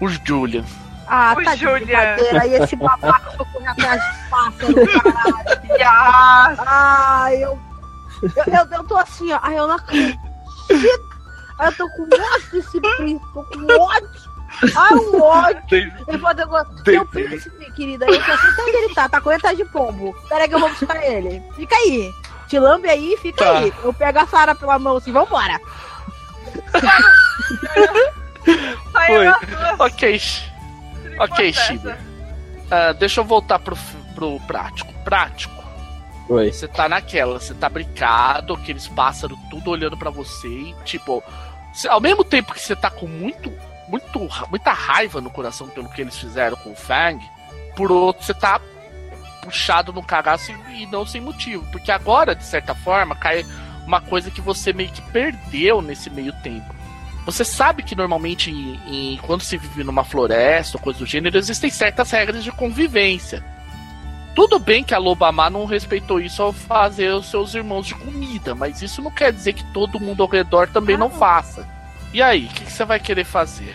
O Julian. Ah, Oi, tá de Julia. brincadeira. E esse babaca correr atrás de pássaro, caralho. Yes. Ai, eu, eu, eu, eu tô assim, ó. Ai, eu não acredito. Ai, eu tô com ódio desse príncipe. Tô com ódio. Ai, um ódio. Ele pode agora. Seu príncipe, querida. Eu só sei onde ele tá. Tá com atrás de pombo. Pera aí que eu vou buscar ele. Fica aí. Te lambe aí, fica Tá. aí. Eu pego a Sara pela mão assim, vambora. Foi. Ok. Ok, Shiba. dessa. Ah, deixa eu voltar pro, pro prático. Prático. Oi. Você tá naquela, você tá brincado, aqueles pássaros tudo olhando pra você e, tipo, cê- ao mesmo tempo que você tá com muito, muito, muita raiva no coração pelo que eles fizeram com o Fang, por outro, você tá puxado no cagaço e, e não sem motivo. Porque agora, de certa forma, cai uma coisa que você meio que perdeu nesse meio tempo. Você sabe que normalmente, em- em- quando se vive numa floresta ou coisa do gênero, existem certas regras de convivência. Tudo bem que a Lobamar não respeitou isso ao fazer os seus irmãos de comida, mas isso não quer dizer que todo mundo ao redor também não faça. E aí, o que, que você vai querer fazer?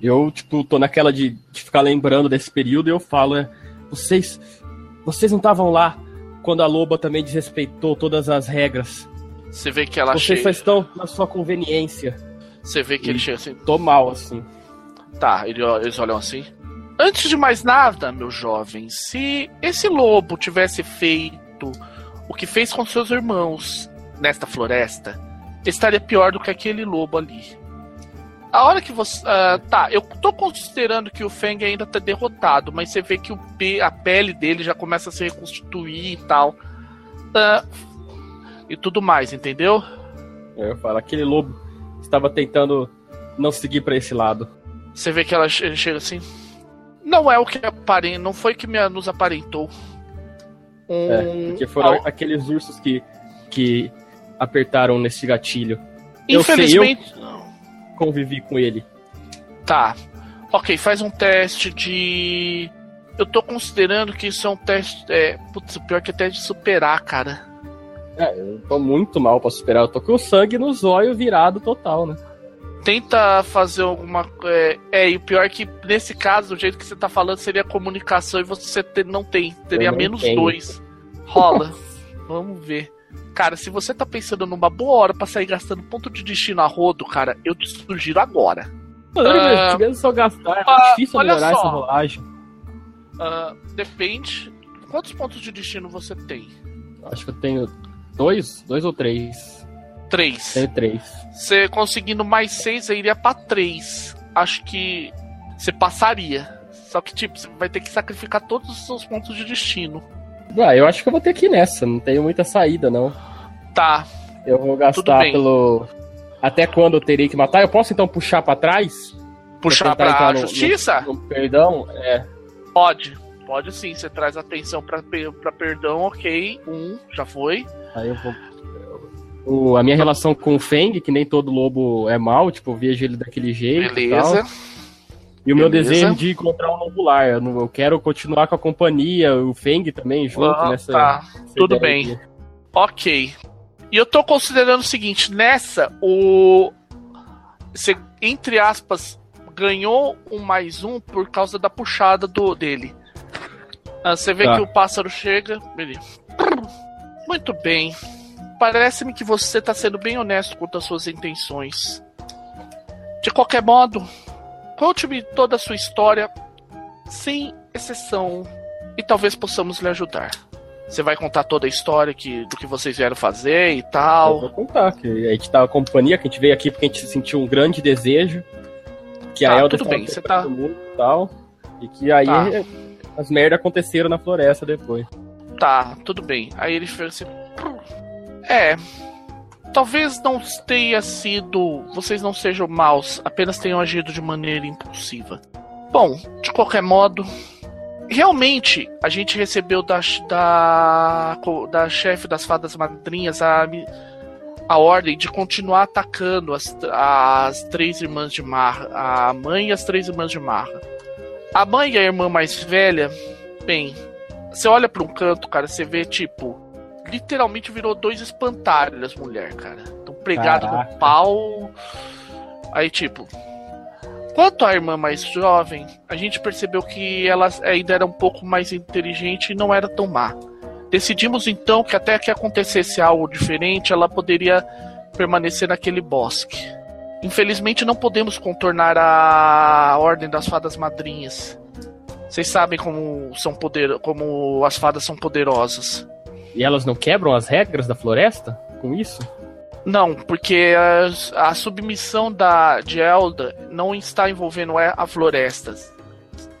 Eu, tipo, tô naquela de, de ficar lembrando desse período e eu falo, é, vocês. Vocês não estavam lá quando a loba também desrespeitou todas as regras. Você vê que ela vocês só chega. estão na sua conveniência. Você vê que ele chega assim. Tô mal, assim. Tá, ele- eles olham assim. Antes de mais nada, meu jovem, se esse lobo tivesse feito o que fez com seus irmãos nesta floresta, estaria pior do que aquele lobo ali. A hora que você. ah, tá, eu tô considerando que o Feng ainda tá derrotado, mas você vê que o pe- a pele dele já começa a se reconstituir e tal. Ah, e tudo mais, entendeu? Eu falo, aquele lobo estava tentando não seguir pra esse lado. Você vê que ela chega assim. Não é o que aparenta, não foi que me, nos aparentou. Um, É, porque foram al- aqueles ursos que, que apertaram nesse gatilho. eu sei, infelizmente. Convivi com ele. Tá. Ok, faz um teste de. Eu tô considerando que isso é um teste. É, putz, o pior que é teste de superar, cara. É, eu tô muito mal pra superar. Eu tô com o sangue no zóio virado total, né? Tenta fazer alguma. É, é, e o pior é que nesse caso, o jeito que você tá falando seria comunicação e você te- não tem. Teria não menos tenho. dois. Rola. Vamos ver. Cara, se você tá pensando numa boa hora pra sair gastando ponto de destino a rodo, cara, eu te sugiro agora. Mesmo se eu gastar, é ah, difícil olha melhorar só. essa rolagem. Ah, depende. Quantos pontos de destino você tem? Acho que eu tenho dois, dois ou três. Três. Tenho três. Você conseguindo mais seis, aí iria pra três. Acho que você passaria. Só que, tipo, você vai ter que sacrificar todos os seus pontos de destino. Ah, eu acho que eu vou ter que ir nessa. Não tenho muita saída, não. Tá. Eu vou gastar pelo. Até quando eu terei que matar? Eu posso então puxar pra trás? Puxar tentar pra entrar no- justiça? No, no perdão? É. Pode. Pode sim. Você traz atenção pra, pra perdão, ok. Um, já foi. Aí eu vou. O, a minha relação com o Feng, que nem todo lobo é mal, tipo, eu vejo ele daquele jeito. E. Beleza. e o meu Beleza. desejo de encontrar um novo lar. Eu, quero continuar com a companhia, o Feng também, junto Ah, nessa. tá. nessa Tudo bem. aqui. Ok. E eu tô considerando o seguinte, nessa, o. Você, entre aspas, ganhou um mais um por causa da puxada do, dele. Ah, Você vê Tá. que o pássaro chega. Ele... Muito bem. Parece-me que você tá sendo bem honesto quanto às suas intenções. De qualquer modo, conte-me toda a sua história, sem exceção. e talvez possamos lhe ajudar. Você vai contar toda a história que, do que vocês vieram fazer e tal. Eu vou contar, que a gente tava com companhia, que a gente veio aqui porque a gente sentiu um grande desejo. Que tá, a Elda tudo bem, você tá. Mundo e tal. E que aí tá. as merdas aconteceram na floresta depois. Tá, tudo bem. Aí ele fez assim. É. Talvez não tenha sido. Vocês não sejam maus, apenas tenham agido de maneira impulsiva. Bom, de qualquer modo, realmente a gente recebeu da, da, da chefe das fadas madrinhas a, a ordem de continuar atacando as, as três irmãs de Marra, a mãe e as três irmãs de Marra. A mãe e a irmã mais velha, bem, você olha para um canto, cara, você vê tipo, literalmente virou dois espantalhos, mulher, cara. Estão pregados no pau. Aí, tipo, Quanto à irmã mais jovem, a gente percebeu que ela ainda era um pouco mais inteligente e não era tão má. Decidimos então que até que acontecesse algo diferente, ela poderia permanecer naquele bosque. Infelizmente não podemos contornar a ordem das fadas madrinhas. Vocês sabem como são poder, como as fadas são poderosas. E elas não quebram as regras da floresta com isso? Não, porque a, a, submissão da, de Elda não está envolvendo é, a florestas.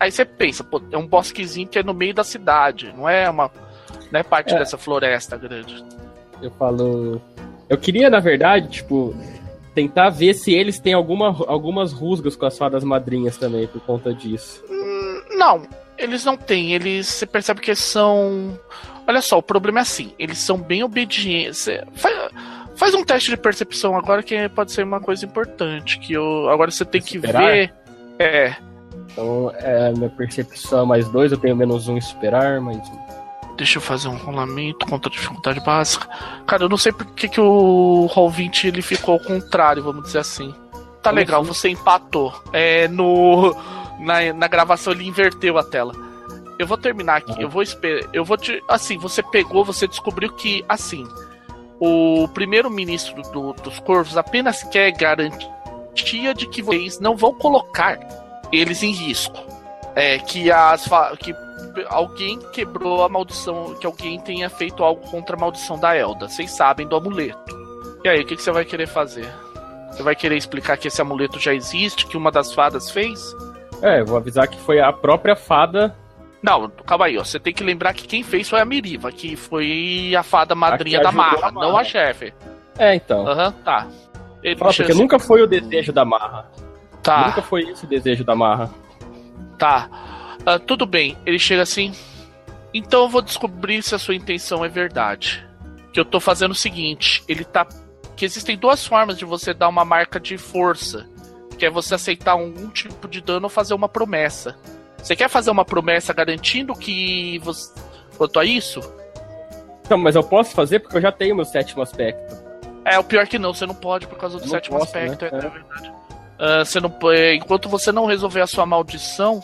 Aí você pensa, pô, é um bosquezinho que é no meio da cidade, não é uma não é parte é. dessa floresta grande. Eu falo. Eu queria, na verdade, tipo, tentar ver se eles têm alguma, algumas rusgas com as fadas madrinhas também, por conta disso. Hum, não, eles não têm. Eles. Você percebe que são. Olha só, o problema é assim, eles são bem obedientes. Faz, Faz um teste de percepção agora que pode ser uma coisa importante. Que eu, agora você tem que ver. É. Então, é, minha percepção é mais dois, eu tenho menos um esperar, mais um. Deixa eu fazer um rolamento contra a dificuldade básica. Cara, eu não sei porque que o Roll 20 ele ficou ao contrário, vamos dizer assim. Tá legal, assim? você empatou. É, no, na, na gravação ele inverteu a tela. Eu vou terminar aqui, uhum. eu vou esperar. Eu vou te. Assim, você pegou, você descobriu que, assim, o primeiro-ministro do, dos Corvos apenas quer garantia de que vocês não vão colocar eles em risco. É, que, as, que alguém quebrou a maldição, que alguém tenha feito algo contra a maldição da Elda. Vocês sabem do amuleto. E aí, o que, que você vai querer fazer? Você vai querer explicar que esse amuleto já existe, que uma das fadas fez? É, vou avisar que foi a própria fada não, calma aí, ó. Você tem que lembrar que quem fez foi a Miriva, que foi a fada madrinha da Marra, não a chefe. É, então. Aham, uhum, tá. Ele Fala, porque assim... nunca foi o desejo da Marra. Tá. Nunca foi esse o desejo da Marra. Tá. Uh, tudo bem. Ele chega assim. Então eu vou descobrir se a sua intenção é verdade. Que eu tô fazendo o seguinte: ele tá. Que existem duas formas de você dar uma marca de força. Que é você aceitar algum tipo de dano ou fazer uma promessa. Você quer fazer uma promessa garantindo que você. Quanto a isso? Não, mas eu posso fazer porque eu já tenho meu sétimo aspecto. É, o pior que não, você não pode por causa do não sétimo posso, aspecto, né? é, é, verdade. Uh, você não, enquanto você não resolver a sua maldição,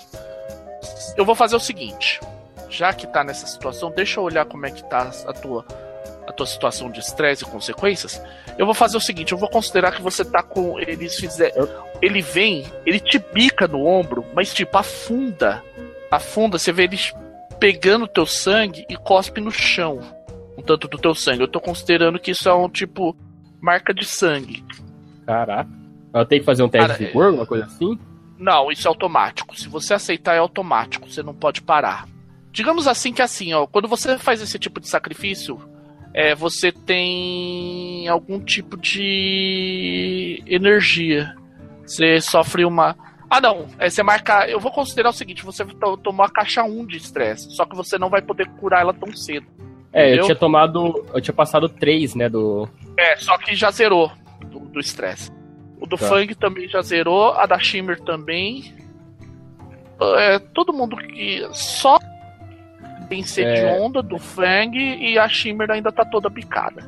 eu vou fazer o seguinte. Já que tá nessa situação, deixa eu olhar como é que tá a tua a tua situação de estresse e consequências, eu vou fazer o seguinte, eu vou considerar que você tá com. Eles fizeram. Ele vem, ele te bica no ombro, mas tipo, afunda. Afunda, você vê ele pegando teu sangue e cospe no chão. Um tanto do teu sangue. Eu tô considerando que isso é um tipo marca de sangue. Caraca. Eu tenho que fazer um teste Cara, de vigor, alguma coisa assim? Não, isso é automático. Se você aceitar, é automático. Você não pode parar. Digamos assim que é assim, ó, quando você faz esse tipo de sacrifício, é, você tem algum tipo de energia. Você sofre uma. Ah, não. É, você marca. Eu vou considerar o seguinte: você tomou a caixa 1 de estresse, só que você não vai poder curar ela tão cedo. É, entendeu? eu tinha tomado. Eu tinha passado 3, né? Do. É, só que já zerou do estresse. O do tá. Fang também já zerou, a da Shimmer também. É, todo mundo que. Só tem Sedionda, é... do Fang e a Shimmer ainda tá toda picada.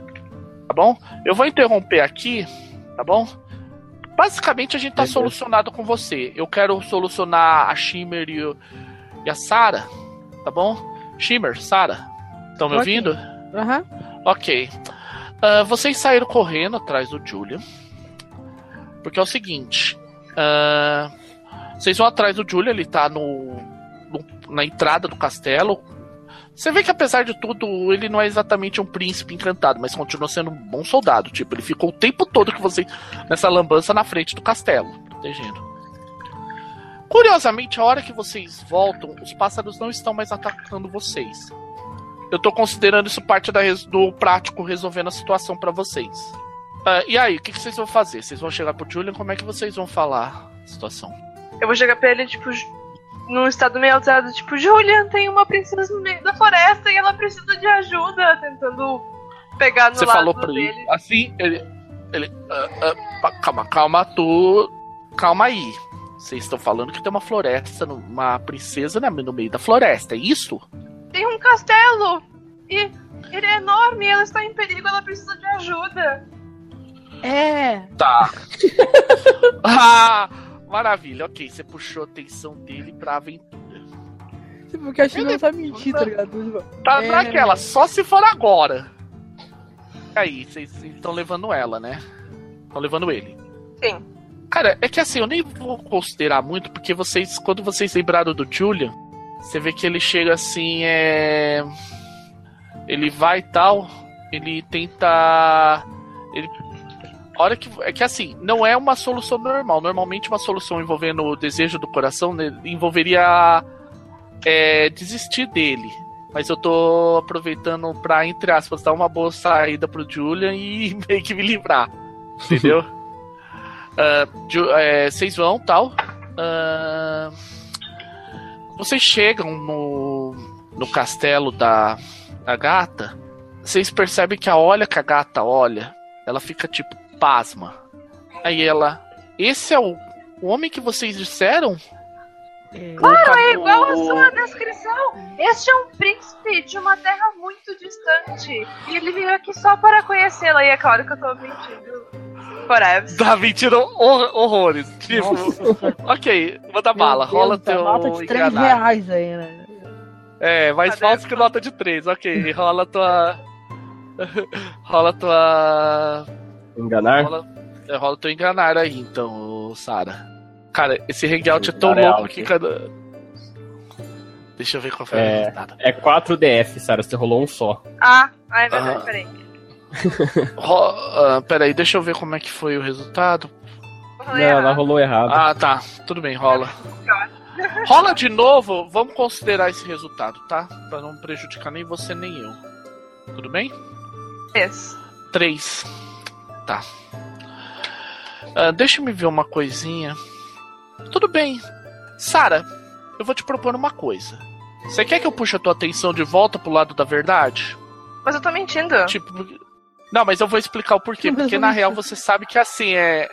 Tá bom? Eu vou interromper aqui, tá bom? Basicamente a gente tá solucionado com você. Eu quero solucionar a Shimmer e, o, e a Sara, tá bom? Shimmer, Sara, estão me okay. ouvindo? Aham. Uhum. Ok. Uh, vocês saíram correndo atrás do Julian. Porque é o seguinte. Uh, vocês vão atrás do Julian, ele tá no, no, na entrada do castelo Você vê que apesar de tudo, ele não é exatamente um príncipe encantado, mas continua sendo um bom soldado. Tipo, ele ficou o tempo todo que você nessa lambança na frente do castelo, protegendo. Curiosamente, a hora que vocês voltam, os pássaros não estão mais atacando vocês. Eu tô considerando isso parte da, do prático resolvendo a situação para vocês. Uh, e aí, o que, que, vocês vão fazer? Vocês vão chegar pro Julian? Como é que vocês vão falar a situação? Eu vou chegar pra ele, tipo, num estado meio alterado, tipo, Julian, tem uma princesa no meio da floresta e ela precisa de ajuda, tentando pegar no Você lado falou pra dele. ele, assim, ele. ele uh, uh, calma, calma, tu. Calma aí. Vocês estão falando que tem uma floresta, uma princesa no meio da floresta, é isso? Tem um castelo! E ele é enorme, ela está em perigo, ela precisa de ajuda. É. Tá. ah, maravilha, ok. Você puxou a atenção dele pra aventura. Porque acho que não tá mentindo, tá ligado? Tá é... naquela, só se for agora. Aí, vocês estão levando ela, né? Estão levando ele. Sim. Cara, é que assim, eu nem vou considerar muito, porque vocês, quando vocês lembraram do Julian, você vê que ele chega assim, é. Ele vai e tal, ele tenta. Ele hora que. É que assim, não é uma solução normal. Normalmente uma solução envolvendo o desejo do coração né, envolveria é, desistir dele. Mas eu tô aproveitando pra, entre aspas, dar uma boa saída pro Julian e meio que me livrar. Entendeu? Vocês uh, é, vão tal. Uh, vocês chegam no, no castelo da, da gata. Vocês percebem que a olha que a gata olha, ela fica tipo, pasma. Aí ela, esse é o, o homem que vocês disseram? Claro, é igual a sua descrição. Este é um príncipe de uma terra muito distante. E ele veio aqui só para conhecê-la. E é claro que eu tô mentindo. Forever. Tá mentindo hor horrores. Tipo, ok, manda bala, Deus, rola tá teu. Nota de 3 enganar. reais aí, né? É, mais Cadê falso que nota de 3, ok. Rola tua. rola tua. Enganar? Rola, é, rola teu enganar aí, então, Sara. Cara, esse hangout é tão é louco alto. que cada. Deixa eu ver qual foi a É, resultado. é 4DF, Sara, você rolou um só. Ah, ah é verdade, Ah. peraí. Ro... ah, peraí, deixa eu ver como é que foi o resultado. Não, ela rolou errado. Ah, tá. Tudo bem, rola. Rola de novo, vamos considerar esse resultado, tá? Pra não prejudicar nem você nem eu. Tudo bem? Fez. 3. Tá. Ah, deixa eu me ver uma coisinha. Tudo bem. Sara, eu vou te propor uma coisa. Você quer que eu puxe a tua atenção de volta pro lado da verdade? Mas eu tô mentindo. Tipo. Não, mas eu vou explicar o porquê. Porque na real você sabe que assim é.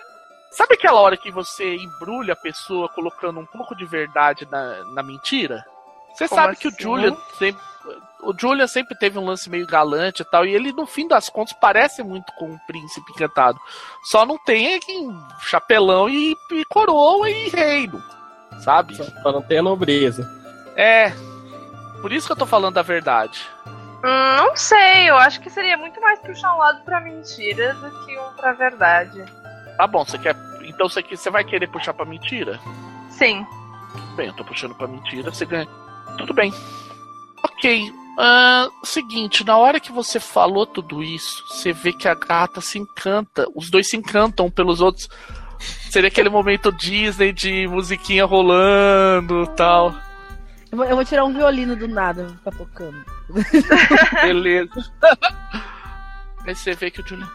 Sabe aquela hora que você embrulha a pessoa colocando um pouco de verdade na, na mentira? Você Como sabe que o assim? Julian sempre. O Julian sempre teve um lance meio galante e tal, e ele, no fim das contas, parece muito com um príncipe encantado. Só não tem um chapelão e, e coroa e reino. Sabe? Só não tem a nobreza. É. Por isso que eu tô falando da verdade. Hum, não sei, eu acho que seria muito mais puxar um lado pra mentira do que um pra verdade. Tá bom, você quer. Então você, quer- você vai querer puxar pra mentira? Sim. Bem, eu tô puxando pra mentira, você ganha. Tudo bem. Ok. Ah, seguinte, na hora que você falou tudo isso, você vê que a gata se encanta. Os dois se encantam um pelos outros. Seria aquele momento Disney de musiquinha rolando tal. Eu vou, eu vou tirar um violino do nada, vou ficar tocando. Beleza. Aí você vê que o Julian.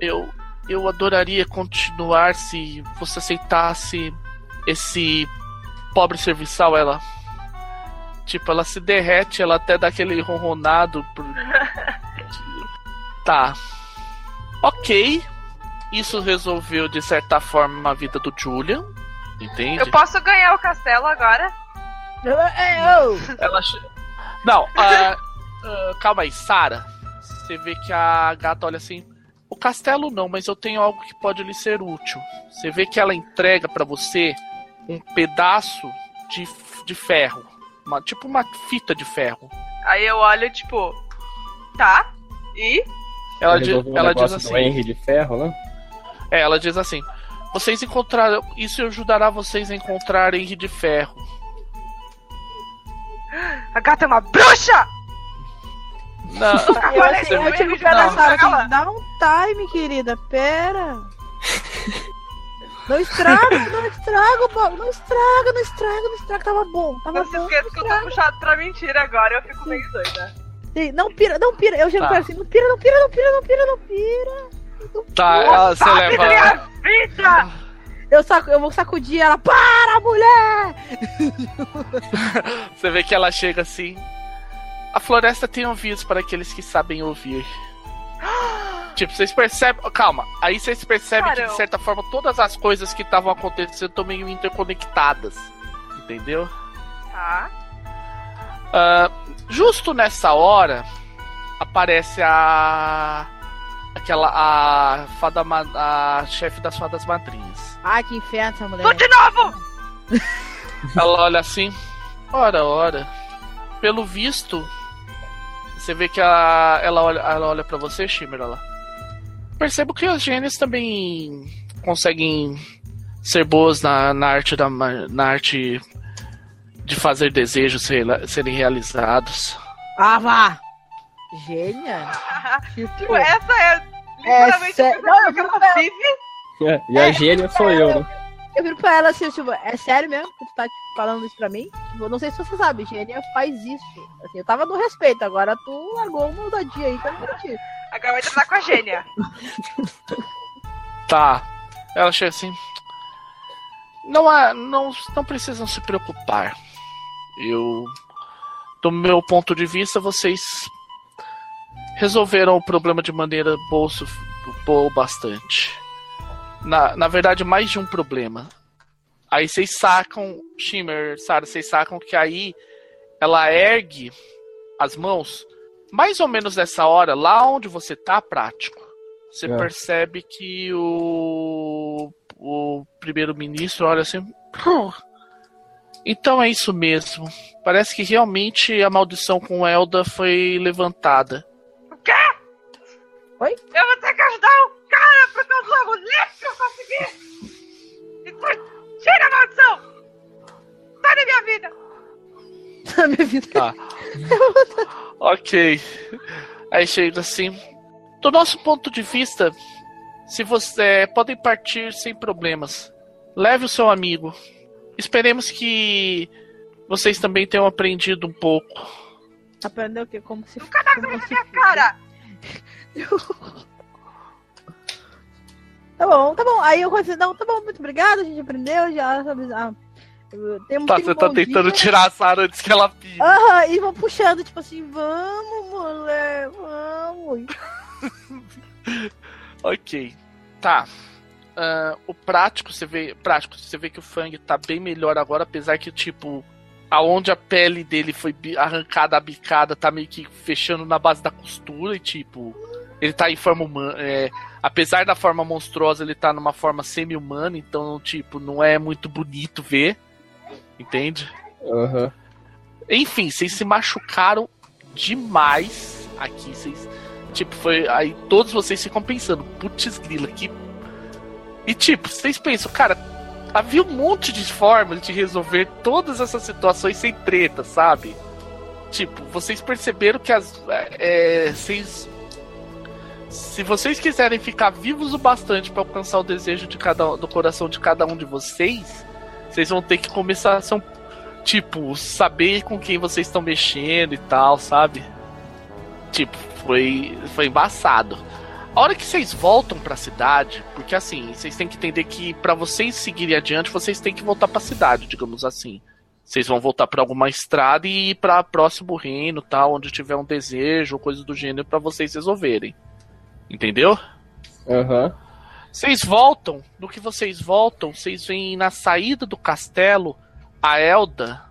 Eu, eu adoraria continuar se você aceitasse esse pobre serviçal. Ela. Tipo, ela se derrete, ela até dá aquele ronronado. Por... Tá. Ok. Isso resolveu, de certa forma, a vida do Julian. Entende? Eu posso ganhar o castelo agora? É, eu! Ela. Não, ah, ah, calma aí, Sara. Você vê que a gata olha assim. O castelo não, mas eu tenho algo que pode lhe ser útil. Você vê que ela entrega pra você um pedaço de, de ferro. Uma- tipo uma fita de ferro. Aí eu olho, tipo, tá? E? Ela, di- um ela diz do assim. Henry de ferro, né? É, ela diz assim. Vocês encontraram. Isso ajudará vocês a encontrar Henry de Ferro. A gata é uma bruxa! Não, eu, assim, eu tive que pensar assim, dá um time, querida, pera. Não estraga, não estraga, Paulo. Não estraga, não estraga, não estraga. Tava bom. Tava não bom, se esqueça que eu tô puxado pra mentira agora. Eu fico meio doida. Não pira, não pira. Eu chego tá. assim, não pira, não pira, não pira, não pira, não pira. Não tá, ela, você leva. Minha vida! Eu, saco, eu vou sacudir ela. Para, mulher! você vê que ela chega assim. A floresta tem ouvidos para aqueles que sabem ouvir. Tipo, vocês percebem. Calma, aí vocês percebem Caramba. que, de certa forma, todas as coisas que estavam acontecendo estão meio interconectadas. Entendeu? Tá. Uh, justo nessa hora, aparece a. Aquela. A fada. A chefe das fadas madrinhas. Ai, que inferno essa mulher. Tô de novo! Ela olha assim. Ora, ora. Pelo visto. Você vê que a, ela olha, ela olha para você, Shimmer, ela percebo que as gênios também conseguem ser boas na, na arte da na arte de fazer desejos ser, serem realizados. Ah, vá! Gênia? tipo, essa é literalmente é, a não, que ela vive. É, e a é, gênia sou eu, né? Eu viro pra ela assim, tipo, é sério mesmo que tu tá tipo, falando isso pra mim? Tipo, não sei se você sabe, gênia faz isso. Assim, eu tava no respeito, agora tu largou uma ousadia aí, então eu não Agora vai tratar com a gênia. tá. Ela chega assim. Não há. Não, não precisam se preocupar. Eu. Do meu ponto de vista, vocês resolveram o problema de maneira boa, boa bastante. Na, na verdade, mais de um problema. Aí vocês sacam, Shimmer, Sarah, vocês sacam que aí ela ergue as mãos mais ou menos nessa hora, lá onde você tá, prático, você é. percebe que o, o primeiro-ministro olha assim. Então é isso mesmo. Parece que realmente a maldição com Elda foi levantada. O quê? Oi? Eu vou ter que ajudar o cara porque eu sou a mulher que eu consegui! Então, tira a maldição! Sai da minha vida! Da minha vida. Tá. ok. Aí chega assim. Do nosso ponto de vista, se você é, podem partir sem problemas. Leve o seu amigo. Esperemos que vocês também tenham aprendido um pouco. Aprendeu o quê? Como se Nunca mais na minha cara! tá bom, tá bom. Aí eu conheci, não, tá bom, muito obrigado, a gente aprendeu, já sabe. Ah, tá, você tá tentando tirar a Sarah antes que ela pire. Aham, e vão puxando, tipo assim, vamos, mulher, vamos. ok. Tá. Uh, o prático, você vê. Prático, você vê que o Fang tá bem melhor agora, apesar que, tipo, aonde a pele dele foi arrancada, a bicada, tá meio que fechando na base da costura e, tipo, ele tá em forma humana. É, apesar da forma monstruosa, ele tá numa forma semi-humana, então, tipo, não é muito bonito ver. Entende? Uhum. Enfim, vocês se machucaram demais aqui. Vocês. Tipo, foi. Aí todos vocês ficam pensando, putz grila, que. E tipo, vocês pensam, cara, havia um monte de formas de resolver todas essas situações sem treta, sabe? Tipo, vocês perceberam que as. É, vocês. Se vocês quiserem ficar vivos o bastante para alcançar o desejo de cada, do coração de cada um de vocês, vocês vão ter que começar a ser um, tipo, saber com quem vocês estão mexendo e tal, sabe? Tipo, foi, foi embaçado. A hora que vocês voltam para a cidade, porque assim, vocês têm que entender que para vocês seguirem adiante, vocês têm que voltar para a cidade, digamos assim. Vocês vão voltar para alguma estrada e ir para próximo reino, tal, onde tiver um desejo ou coisa do gênero para vocês resolverem. Entendeu? Aham. Uhum. Vocês voltam, no que vocês voltam, vocês veem na saída do castelo a Elda,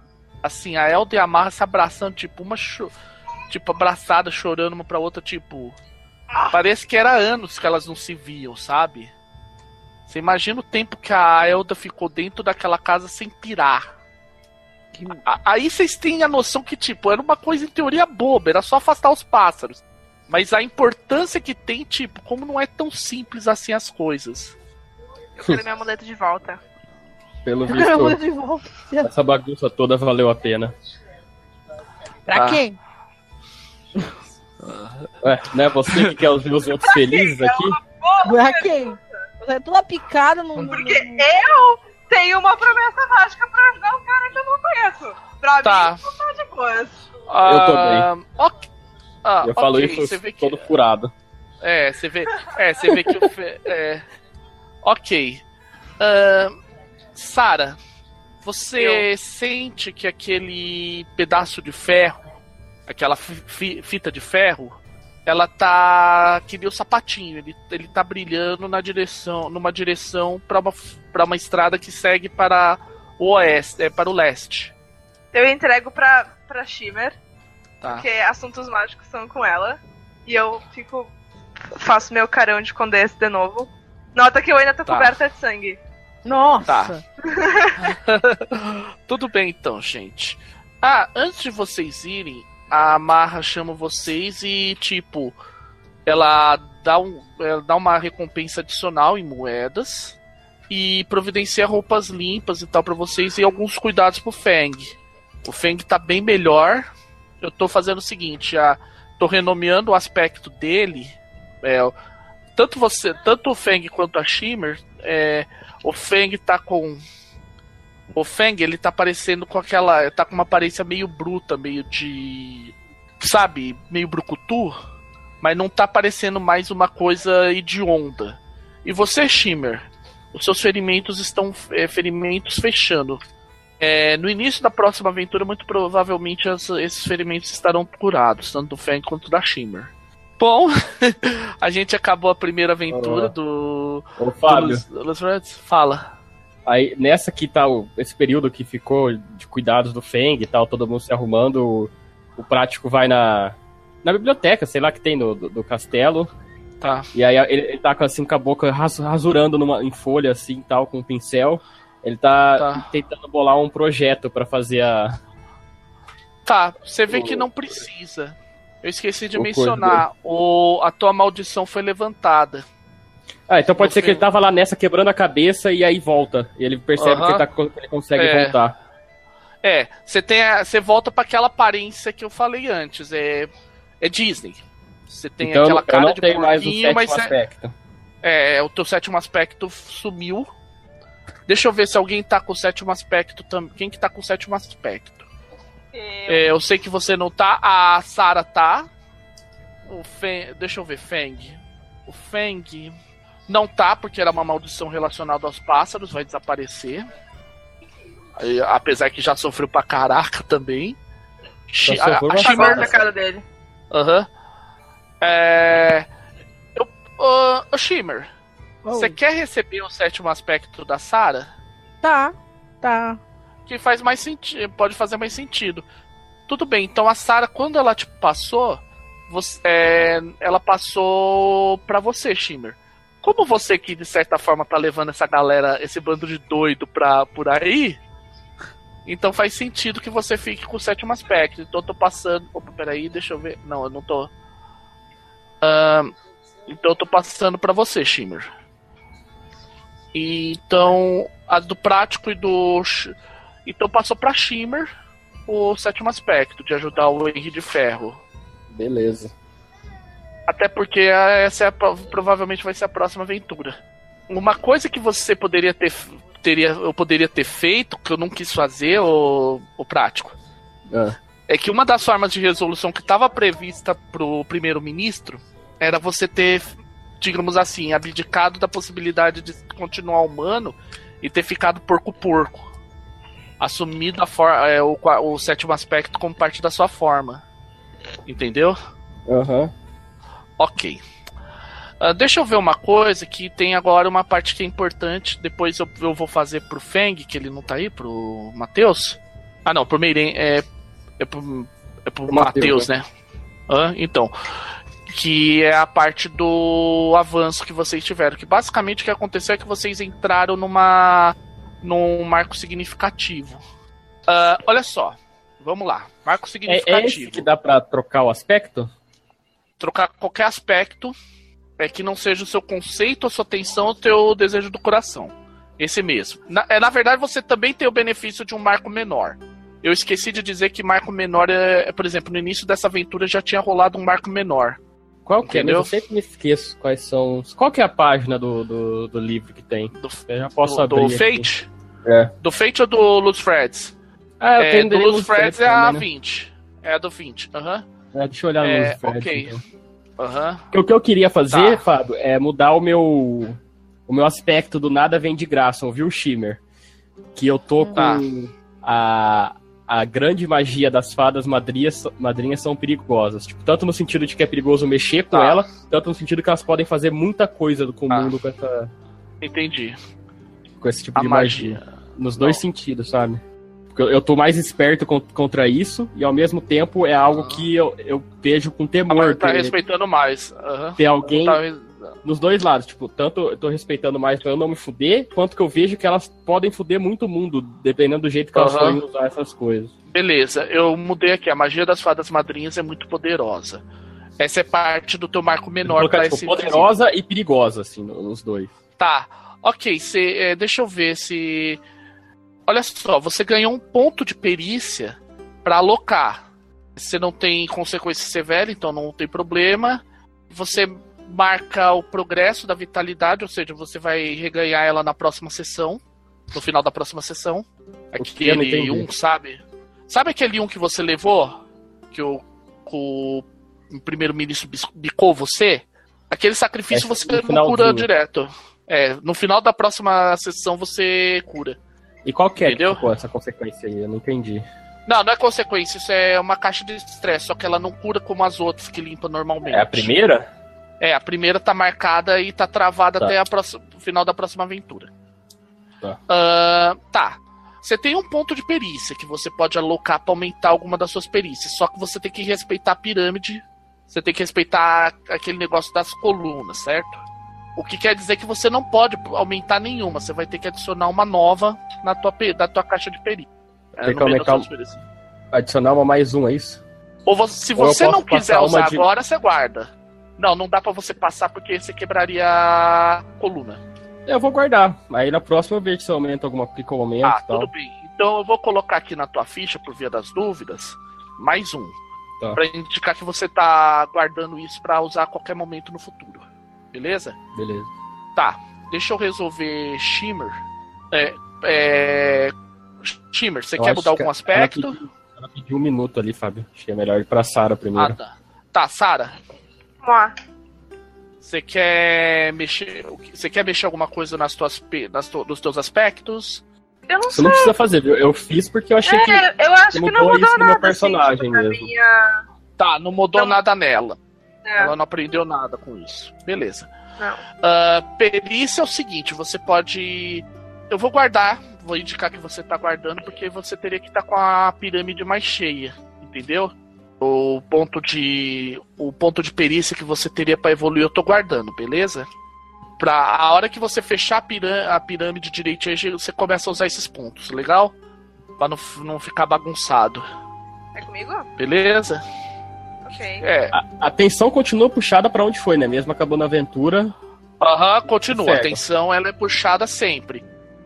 assim, a Elda e a Marra se abraçando, tipo, uma cho tipo, abraçada, chorando uma pra outra, tipo. Parece que era anos que elas não se viam, sabe? Você imagina o tempo que a Elda ficou dentro daquela casa sem pirar. Que... Aí vocês têm a noção que, tipo, era uma coisa em teoria boba, era só afastar os pássaros. Mas a importância que tem, tipo, como não é tão simples assim as coisas. Eu quero minha muleta de volta. Pelo visto, essa bagunça toda valeu a pena. Pra ah. quem? Ué, não é você que quer os meus outros felizes aqui? Pra quem? Você é toda picada no. Porque eu tenho uma promessa mágica pra ajudar um cara que eu não conheço. Pra Tá. mim, não tá de boas. Eu também. ok. Ah, eu falo ok, isso você vê que- todo furado. É, você vê, é, você vê que o fe- é, ok. Ahn, Sara, você sente que aquele pedaço de ferro, aquela fi- fi- fita de ferro, ela tá que nem o sapatinho, ele, ele tá brilhando na direção, numa direção para uma para uma estrada que segue para o oeste, é, para o leste. Eu entrego pra, pra Shimmer, Tá. porque assuntos mágicos são com ela. E eu fico. Faço meu carão de condesse de novo. Nota que eu ainda tô Tá. coberta de sangue. Nossa! Tá. Tudo bem então, gente. Ah, antes de vocês irem, a Marra chama vocês e, tipo, ela dá, um, ela dá uma recompensa adicional em moedas e providencia roupas limpas e tal pra vocês e alguns cuidados pro Feng. O Feng tá bem melhor. Eu tô fazendo o seguinte, a, tô renomeando o aspecto dele. É, tanto você, tanto o Feng quanto a Shimmer, é, o Feng tá com o Feng, ele tá parecendo com aquela. Tá com uma aparência meio bruta, meio de. Sabe? Meio brucutu. Mas não tá parecendo mais uma coisa hedionda. E você, Shimmer? Os seus ferimentos estão. é, ferimentos fechando. É, no início da próxima aventura, muito provavelmente as- esses ferimentos estarão curados, tanto do Feng quanto da Shimmer. Bom, a gente acabou a primeira aventura Olá. do. Ô, do Fábio, Luz- Luz Reds. Fala. aí nessa que tá o, esse período que ficou de cuidados do Feng e tal, todo mundo se arrumando, o, o prático vai na, na biblioteca, sei lá, que tem no, do, do castelo, Tá. e aí ele, ele tá com, assim, com a boca ras- rasurando numa, em folha, assim, tal, com um pincel. Ele tá, Tá. tentando bolar um projeto pra fazer a... Tá, você vê O- que não precisa. Eu esqueci de o mencionar. O, a tua maldição foi levantada. Ah, então pode ser que ele tava lá nessa quebrando a cabeça e aí volta. E ele percebe que, ele tá que ele consegue É. voltar. É, você tem a- você volta pra aquela aparência que eu falei antes. É, é Disney. Você tem então aquela eu cara não de tenho mais o sétimo é, aspecto. é, o teu sétimo aspecto sumiu. Deixa eu ver se alguém tá com o sétimo aspecto também. Quem que tá com o sétimo aspecto? É, eu sei que você não tá. A Sara tá. O Feng. Deixa eu ver, Feng. O Feng não tá, porque era uma maldição relacionada aos pássaros, vai desaparecer. Aí, apesar que já sofreu pra caraca também. Sofreu a- a. Tá Shimmer- morta a cara dele. Aham. É. Eu, ô, ô, Shimmer, você quer receber o sétimo aspecto da Sara? Tá, tá. que faz mais sentido, pode fazer mais sentido. Tudo bem, então a Sarah, quando ela te passou, você- é, ela passou pra você, Shimmer. Como você que de certa forma tá levando essa galera, esse bando de doido pra por aí, então faz sentido que você fique com o sétimo aspecto. Então eu tô passando. Opa, peraí, deixa eu ver. Não, eu não tô. Ahn, então eu tô passando pra você, Shimmer. E, então, a do prático e do. Então passou pra Shimmer o sétimo aspecto, de ajudar o Henry de Ferro. Beleza. Até porque essa é a pro- provavelmente vai ser a próxima aventura. Uma coisa que você poderia ter. Teria, eu poderia ter feito, que eu não quis fazer, o, o prático. Ah. É que uma das formas de resolução que estava prevista pro primeiro-ministro era você ter, digamos assim, abdicado da possibilidade de continuar humano e ter ficado porco-porco. Assumido a for, é, o, o sétimo aspecto como parte da sua forma. Entendeu? Aham. Ok. Ah, deixa eu ver uma coisa que tem agora uma parte que é importante. Depois eu, eu vou fazer pro Feng, que ele não tá aí, pro Matheus. Ah, não, pro Meiren. É, é pro, é pro Matheus, né? Hã? Então. Que é a parte do avanço que vocês tiveram. Que basicamente o que aconteceu é que vocês entraram numa. num marco significativo. Ah, olha só. Vamos lá. Marco É, significativo é esse que dá pra trocar o aspecto? trocar qualquer aspecto é que não seja o seu conceito, a sua atenção, o teu desejo do coração. Esse mesmo. Na, é, na verdade, você também tem o benefício de um marco menor. eu esqueci de dizer que marco menor é, por exemplo, no início dessa aventura já tinha rolado um marco menor. Qual que é? Eu sempre me esqueço quais são. Qual que é a página do, do, do livro que tem? Do, eu já posso do, abrir. Do Fate? É. Do Fate ou do Luz Freds? Ah, eu é, tenho do Luz Freds é a 20. Né? É a do 20. Aham. Uhum. É, deixa eu olhar no é, Luz Freds. Ok. Então. Uhum. O que eu queria fazer, tá. Fábio, é mudar o meu. O meu aspecto do nada vem de graça, ouviu, Shimmer? Que eu tô tá. com a, a grande magia das fadas madrinhas, madrinhas são perigosas. Tipo, tanto no sentido de que é perigoso mexer com tá. ela, tanto no sentido que elas podem fazer muita coisa com o tá. mundo com essa. Entendi. Com esse tipo a de magia. magia. Nos dois Não. sentidos, sabe? Porque eu, eu tô mais esperto contra isso e ao mesmo tempo é algo que eu, eu vejo com temor. Ah, tá ter, respeitando mais. Uhum. Ter alguém. Tá nos dois lados. Tipo, tanto eu tô respeitando mais pra eu não me fuder, quanto que eu vejo que elas podem fuder muito o mundo, dependendo do jeito que elas forem usar essas coisas. Beleza, eu mudei aqui. A magia das fadas madrinhas é muito poderosa. Essa é parte do teu marco menor para tipo, esse. Poderosa e perigosa, assim, nos dois. Tá. Ok, cê, é, deixa eu ver se. Olha só, você ganhou um ponto de perícia para alocar. Você não tem consequência severa, então não tem problema. Você marca o progresso da vitalidade, ou seja, você vai reganhar ela na próxima sessão, no final da próxima sessão. Aquele um, sabe? Sabe aquele um que você levou? Que o, o, primeiro-ministro bicou você? Aquele sacrifício é, você não cura direto. É, no final da próxima sessão você cura. E qual que é Entendeu? Essa consequência aí? Eu não entendi. Não, não é consequência, isso é uma caixa de estresse, só que ela não cura como as outras que limpa normalmente. É a primeira? É, a primeira tá marcada e tá travada tá. até a próxima, o final da próxima aventura. Tá. Uh, tá. Você tem um ponto de perícia que você pode alocar para aumentar alguma das suas perícias. Só que você tem que respeitar a pirâmide. Você tem que respeitar aquele negócio das colunas, certo? O que quer dizer que você não pode aumentar nenhuma. Você vai ter que adicionar uma nova na tua, na tua caixa de perícia. É, tem que aumentar, adicionar uma mais um, é isso? Ou você, se você não quiser usar de... agora, você guarda. Não, não dá para você passar porque você quebraria a coluna. Eu vou guardar. Aí na próxima eu vejo se aumenta alguma pico aumento ah, tal. tudo bem. Então eu vou colocar aqui na tua ficha, por via das dúvidas, mais um. Tá. Pra indicar que você tá guardando isso para usar a qualquer momento no futuro. Beleza? Beleza. Tá. Deixa eu resolver Shimmer. É. é... Shimmer, você eu quer mudar algum que aspecto? Ela pediu, ela pediu um minuto ali, Fábio. Acho que é melhor ir pra Sara primeiro. Ah, tá. Tá, Sara, você quer mexer. Você quer mexer alguma coisa nas tuas, nas tu, nos teus aspectos? Eu não Você sei. não precisa fazer, viu? Eu fiz porque eu achei é, que. Eu acho que não mudou isso nada, no meu personagem assim, mesmo. Minha... Tá, não mudou não... nada nela. É. Ela não aprendeu nada com isso. Beleza. Uh, perícia é o seguinte: você pode. Eu vou guardar, vou indicar que você tá guardando, porque você teria que estar tá com a pirâmide mais cheia, entendeu? O ponto de o ponto de perícia que você teria para evoluir eu tô guardando, beleza? Pra a hora que você fechar a, pirâmide, a pirâmide direitinho, você começa a usar esses pontos, legal? Pra não, não ficar bagunçado. É comigo? Beleza? Ok. É. A, a tensão continua puxada para onde foi, né? Mesmo acabou na aventura. Aham, uhum, continua. Certo. A tensão ela é puxada sempre.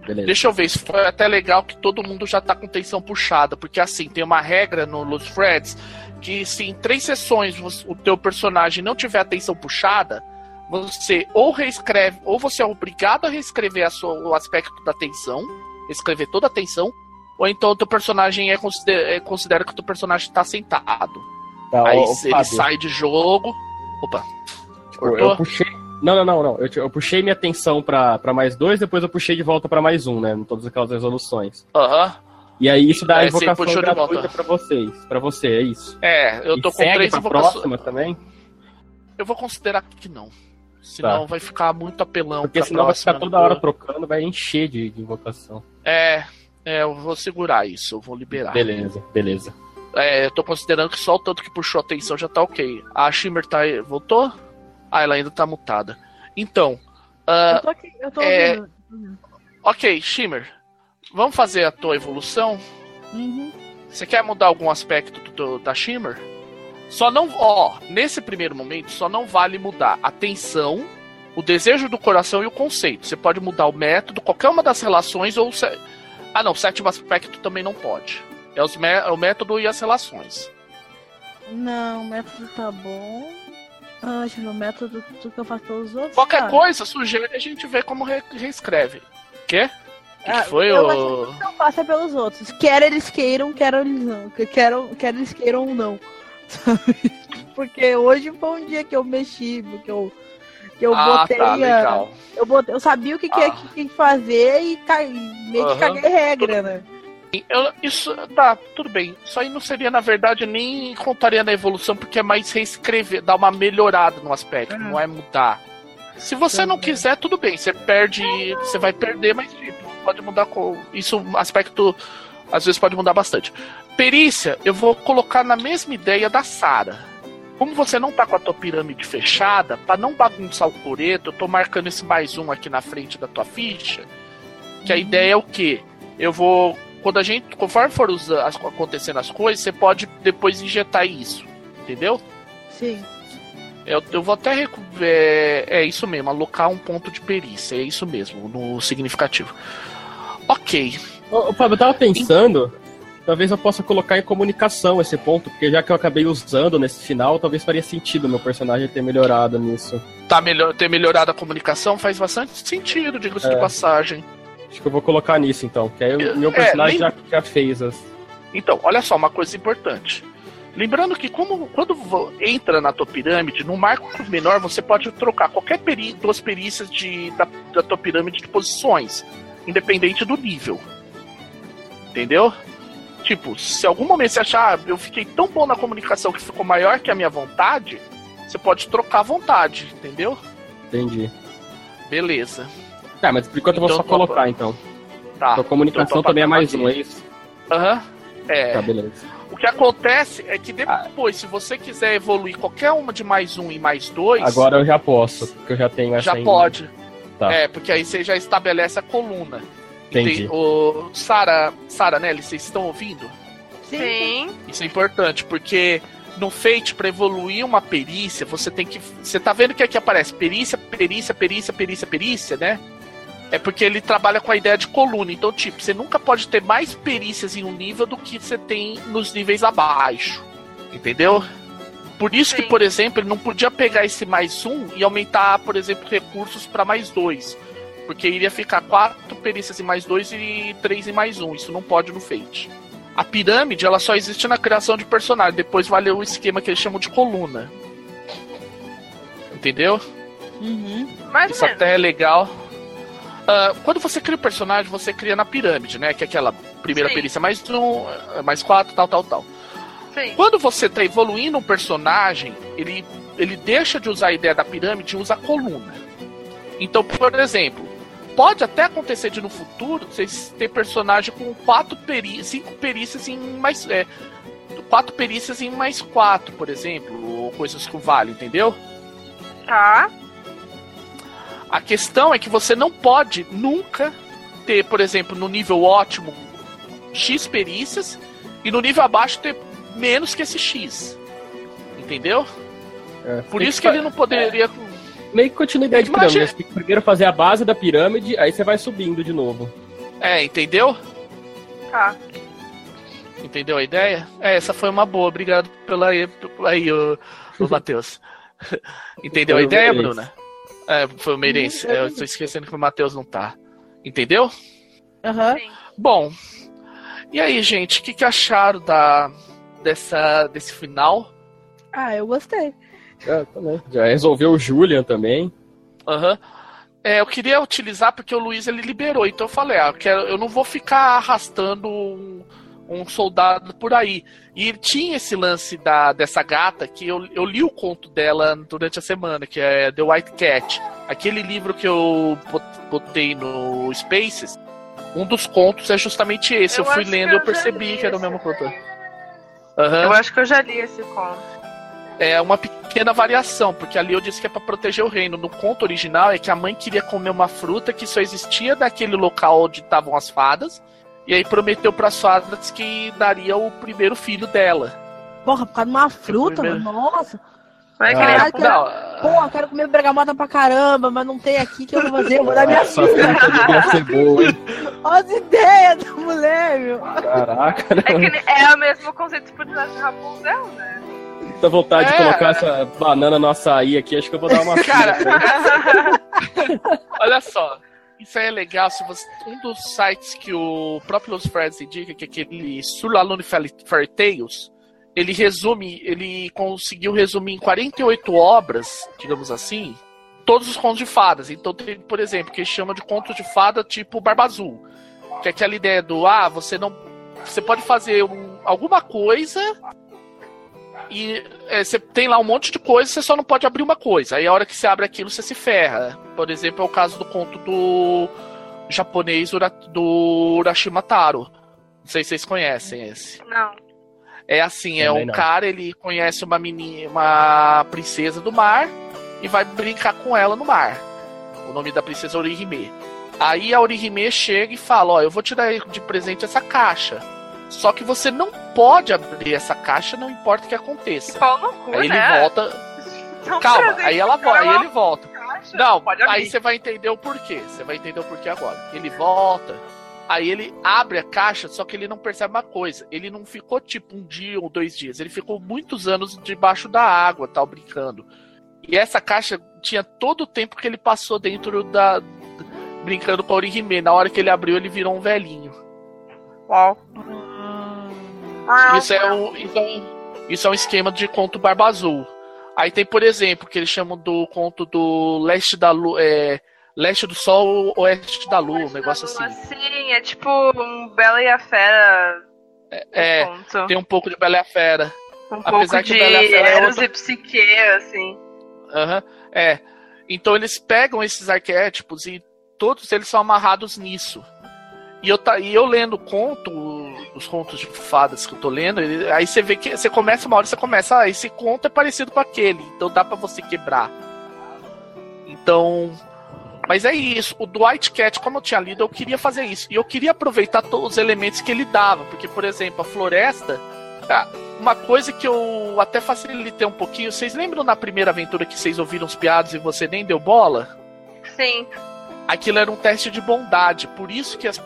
Beleza. Deixa eu ver, se foi até legal que todo mundo já tá com tensão puxada, porque assim, tem uma regra no Los Freds que se em três sessões o teu personagem não tiver atenção puxada, você ou reescreve, ou você é obrigado a reescrever a sua, o aspecto da tensão, escrever toda a tensão, ou então o teu personagem é considera, é, considera que o teu personagem está sentado. Tá, Aí ele Fábio. sai de jogo. Opa. Tipo, eu puxei. Não, não, não, não. Eu, eu puxei minha atenção para mais dois, depois eu puxei de volta para mais um, né? Em todas aquelas resoluções. Aham. Uhum. E aí isso dá a invocação gratuita para vocês, para você, é isso. É, eu tô e com três invocações. próxima também? Eu vou considerar que não. Senão tá. vai ficar muito apelão. Porque senão próxima, vai ficar toda hora trocando, vai encher de, de invocação. É, é, eu vou segurar isso, eu vou liberar. Beleza, beleza. É, eu tô considerando que só o tanto que puxou a atenção já tá ok. A Shimmer tá aí, voltou? Ah, ela ainda tá mutada. Então. Uh, eu tô aqui, eu tô é... Ok, Shimmer. Vamos fazer a tua evolução? Uhum. Você quer mudar algum aspecto do, do, da Shimmer? Só não. Ó, nesse primeiro momento, só não vale mudar a tensão, o desejo do coração e o conceito. Você pode mudar o método, qualquer uma das relações ou. Se... Ah, não, o sétimo aspecto também não pode. É, os é o método e as relações. Não, o método tá bom. Ah, deixa eu ver o método que eu faço pelos outros. Qualquer tá. coisa, sugere a gente ver como re reescreve. Quê? Que ah, foi eu o. Não passa pelos outros. Quer eles queiram, quer eles não. Quer, quer eles queiram ou não. Sabe? Porque hoje foi um dia que eu mexi, porque eu, que eu ah, botei. Tá, legal. Eu, botei, eu sabia o que, ah. que ia fazer e meio que uhum. caguei regra, né? Eu, isso, tá, tudo bem. Isso aí não seria, na verdade, nem contaria na evolução, porque é mais reescrever, dar uma melhorada no aspecto, uhum. não é mudar. Se você não quiser, tudo bem, você perde, você vai perder, mas tipo, pode mudar com. Isso, aspecto, às vezes pode mudar bastante. Perícia, eu vou colocar na mesma ideia da Sara. Como você não tá com a tua pirâmide fechada, para não bagunçar o coreto, eu tô marcando esse mais um aqui na frente da tua ficha. Que a uhum. ideia é o quê? Eu vou quando a gente, conforme for usa, as, acontecendo as coisas, você pode depois injetar isso, entendeu? Sim. Eu, eu vou até. É, é isso mesmo, alocar um ponto de perícia, é isso mesmo, no significativo. Ok. Ô, Fábio, eu tava pensando, talvez eu possa colocar em comunicação esse ponto, porque já que eu acabei usando nesse final, talvez faria sentido meu personagem ter melhorado nisso. Tá melhor, ter melhorado a comunicação faz bastante sentido, diga-se é. de passagem. Acho que eu vou colocar nisso então, que aí o meu é, personagem é, já, já fez as. Então, olha só, uma coisa importante. Lembrando que como, quando entra na tua pirâmide, no marco menor você pode trocar qualquer peri duas perícias de, da, da tua pirâmide de posições, independente do nível. Entendeu? Tipo, se algum momento você achar, ah, eu fiquei tão bom na comunicação que ficou maior que a minha vontade, você pode trocar a vontade, entendeu? Entendi. Beleza. Tá, mas por enquanto então, eu vou só então, colocar então. Tá. Então, comunicação então, também é mais um, é isso? Aham. Uhum. É. Tá, beleza. O que acontece é que depois, ah. se você quiser evoluir qualquer uma de mais um e mais dois. Agora eu já posso, porque eu já tenho essa. Já pode. Tá. É, porque aí você já estabelece a coluna. Entendi. o Sara, Sara, Nelly, vocês estão ouvindo? Sim. Isso é importante, porque no Fate, para evoluir uma perícia, você tem que. Você tá vendo que aqui aparece perícia, perícia, perícia, perícia, perícia, né? É porque ele trabalha com a ideia de coluna. Então, tipo, você nunca pode ter mais perícias em um nível do que você tem nos níveis abaixo. Entendeu? Por isso Sim. que, por exemplo, ele não podia pegar esse mais um e aumentar, por exemplo, recursos para mais dois. Porque iria ficar quatro perícias em mais dois e três em mais um. Isso não pode no Fate. A pirâmide, ela só existe na criação de personagem. Depois valeu o esquema que eles chamam de coluna. Entendeu? Uhum. Isso até é legal. Uh, quando você cria o um personagem, você cria na pirâmide, né? Que é aquela primeira Sim. perícia mais um, mais quatro, tal, tal, tal. Sim. Quando você está evoluindo um personagem, ele, ele deixa de usar a ideia da pirâmide e usa a coluna. Então, por exemplo, pode até acontecer de no futuro vocês ter personagem com quatro peri cinco perícias em mais. É, quatro perícias em mais quatro, por exemplo, ou coisas que vale, entendeu? Tá. A questão é que você não pode nunca ter, por exemplo, no nível ótimo X perícias e no nível abaixo ter menos que esse X. Entendeu? É, Por isso que, que ele não poderia. É, meio que continuidade de pirâmide. Você tem que primeiro fazer a base da pirâmide, aí você vai subindo de novo. É, entendeu? Tá. Entendeu a ideia? É, essa foi uma boa. Obrigado pela aí, o, o Matheus. entendeu a ideia, Bruna? É, foi o Meirense. É, eu tô esquecendo que o Matheus não tá. Entendeu? Aham. Uhum. Bom, e aí, gente, o que, que acharam da, dessa, desse final? Ah, eu gostei. É, também. Já resolveu o Julian também. Aham. Uhum. É, eu queria utilizar porque o Luiz ele liberou, então eu falei, ah, eu, quero, eu não vou ficar arrastando um, um soldado por aí. E tinha esse lance da, dessa gata que eu, eu li o conto dela durante a semana, que é The White Cat. Aquele livro que eu botei no Spaces, um dos contos é justamente esse. Eu, eu fui lendo e eu percebi que era o mesmo conto. Uhum. Eu acho que eu já li esse conto. É uma pequena variação, porque ali eu disse que é para proteger o reino. No conto original é que a mãe queria comer uma fruta que só existia daquele local onde estavam as fadas e aí prometeu para fadas que daria o primeiro filho dela. Porra, por causa de uma fruta, primeiro... nossa. Vai querer. Ah, quero... Porra, quero comer bergamota pra caramba, mas não tem aqui que eu vou fazer, eu vou dar minha ser boa, hein? Olha as ideias da mulher, meu. Caraca. É, que é o mesmo conceito por trás de Rapunzel, né? Dá vontade é. de colocar essa banana no açaí aqui, acho que eu vou dar uma Cara, olha só. Isso aí é legal. Se você, um dos sites que o próprio Los Freds indica, que é aquele Surlalune Fairy Tales, ele resume, ele conseguiu resumir em 48 obras, digamos assim, todos os contos de fadas. Então tem, por exemplo, que chama de conto de fada tipo Barba Azul. Que é aquela ideia do, ah, você não. Você pode fazer um, alguma coisa e é, você tem lá um monte de coisa, você só não pode abrir uma coisa. Aí a hora que você abre aquilo, você se ferra. Por exemplo, é o caso do conto do japonês do Urashima Taro. Não sei se vocês conhecem esse. Não. É assim, é um não. cara, ele conhece uma menina, uma princesa do mar e vai brincar com ela no mar. O nome da princesa é Orihime. Aí a Orihime chega e fala: Ó, eu vou te dar de presente essa caixa. Só que você não pode abrir essa caixa, não importa o que aconteça. Pau no cu, aí né? ele volta. Não Calma, aí ela volta, aí ele volta. Caixa, não, aí você vai entender o porquê. Você vai entender o porquê agora. Ele volta, aí ele abre a caixa, só que ele não percebe uma coisa. Ele não ficou tipo um dia ou dois dias. Ele ficou muitos anos debaixo da água, tal, brincando. E essa caixa tinha todo o tempo que ele passou dentro da. brincando com a Orihime. Na hora que ele abriu, ele virou um velhinho. Uau. Ah, isso, é um, isso, é um, isso é um esquema de conto Barba Azul. Aí tem, por exemplo, que eles chamam do conto do Leste da Lua. É, Leste do Sol, Oeste da Lua, um negócio assim. Sim, é tipo um Bela e a Fera. É, é tem um pouco de Bela e a Fera. Um Apesar pouco de Bela e a Fera é outra... e Psique, assim. Aham, uhum, é. Então eles pegam esses arquétipos e todos eles são amarrados nisso. E eu, tá, e eu lendo conto, os contos de fadas que eu tô lendo, ele, aí você vê que você começa uma hora, você começa, ah, esse conto é parecido com aquele, então dá para você quebrar. Então, mas é isso. O Dwight Cat, como eu tinha lido, eu queria fazer isso. E eu queria aproveitar todos os elementos que ele dava. Porque, por exemplo, a floresta. Ah, uma coisa que eu até facilitei um pouquinho. Vocês lembram na primeira aventura que vocês ouviram os piados e você nem deu bola? Sim aquilo era um teste de bondade. Por isso que as,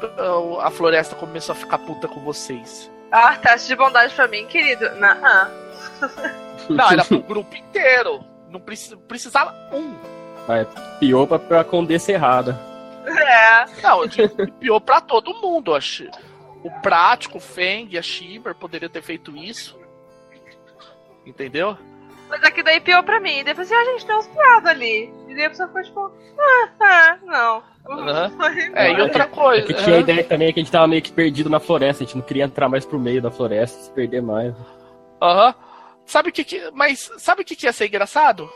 a floresta começou a ficar puta com vocês. Ah, teste de bondade pra mim, querido. Não, não era pro grupo inteiro. Não precisava um. É, pior pra, pra Condessa errada. É. Não, pior pra todo mundo, acho. O Prático, o Feng, a Shimmer poderiam ter feito isso. Entendeu? Mas aqui daí pior pra mim. Depois assim, ah, gente, tem uns piados ali. E daí a pessoa ficou tipo, ah, ah não. Uhum. É, e outra coisa. É que tinha a ideia também que a gente tava meio que perdido na floresta, a gente não queria entrar mais pro meio da floresta, se perder mais. Aham. Uhum. Sabe o que, que. Mas sabe o que, que ia ser engraçado?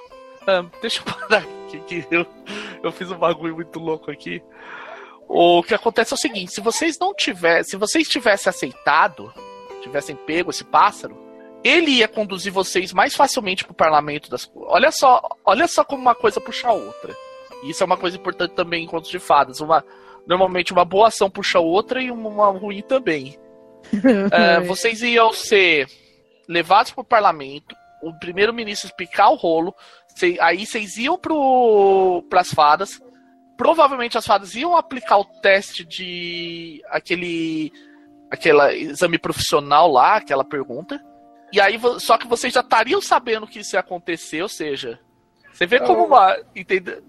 Um, deixa eu parar aqui, que eu, eu fiz um bagulho muito louco aqui. O que acontece é o seguinte: se vocês não tivessem. Se vocês tivessem aceitado, tivessem pego esse pássaro, ele ia conduzir vocês mais facilmente para o parlamento das olha só olha só como uma coisa puxa a outra. Isso é uma coisa importante também em contos de fadas uma normalmente uma boa ação puxa a outra e uma ruim também. É, vocês iam ser levados para o parlamento o primeiro-ministro explicar o rolo aí vocês iam para as fadas provavelmente as fadas iam aplicar o teste de aquele aquele exame profissional lá aquela pergunta e aí, só que vocês já estariam sabendo que isso ia acontecer, ou seja, você vê como uma. Entendeu?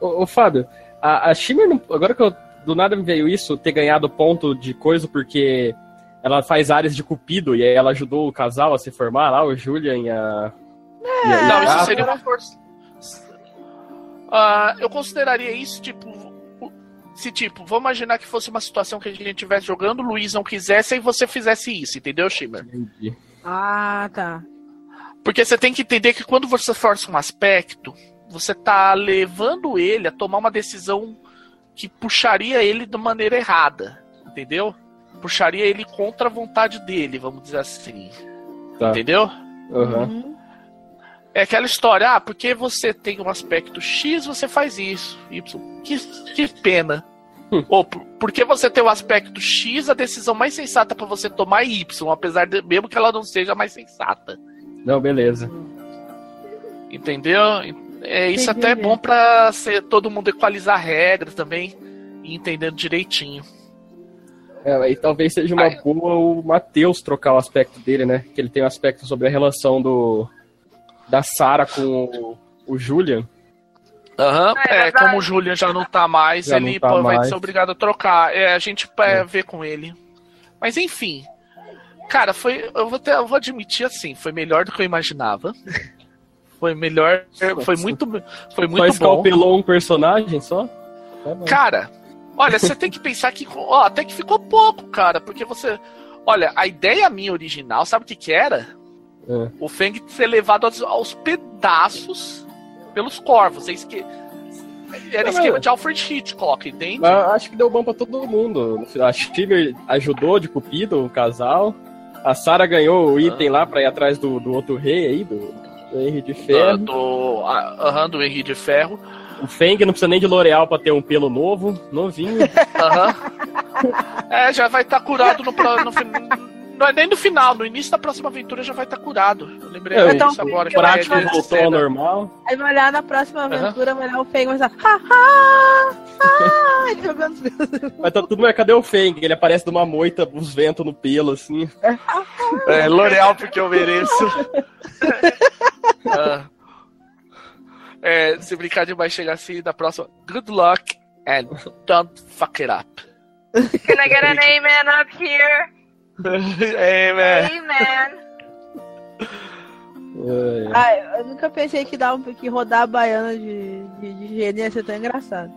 Ô, ô Fábio, a, a Shimmer, não, agora que eu, do nada me veio isso, ter ganhado ponto de coisa porque ela faz áreas de cupido e aí ela ajudou o casal a se formar lá, o Julian e a. É, e a não, isso seria uma força. Uh, eu consideraria isso, tipo, se tipo, vamos imaginar que fosse uma situação que a gente estivesse jogando, o Luiz não quisesse e você fizesse isso, entendeu, Shimmer? Entendi. Ah, tá. Porque você tem que entender que quando você força um aspecto, você tá levando ele a tomar uma decisão que puxaria ele de maneira errada, entendeu? Puxaria ele contra a vontade dele, vamos dizer assim. Tá. Entendeu? Uhum. É aquela história, ah, porque você tem um aspecto X, você faz isso. Y. Que, que pena. Ou porque você tem o aspecto X, a decisão mais sensata para você tomar é Y, apesar de mesmo que ela não seja mais sensata. Não, beleza. Entendeu? É, isso Entendi. até é bom para ser todo mundo equalizar regras também e entendendo direitinho. É, e talvez seja uma Ai. boa o Matheus trocar o aspecto dele, né? Que ele tem um aspecto sobre a relação do da Sarah com o, o Julian. Aham, uhum. é, é como o Julian já não tá mais, já ele tá pô, mais. vai ser obrigado a trocar. É, a gente vai é. ver com ele. Mas enfim. Cara, foi. Eu vou, ter, eu vou admitir assim, foi melhor do que eu imaginava. Foi melhor. Foi muito. Foi muito Mas bom. Mas um personagem só? Tá cara, olha, você tem que pensar que. Ó, até que ficou pouco, cara. Porque você. Olha, a ideia minha original, sabe o que, que era? É. O Feng ser levado aos, aos pedaços pelos corvos. É que era esquema de Alfred Hitchcock, entende? Mas acho que deu bom pra todo mundo. A Shiver ajudou de Cupido, o casal. A Sarah ganhou o item ah. lá pra ir atrás do, do outro rei aí, do, do Henry de Ferro. Uh, do, uh, do Henry de Ferro. O Feng não precisa nem de L'Oreal pra ter um pelo novo, novinho. Aham. é, já vai estar tá curado no, no, não é nem no final, no início da próxima aventura já vai estar tá curado. Eu lembrei é, então, disso agora. O prático voltou ao normal. Aí vai olhar na próxima aventura, uhum. vai olhar o Feng e vai estar. Ha, ha, ha, jogando Mas tá tudo, mas cadê o Feng? Ele aparece de uma moita, os ventos no pelo, assim. É, L'Oreal porque eu mereço. uh, é, se brincar demais chegar assim, da próxima. Good luck and don't fuck it up. Can I get an amen up here? Amen. Amen. Ai, eu nunca pensei que, dar um, que rodar a baiana de, de, de gênio ia ser tão engraçado.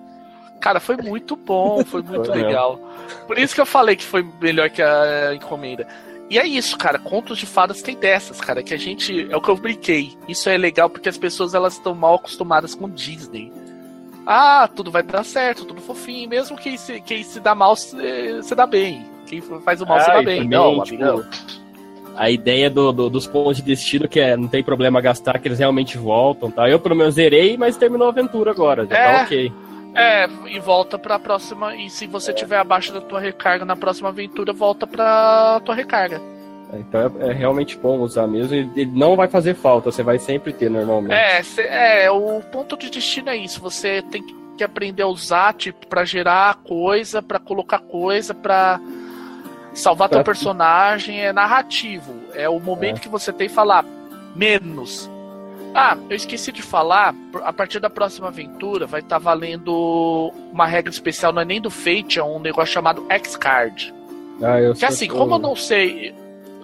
Cara, foi muito bom, foi muito legal. Por isso que eu falei que foi melhor que a encomenda. E é isso, cara. Contos de fadas tem dessas, cara. Que a gente. É o que eu brinquei. Isso é legal porque as pessoas elas estão mal acostumadas com Disney. Ah, tudo vai dar certo, tudo fofinho. Mesmo quem se, quem se dá mal se, se dá bem. Quem faz o mal se dá bem. Não, tipo, amigão. A ideia do, do, dos pontos de destino, que é não tem problema gastar, que eles realmente voltam, tá? Eu pelo menos zerei, mas terminou a aventura agora, já tá é, tá ok. É, e volta pra próxima. E se você tiver abaixo da tua recarga na próxima aventura, volta pra tua recarga. É, então é, é, realmente bom usar mesmo. Ele não vai fazer falta, você vai sempre ter normalmente. É, cê, é, o ponto de destino é isso. Você tem que aprender a usar, tipo, pra gerar coisa, pra colocar coisa, pra Salvar teu personagem é narrativo. É o momento é. que você tem que falar menos. Ah, eu esqueci de falar. A partir da próxima aventura vai estar tá valendo uma regra especial, não é nem do Fate, é um negócio chamado X-Card. Ah, eu que assim, como eu não sei.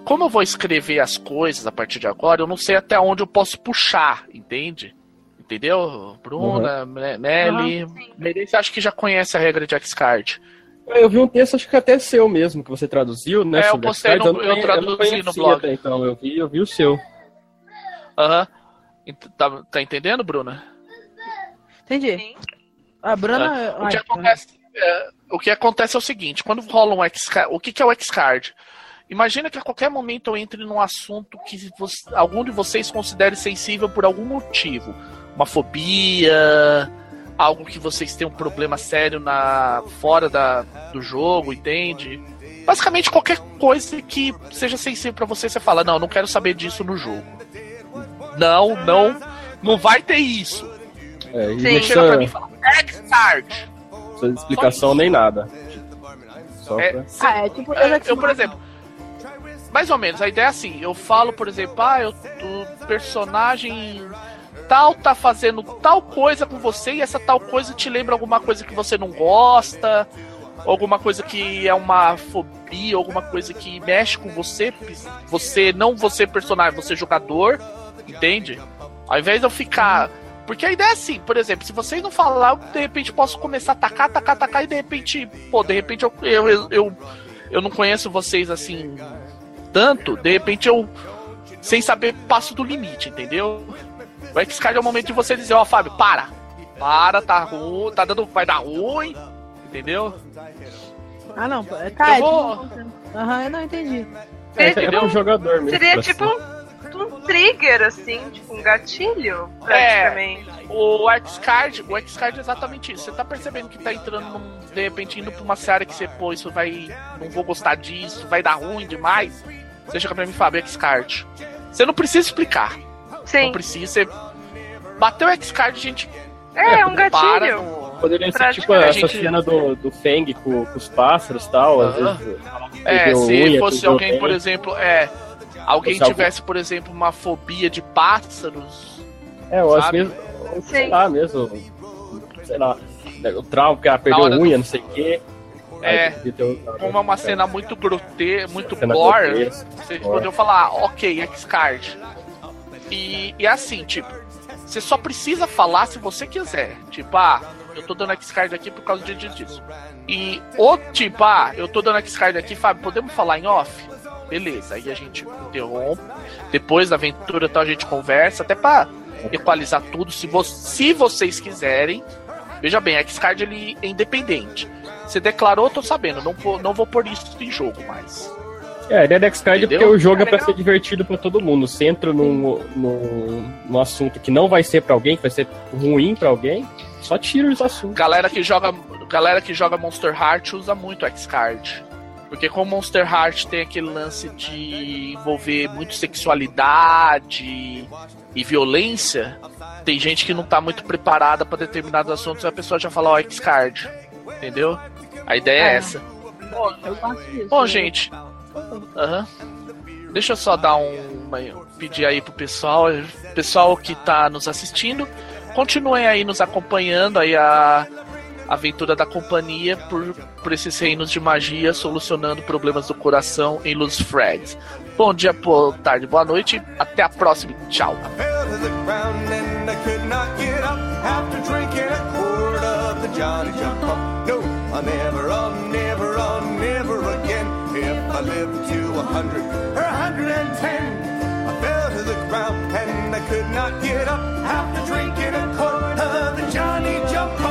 Como eu vou escrever as coisas a partir de agora, eu não sei até onde eu posso puxar, entende? Entendeu? Bruna, uhum. Melly. Uhum. Merece, acho que já conhece a regra de X-Card. Eu vi um texto, acho que até seu mesmo, que você traduziu, né? É, eu postei no, eu, eu traduzi no blog. Até, então, eu vi, eu vi o seu. Aham. Uhum. Tá, tá entendendo, Bruna? Entendi. Sim. A Bruna. o, que acontece, é, o que acontece é o seguinte: quando rola um X-Card. O que, que é o X-Card? Imagina que a qualquer momento eu entre num assunto que você, algum de vocês considere sensível por algum motivo. Uma fobia algo que vocês têm um problema sério na fora da, do jogo, entende? Basicamente qualquer coisa que seja sensível para você, você fala, não, não quero saber disso no jogo. Não, não, não vai ter isso. É, e Sim. chega pra mim e fala, X-Card. Sem explicação nem nada. Só é, pra... ah, é, tipo, eu, eu, por exemplo, mais ou menos, a ideia é assim, eu falo, por exemplo, ah, eu, o personagem tal tá fazendo tal coisa com você e essa tal coisa te lembra alguma coisa que você não gosta, alguma coisa que é uma fobia, alguma coisa que mexe com você, você não você personagem, você jogador, entende? Ao invés de eu ficar porque a ideia é assim, por exemplo, se vocês não falar, eu, de repente posso começar a atacar, atacar, atacar e de repente, pô, de repente eu, eu, eu, eu não conheço vocês assim tanto, de repente eu, sem saber, passo do limite, entendeu? O X-Card é o momento de você dizer, ó, oh, Fábio, para. Para, tá ruim, tá dando. Vai dar ruim. Entendeu? Ah não, tá, eu é vou... Tipo, Aham, eu não entendi. É, é um jogador mesmo. Seria tipo um, um, trigger, assim, tipo um gatilho, praticamente. É, o X-Card, o X-Card é exatamente isso. Você tá percebendo que tá entrando, num, de repente, indo pra uma área que você, pô, isso vai. Não vou gostar disso, vai dar ruim demais. Você chega pra mim e fala, X-Card. Você não precisa explicar. Sim. Não precisa. Você bateu o X-Card, gente. É, é um gatilho. No... poderia ser tipo essa gente... cena do, do Feng com, com os pássaros e tal. Às vezes, é, se unha, fosse alguém, bem. por exemplo, é. Alguém tivesse, por exemplo, uma fobia de pássaros. É, ou às vezes, sei lá mesmo. Sei lá. O trauma, que ela perdeu unha, não sei o quê. É, como é uma cena muito grotesca, muito gore, vocês poderiam falar, ok, X-Card. E, e assim, tipo, você só precisa falar se você quiser. Tipo, ah, eu tô dando X-Card aqui por causa de disso. E o tipo, ah, eu tô dando X-Card aqui, Fábio, podemos falar em off? Beleza, aí a gente interrompe. Depois da aventura tal, a gente conversa, até pra equalizar tudo, se, vo se vocês quiserem. Veja bem, X-Card ele é independente. Você declarou, tô sabendo, não vou, não vou pôr isso em jogo mais. É, ele é Card porque o jogo é, é pra ser divertido pra todo mundo. Se entra num, num, num assunto que não vai ser pra alguém, que vai ser ruim pra alguém, só tira os assuntos. Galera que joga, galera que joga Monster Heart usa muito X-Card. Porque como Monster Heart tem aquele lance de envolver muito sexualidade e violência, tem gente que não tá muito preparada para determinados assuntos e a pessoa já fala, ó, oh, X-Card. Entendeu? A ideia é, é essa. Bom, gente. Uhum. Deixa eu só dar um. pedir aí pro pessoal. Pessoal que tá nos assistindo. Continuem aí nos acompanhando aí a aventura da companhia por, por esses reinos de magia, solucionando problemas do coração em Luz Freds. Bom dia, boa tarde, boa noite. Até a próxima. Tchau. Never, never, never again. If I lived to a hundred or a hundred and ten, I fell to the ground and I could not get up after drinking a quart of the Johnny Jump.